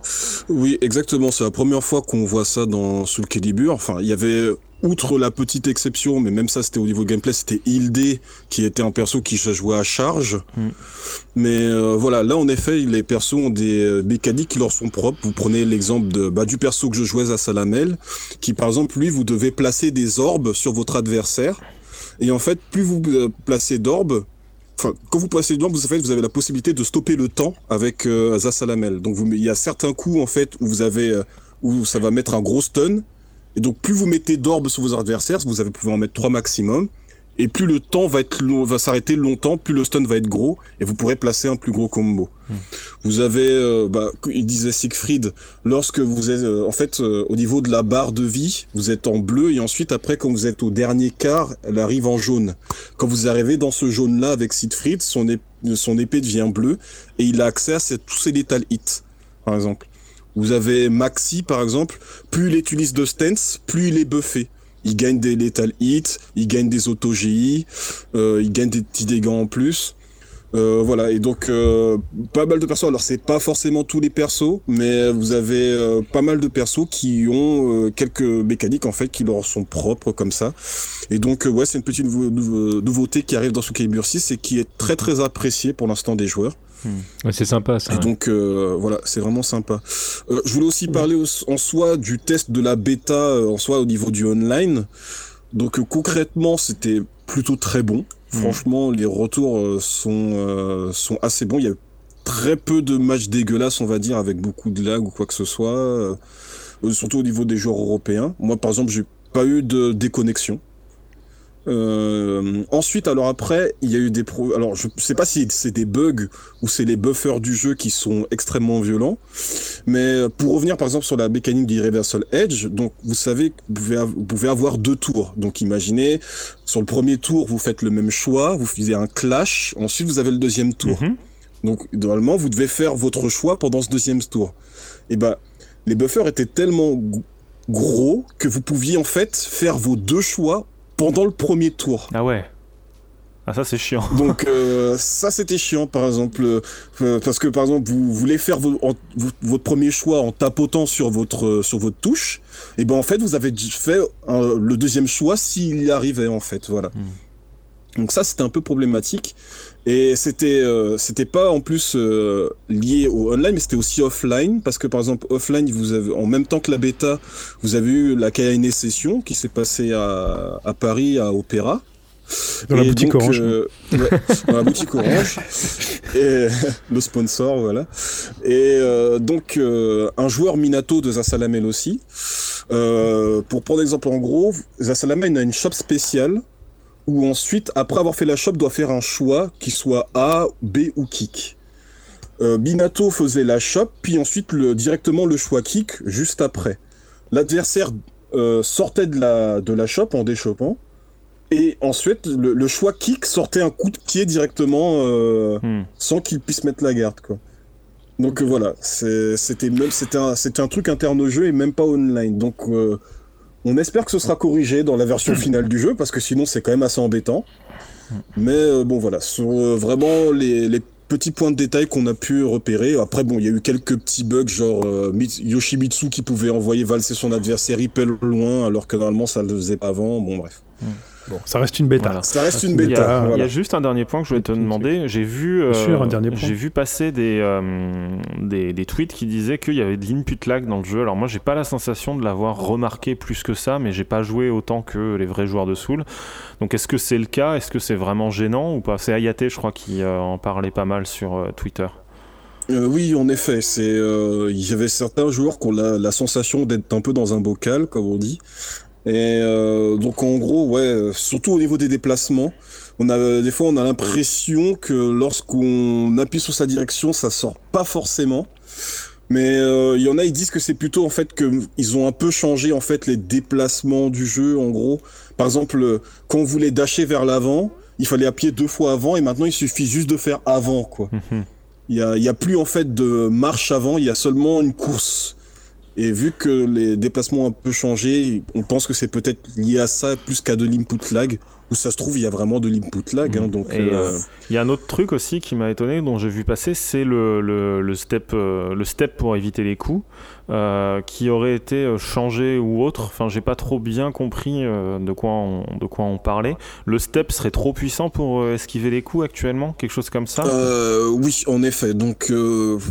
D: Oui, exactement. C'est la première fois qu'on voit ça dans Soul Calibur. Enfin, il y avait, outre la petite exception, mais même ça, c'était au niveau gameplay, c'était Hilde, qui était un perso qui se jouait à charge.
C: Mm.
D: Mais euh, voilà, là, en effet, les persos ont des euh, mécaniques qui leur sont propres. Vous prenez l'exemple de, bah, du perso que je jouais à Salamel, qui, par exemple, lui, vous devez placer des orbes sur votre adversaire. Et en fait, plus vous euh, placez d'orbes, Enfin, quand vous placez d'orbes, vous, en fait, vous avez la possibilité de stopper le temps avec euh, Zasalamel. Donc, vous, il y a certains coups en fait où vous avez, euh, où ça va mettre un gros stun. Et donc, plus vous mettez d'orbes sur vos adversaires, vous avez pouvez en mettre trois maximum. Et plus le temps va être long, va s'arrêter longtemps, plus le stun va être gros, et vous pourrez placer un plus gros combo. Vous avez, euh, bah, il disait Siegfried, lorsque vous êtes, euh, en fait, euh, au niveau de la barre de vie, vous êtes en bleu, et ensuite, après, quand vous êtes au dernier quart, elle arrive en jaune. Quand vous arrivez dans ce jaune-là avec Siegfried, son, ép- son épée devient bleue, et il a accès à tous ses lethal hits, par exemple. Vous avez Maxi, par exemple, plus il utilise de stance, plus il est buffé. Il gagne des lethal hits, il gagne des auto-GI, euh, il gagne des petits dégâts en plus. Euh, voilà, et donc euh, pas mal de persos. Alors c'est pas forcément tous les persos, mais vous avez euh, pas mal de persos qui ont euh, quelques mécaniques en fait qui leur sont propres comme ça. Et donc euh, ouais, c'est une petite nouveau- nouveau- nouveauté qui arrive dans Soul Calibur 6 et qui est très très appréciée pour l'instant des joueurs.
G: Ouais, c'est sympa ça.
D: Et donc euh, voilà, c'est vraiment sympa. Euh, je voulais aussi parler au- en soi du test de la bêta euh, en soi au niveau du online. Donc euh, concrètement, c'était plutôt très bon. Franchement, les retours euh, sont euh, sont assez bons. Il y a très peu de matchs dégueulasses, on va dire, avec beaucoup de lag ou quoi que ce soit. surtout au niveau des joueurs européens. Moi, par exemple, j'ai pas eu de déconnexion. Euh, ensuite, alors après, il y a eu des pro. Alors, je sais pas si c'est des bugs ou c'est les buffers du jeu qui sont extrêmement violents. Mais pour revenir par exemple sur la mécanique du Reversal Edge, donc vous savez que vous pouvez, av- vous pouvez avoir deux tours. Donc imaginez, sur le premier tour, vous faites le même choix, vous faites un clash, ensuite vous avez le deuxième tour.
C: Mhm.
D: Donc normalement, vous devez faire votre choix pendant ce deuxième tour. Et ben, les buffers étaient tellement gros que vous pouviez en fait faire vos deux choix pendant le premier tour.
C: Ah ouais. Ah ça c'est chiant.
D: Donc euh, ça c'était chiant par exemple euh, parce que par exemple vous voulez faire en- votre premier choix en tapotant sur votre euh, sur votre touche et ben en fait vous avez fait euh, le deuxième choix s'il y arrivait en fait voilà. Donc ça c'était un peu problématique et c'était euh, c'était pas en plus euh, lié au online mais c'était aussi offline parce que par exemple offline vous avez en même temps que la bêta vous avez eu la KNE session qui s'est passée à, à Paris à Opéra
A: Dans la boutique
D: donc,
A: Orange.
D: euh, ouais, dans la boutique Orange. Et le sponsor, voilà. Et euh, donc, euh, un joueur Minato de Zasalamel aussi. Euh, pour prendre exemple, en gros, Zasalamel a une shop spéciale où ensuite, après avoir fait la shop, doit faire un choix qui soit A, B ou kick. Euh, Minato faisait la shop, puis ensuite le, directement le choix kick juste après. L'adversaire euh, sortait de la, de la shop en déchopant. Et ensuite, le, le choix kick sortait un coup de pied directement euh,
C: Hmm.
D: sans qu'il puisse mettre la garde, quoi. Donc euh, voilà, c'était même c'était un, un truc interne au jeu et même pas online. Donc euh, on espère que ce sera corrigé dans la version finale du jeu parce que sinon c'est quand même assez embêtant. Mais euh, bon voilà, sur euh, vraiment les, petits points de détail qu'on a pu repérer. Après bon, il y a eu quelques petits bugs genre euh, Mit- Yoshimitsu qui pouvait envoyer valser son adversaire hyper loin alors que normalement ça le faisait pas avant. Bon bref,
A: Bon, ça reste une bêta.
C: Voilà.
D: ça reste une
C: Il y, a,
D: bêta.
C: il y a juste un dernier point que je voulais te demander. J'ai vu, euh,
A: Bien sûr, un dernier point.
C: j'ai vu passer des, euh, des, des tweets qui disaient qu'il y avait de l'input lag dans le jeu. Alors moi, j'ai pas la sensation de l'avoir remarqué plus que ça, mais j'ai pas joué autant que les vrais joueurs de Soul. Donc est-ce que c'est le cas? Est-ce que c'est vraiment gênant ou pas? C'est Ayate, je crois, qui euh, en parlait pas mal sur euh, Twitter.
D: Euh, oui, en effet, c'est euh, il y avait certains joueurs qui ont la, la sensation d'être un peu dans un bocal, comme on dit. Et euh, donc en gros, ouais, surtout au niveau des déplacements, on a des fois on a l'impression que lorsqu'on appuie sur sa direction, ça sort pas forcément. Mais euh, il y en a, ils disent que c'est plutôt en fait que ils ont un peu changé en fait les déplacements du jeu. En gros, par exemple, quand on voulait dasher vers l'avant, il fallait appuyer deux fois avant, et maintenant il suffit juste de faire avant, quoi.
C: Mhm.
D: Il y a, il y a plus en fait de marche avant, il y a seulement une course. Et vu que les déplacements ont un peu changé, on pense que c'est peut-être lié à ça plus qu'à de l'input lag. Où ça se trouve, il y a vraiment de l'input lag. Hein, donc,
C: Et,
D: euh,
C: euh, Il y a un autre truc aussi qui m'a étonné, dont j'ai vu passer, c'est le, le, le step, euh, le step pour éviter les coups, euh, qui aurait été changé ou autre. Enfin, j'ai pas trop bien compris euh, de, quoi on, de quoi on parlait. Le step serait trop puissant pour esquiver les coups actuellement Quelque chose comme ça?
D: Oui, en effet. Donc,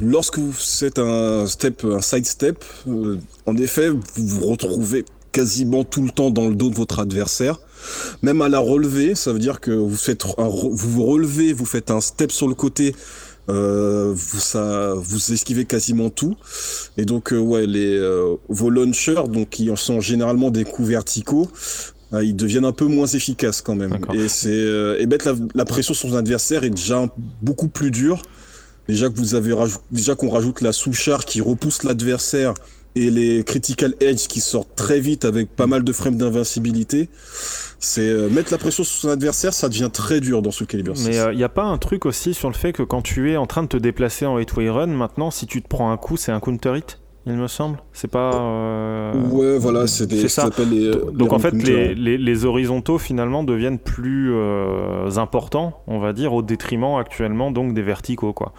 D: lorsque vous faites un step, un side step, en effet, vous vous retrouvez quasiment tout le temps dans le dos de votre adversaire. Même à la relevée, ça veut dire que vous faites un, vous vous relevez, vous faites un step sur le côté, euh, vous ça, vous esquivez quasiment tout. Et donc, euh, ouais, les euh, vos launchers, donc qui sont généralement des coups verticaux. euh, Ils deviennent un peu moins efficaces quand même. Et c'est euh, et mettre la, la pression sur son adversaire est déjà beaucoup plus dur. Déjà que vous avez déjà qu'on rajoute la sous-char qui repousse l'adversaire et les critical edge qui sortent très vite avec pas mal de frames d'invincibilité. C'est euh, mettre la pression sur son adversaire, ça devient très dur dans ce calibre.
C: Mais il n'y a pas un truc aussi sur le fait que quand tu es en train de te déplacer en 8-way run, maintenant, si tu te prends un coup, c'est un counter hit, il me semble? C'est pas. euh,
D: Ouais, voilà, c'est des ça les. euh,
C: Donc
D: les
C: en fait, les, les, les horizontaux finalement deviennent plus euh, importants, on va dire, au détriment actuellement donc des verticaux, quoi.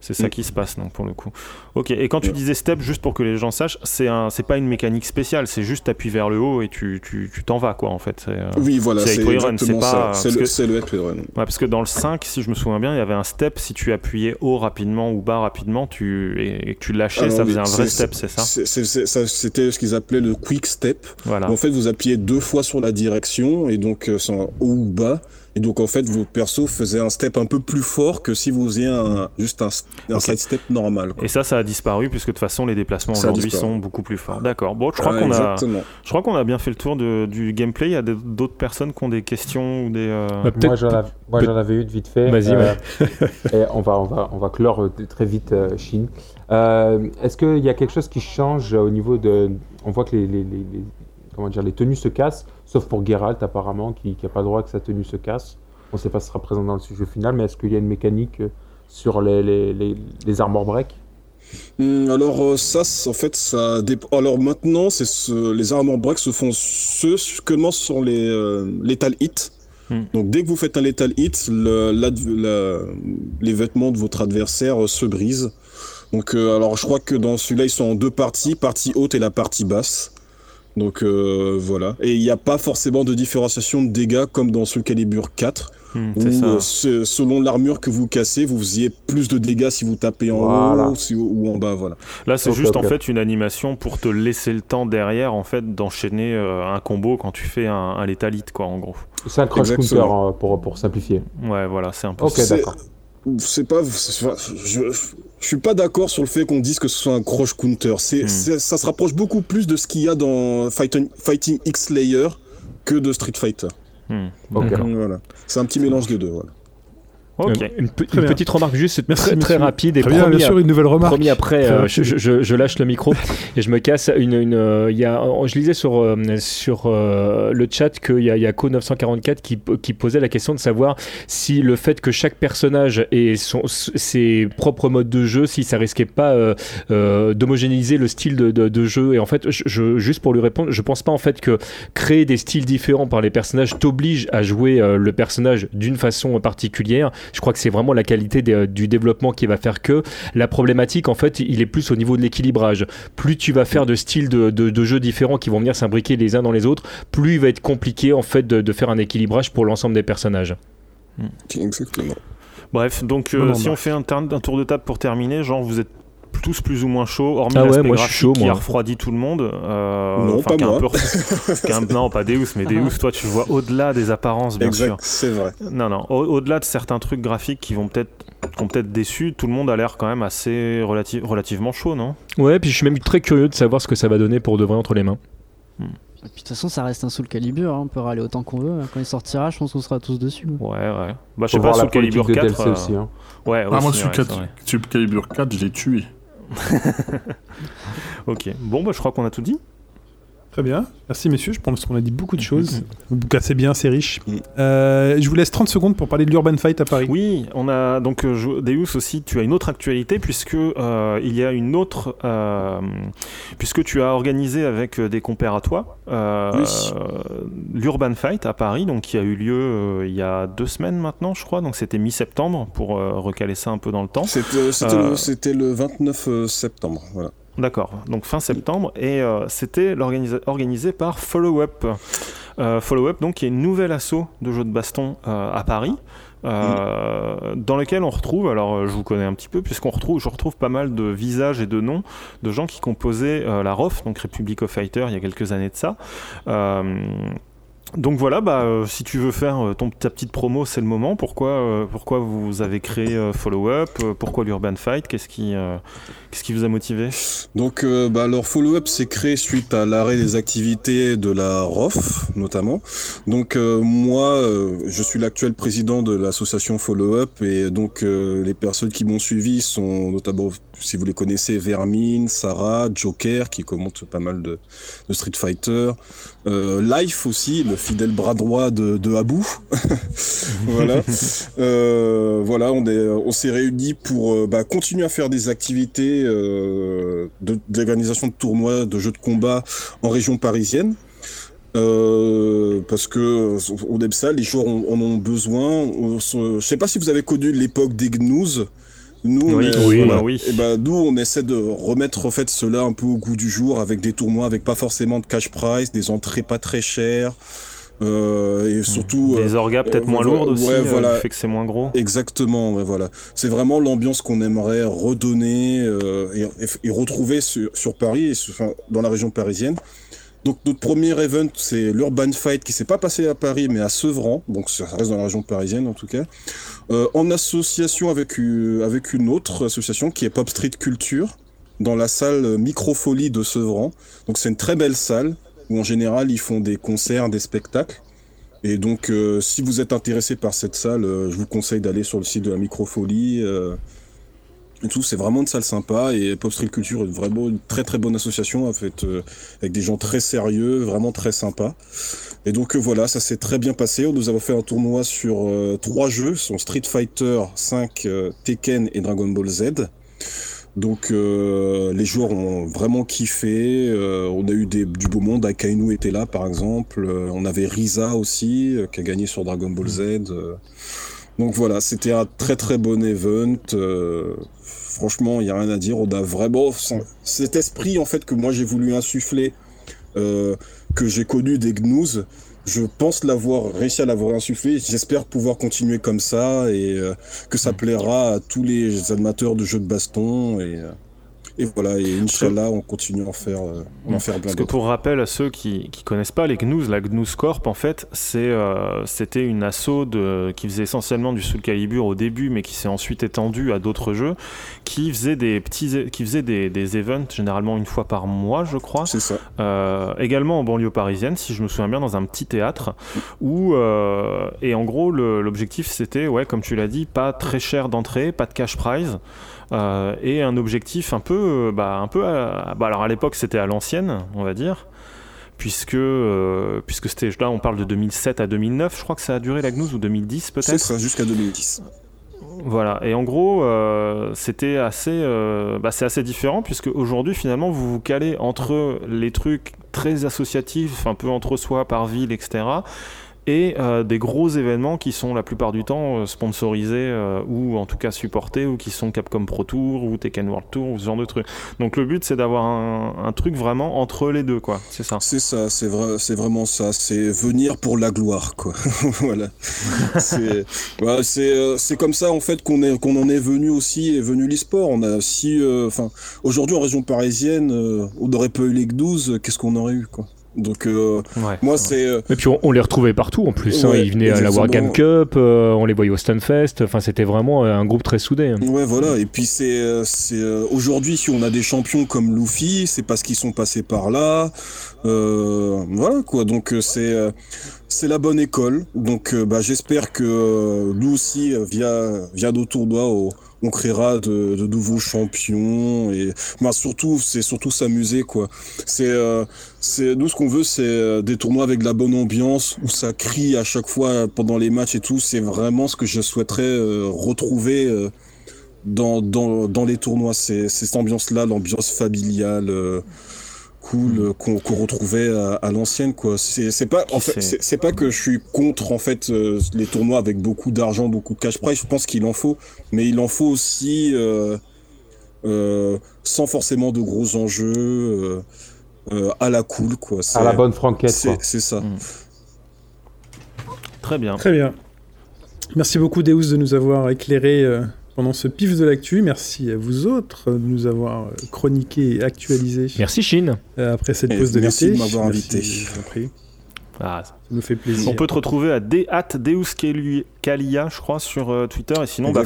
C: C'est ça
D: Mm.
C: qui se passe donc pour le coup. Ok. Et quand tu disais step, juste pour que les gens sachent, c'est un, c'est pas une mécanique spéciale, c'est juste t'appuies vers le haut et tu tu tu t'en vas quoi en fait. Euh,
D: Oui, voilà,
C: c'est
D: c'est exactement
C: c'est pas-
D: ça. C'est le,
C: que-
D: c'est le Run.
C: Ouais, parce que dans le 5, si je me souviens bien, il y avait un step, si tu appuyais haut rapidement ou bas rapidement, tu, et, et que tu lâchais,
D: Alors,
C: ça faisait un vrai step, c'est ça
D: C'était ce qu'ils appelaient le quick step.
C: Voilà.
D: En fait, vous appuyez deux fois sur la direction et donc euh, c'est en haut ou bas. Et donc en fait, votre perso faisait un step un peu plus fort que si vous faisiez un, juste un, un
C: Ok.
D: side step normal. quoi.
C: Et ça, ça a disparu puisque de toute façon, les déplacements aujourd'hui sont beaucoup plus forts. D'accord. Bon, je crois
D: Ouais,
C: qu'on a, je crois qu'on a bien fait le tour de- du gameplay. Il y a d'autres personnes qui ont des questions ou des. euh,
G: Bah, peut-être-
B: Moi, j'en av- avais eu de vite fait.
G: Vas-y,
B: Euh, et on va, on va, on va clore euh, très vite, euh, Chine. Euh, Est-ce qu'il y a quelque chose qui change au niveau de. On voit que les, les, les- les- comment dire, les tenues se cassent, sauf pour Geralt, apparemment, qui n'a pas le droit que sa tenue se casse. On ne sait pas si ce sera présent dans le sujet final, mais est-ce qu'il y a une mécanique euh, sur les, les, les, les armor break?
D: Hum, alors euh, ça, en fait, ça dépend. Alors maintenant, c'est ce... les armor breaks se font ce- seulement sur les euh, lethal hits.
C: Hmm.
D: Donc dès que vous faites un lethal hit, le, l'ad- la- les vêtements de votre adversaire euh, se brisent. Donc euh, alors je crois que dans celui-là, ils sont en deux parties, partie haute et la partie basse. Donc euh, voilà. Et il n'y a pas forcément de différenciation de dégâts comme dans Soul Calibur 4.
C: hmm,
D: Où,
C: c'est ça.
D: euh, se- selon l'armure que vous cassez, vous faisiez plus de dégâts si vous tapez en
B: Voilà.
D: haut si- ou en bas, voilà.
C: Là, c'est juste en fait une animation pour te laisser le temps derrière, en fait, d'enchaîner euh, un combo quand tu fais un, un lethal hit, quoi, en gros.
B: C'est un crush counter euh, pour, pour simplifier.
C: Ouais, voilà, c'est un peu
B: Ok, d'accord.
D: C'est pas, c'est pas- je, je suis pas d'accord sur le fait qu'on dise que ce soit un crush counter. C'est,
C: Hmm.
D: ça se rapproche beaucoup plus de ce qu'il y a dans Fighting, Fighting X Layer que de Street Fighter.
C: Hmm.
D: Voilà. C'est un petit mélange des deux. Voilà.
C: Ok.
G: Euh, Une, petite remarque juste
A: Merci,
G: très, très rapide et
A: Très bien, bien sûr, une nouvelle remarque.
G: Promis après, euh, je, je- je lâche le micro et je me casse. Une, une, euh, il y a, je lisais sur, euh, sur euh, le chat qu'il y a, il y a Co944 qui, qui posait la question de savoir si le fait que chaque personnage ait son, ses propres modes de jeu, si ça risquait pas d'homogénéiser le style de, de- de jeu. Et en fait, je, juste pour lui répondre, je pense pas en fait que créer des styles différents par les personnages t'oblige à jouer le personnage d'une façon particulière. Je crois que c'est vraiment la qualité des- du développement qui va faire que la problématique, en fait, il est plus au niveau de l'équilibrage. Plus tu vas faire de styles de, de- de jeux différents qui vont venir s'imbriquer les uns dans les autres, plus il va être compliqué en fait de, de faire un équilibrage pour l'ensemble des personnages.
D: Exactement.
C: Bref, donc euh, si on fait un, un tour de table pour terminer, genre vous êtes tous plus ou moins chauds, hormis
G: Ah ouais, je suis
C: graphique
G: chaud,
C: qui
G: moi.
C: a refroidi tout le monde. euh,
D: Non,
C: enfin,
D: pas
C: qui est un
D: moi.
C: peu un- non, pas Deus, mais Deus, toi tu vois au-delà des apparences, bien sûr.
D: C'est vrai.
C: Non, non, au- au-delà de certains trucs graphiques qui vont peut-être qui ont peut-être déçu. Tout le monde a l'air quand même assez relati- relativement chaud, non?
G: Ouais, puis je suis même très curieux de savoir ce que ça va donner pour de vrai entre les mains.
E: Et puis, de toute façon, ça reste un Soul Calibur. hein, On peut râler autant qu'on veut. Quand il sortira, je pense qu'on sera tous dessus.
C: Ouais, ouais. Bah, je sais pas, Soul Calibur
B: politique de
C: 4.
B: DLC
C: euh,
B: aussi. hein.
C: Ouais,
F: Ah, moi,
C: ouais,
F: sur Calibur 4, je l'ai tué.
C: Ok, bon, bah, je crois qu'on a tout dit.
A: Très bien. Merci, messieurs. Je pense qu'on a dit beaucoup de choses. Donc, assez bien, c'est riche. Euh, je vous laisse 30 secondes pour parler de l'Urban Fight à Paris.
C: Oui, on a donc euh, Deus aussi. Tu as une autre actualité puisque euh, il y a une autre euh, puisque tu as organisé avec des compères à toi euh,
D: Oui.
C: l'Urban Fight à Paris, donc qui a eu lieu euh, il y a deux semaines maintenant, je crois. Donc c'était mi-septembre pour euh, recaler ça un peu dans le temps.
D: C'était
C: Euh,
D: le, le 29 euh, septembre. Voilà.
C: D'accord, donc fin septembre, et euh, c'était organisé par Follow Up. Euh, Follow Up, donc, qui est une nouvelle asso de jeux de baston euh, à Paris. euh, dans lequel on retrouve, alors je vous connais un petit peu, puisqu'on retrouve, je retrouve pas mal de visages et de noms de gens qui composaient euh, la ROF, donc Republic of Fighter, il y a quelques années de ça. Euh, donc voilà, bah, euh, si tu veux faire euh, ton, ta petite promo, c'est le moment. Pourquoi, euh, pourquoi vous avez créé Follow Up? Pourquoi l'Urban Fight? Qu'est-ce qui, vous a motivé?
D: Donc, bah, leur follow-up s'est créé suite à l'arrêt des activités de la ROF, notamment. Donc, moi, je suis l'actuel président de l'association Follow-up, et donc les personnes qui m'ont suivi sont notamment, si vous les connaissez, Vermine, Sarah, Joker, qui commente pas mal de, de Street Fighter, euh, Life aussi, le fidèle bras droit de, de Abu. voilà. Euh, voilà, on est, on s'est réunis pour euh, bah, continuer à faire des activités euh, d'organisation de, tournois, de jeux de combat en région parisienne. Euh, parce que euh, on aime ça, les joueurs en, en ont besoin. On je sais pas si vous avez connu l'époque des gnous. Nous, on
C: Oui,
D: est-
C: oui,
D: voilà.
C: oui.
D: Et ben, nous, on essaie de remettre en fait cela un peu au goût du jour avec des tournois avec pas forcément de cash prize, des entrées pas très chères, euh, et surtout
C: Des
D: euh,
C: orgas peut-être
D: euh,
C: moins
D: voilà,
C: lourdes aussi,
D: ouais,
C: euh,
D: voilà.
C: fait que c'est moins gros.
D: Exactement, ouais, voilà. C'est vraiment l'ambiance qu'on aimerait redonner euh, et, et- et retrouver sur, sur Paris, et sur- enfin, dans la région parisienne. Donc notre premier event, c'est l'Urban Fight qui s'est pas passé à Paris, mais à Sevran, donc ça reste dans la région parisienne en tout cas, euh, en association avec, avec une autre association qui est Pop Street Culture, dans la salle Microfolie de Sevran. Donc c'est une très belle salle où en général ils font des concerts, des spectacles. Et donc, euh, si vous êtes intéressé par cette salle, euh, je vous conseille d'aller sur le site de la Microfolie. Et tout, c'est vraiment une salle sympa. Et Pop Street Culture est vraiment une très très bonne association en fait, euh, avec des gens très sérieux, vraiment très sympas. Et donc euh, voilà, ça s'est très bien passé. Nous avons fait un tournoi sur euh, trois jeux, sont Street Fighter 5, euh, Tekken et Dragon Ball Z. Donc euh, les joueurs ont vraiment kiffé. euh, on a eu des, du beau monde. Akainu était là par exemple. euh, on avait Risa aussi qui a gagné sur Dragon Ball Z. Donc voilà, c'était un très très bon event. euh, franchement, il y a rien à dire. On a vraiment cet esprit en fait que moi j'ai voulu insuffler, euh, que j'ai connu des gnous. Je pense l'avoir réussi à l'avoir insufflé. J'espère pouvoir continuer comme ça et euh, que ça plaira à tous les amateurs de jeux de baston et, euh, et voilà. Et Inch'Allah, on continue à en faire, euh, en faire plein
C: Parce que pour rappel à ceux qui qui connaissent pas les Gnous, la Gnous Corp en fait, c'est euh, c'était une asso de qui faisait essentiellement du Soul Calibur au début, mais qui s'est ensuite étendue à d'autres jeux, qui faisait des petits, qui faisait des, des events généralement une fois par mois, je crois.
D: C'est ça.
C: Euh, également en banlieue parisienne, si je me souviens bien, dans un petit théâtre où euh, et en gros le- l'objectif c'était, ouais, comme tu l'as dit, pas très cher d'entrée, pas de cash prize. Euh, et un objectif un peu, euh, bah, un peu, à, bah, alors à l'époque c'était à l'ancienne, on va dire, puisque euh, puisque c'était là, on parle de 2007 à 2009, je crois que ça a duré la gnose ou 2010
D: C'est
C: peut-être.
D: ça, jusqu'à 2010.
C: Voilà, et en gros, euh, c'était assez, euh, bah, c'est assez différent puisque aujourd'hui, finalement, vous vous calez entre les trucs très associatifs, un peu entre soi, par ville, etc., et euh, des gros événements qui sont la plupart du temps euh, sponsorisés euh, ou en tout cas supportés ou qui sont Capcom Pro Tour ou Tekken World Tour ou ce genre de trucs. Donc le but, c'est d'avoir un, truc vraiment entre les deux, quoi. C'est ça.
D: C'est ça, c'est vrai, c'est vraiment ça. C'est venir pour la gloire, quoi. voilà. C'est, c'est, comme ça en fait qu'on est, en est venu aussi, est venu l'e-sport. Si, aujourd'hui en région parisienne, on n'aurait pas eu les 12, qu'est-ce qu'on aurait eu, quoi? Donc euh,
C: Ouais.
D: moi c'est euh,
G: Et puis on, on les retrouvait partout en plus. hein. Ils venaient à la
D: exactement.
G: Wargame Cup, euh, on les voyait au Stunfest. Enfin, c'était vraiment euh, un groupe très soudé. hein.
D: Ouais, voilà. Et puis c'est, euh, c'est euh, aujourd'hui si on a des champions comme Luffy, c'est parce qu'ils sont passés par là. Euh, voilà quoi. Donc euh, c'est euh, c'est la bonne école. Donc euh, bah, j'espère que euh, nous aussi euh, via via nos tournois on, on créera de, de nouveaux champions et bah, surtout c'est surtout s'amuser quoi. C'est euh, c'est nous ce qu'on veut c'est euh, des tournois avec de la bonne ambiance où ça crie à chaque fois pendant les matchs et tout. C'est vraiment ce que je souhaiterais euh, retrouver. euh, dans, dans, dans les tournois. C'est cette ambiance-là, l'ambiance familiale, euh, cool, euh, qu'on retrouvait à, à l'ancienne. quoi. C'est c'est pas, en fait,
C: c'est
D: pas que je suis contre en fait euh, les tournois avec beaucoup d'argent, beaucoup de cash prize. Je pense qu'il en faut, mais il en faut aussi euh, euh, sans forcément de gros enjeux, euh, euh, à la cool, quoi.
B: À la bonne franquette.
D: C'est c'est ça.
C: Très bien.
A: Très bien. Merci beaucoup Deus de nous avoir éclairé euh, pendant ce pif de l'actu. Merci à vous autres de nous avoir euh, chroniqué et actualisé
G: Merci Chine.
A: euh, après cette
D: Et
A: pause de
D: merci
A: l'été.
D: de m'avoir
A: Merci,
D: invité.
A: je vous en prie.
C: Ah,
A: Ça nous fait plaisir.
C: On peut te retrouver à Deuscalia, je crois, sur euh, Twitter. Et sinon, bah,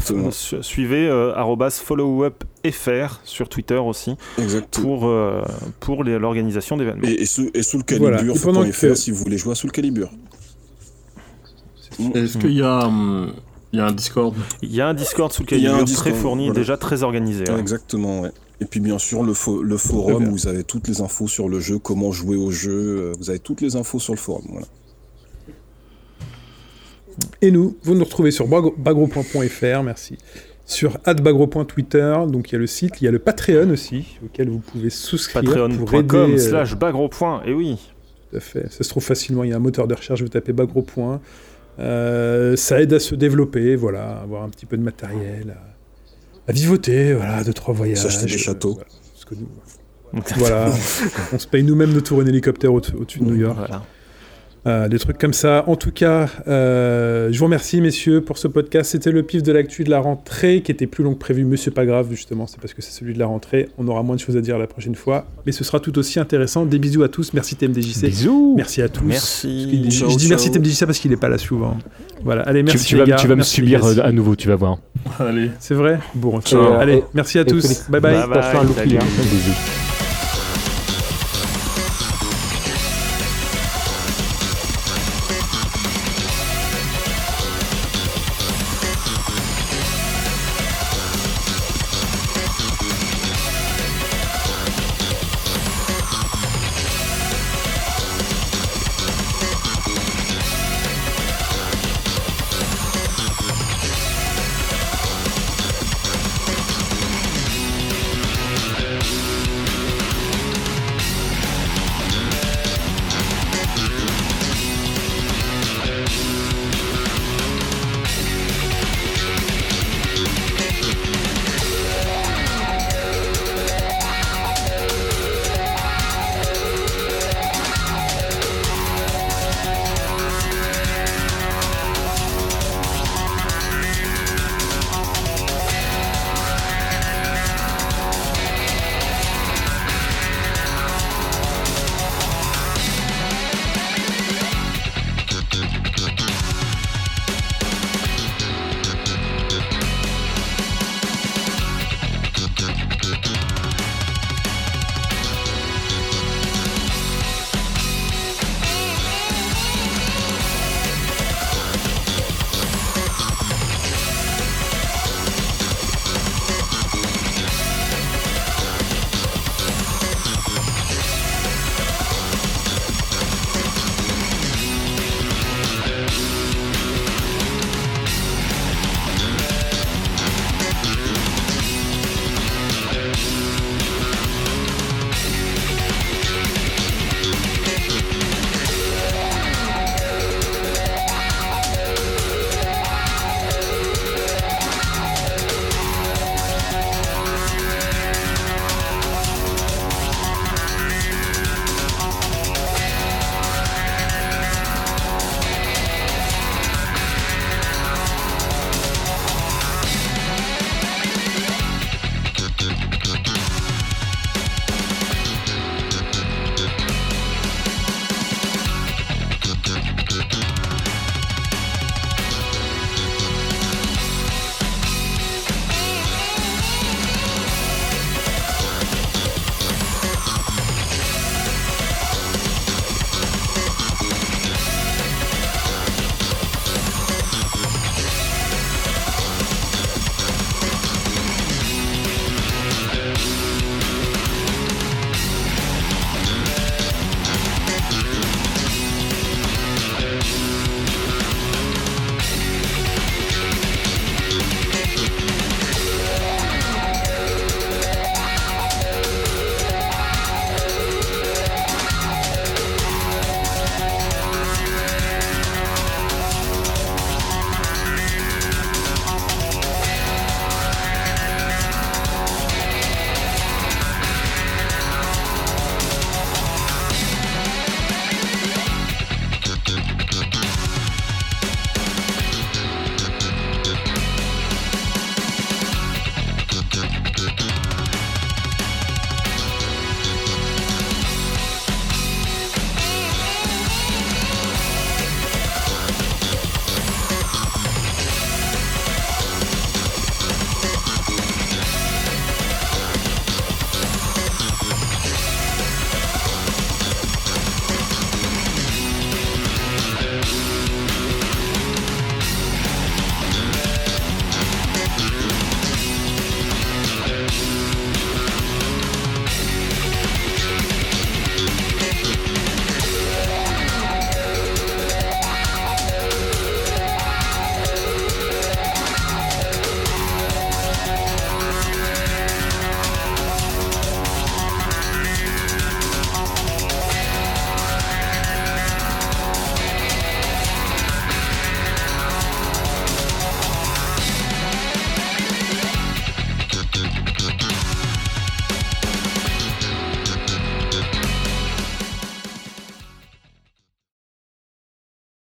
C: suivez euh, followupfr sur Twitter aussi
D: Exactement.
C: pour, euh, pour les- l'organisation d'événements.
D: Et, et sous, et sous le
A: Voilà.
D: calibre,
A: Et pendant que-
D: si vous voulez jouer à sous le calibre.
F: Est-ce qu'il y a, hum, il y a un Discord
C: Il y a un Discord sous le
D: Il y a un
C: très fourni,
D: voilà.
C: déjà très organisé. ouais.
D: Exactement, ouais. Et puis bien sûr le, fo- le
A: Très
D: forum où vous avez toutes les infos sur le jeu, comment jouer au jeu, euh, vous avez toutes les infos sur le forum. Voilà.
A: Et nous, vous nous retrouvez sur bagro- bagro.fr, merci. Sur @bagro.twitter, donc il y a le site, il y a le Patreon aussi, auquel vous pouvez souscrire pour aider.
C: Patreon.com
A: euh,
C: slash bagro. Et oui.
A: Tout à fait. Ça se trouve facilement. Il y a un moteur de recherche, vous tapez Bagro. Euh, ça aide à se développer, voilà, à avoir un petit peu de matériel, à, à vivoter, voilà, deux trois voyages.
D: S'acheter des
A: euh,
D: châteaux.
A: voilà, parce que nous, voilà, on se paye nous-mêmes nos tours en hélicoptère au- au-dessus de New York.
C: Voilà.
A: Euh, des trucs comme ça. En tout cas, euh, je vous remercie, messieurs, pour ce podcast. C'était le pif de l'actu de la rentrée, qui était plus long que prévu. Mais c'est pas grave, justement, c'est parce que c'est celui de la rentrée. On aura moins de choses à dire la prochaine fois, mais ce sera tout aussi intéressant. Des bisous à tous. Merci TMDJC.
G: Bisous.
A: Merci à tous.
C: Merci.
D: Ciao,
A: je dis merci TMDJC parce qu'il est pas là souvent. Voilà, allez,
G: Tu,
A: merci
G: tu
A: les
G: vas,
A: gars.
G: tu vas me
A: Merci,
G: subir euh, à nouveau, tu vas voir.
F: Allez.
A: C'est vrai? Bon,
B: Ciao.
A: allez, merci à
B: et
A: tous.
B: félicitations
A: Bye bye.
C: Bye bye,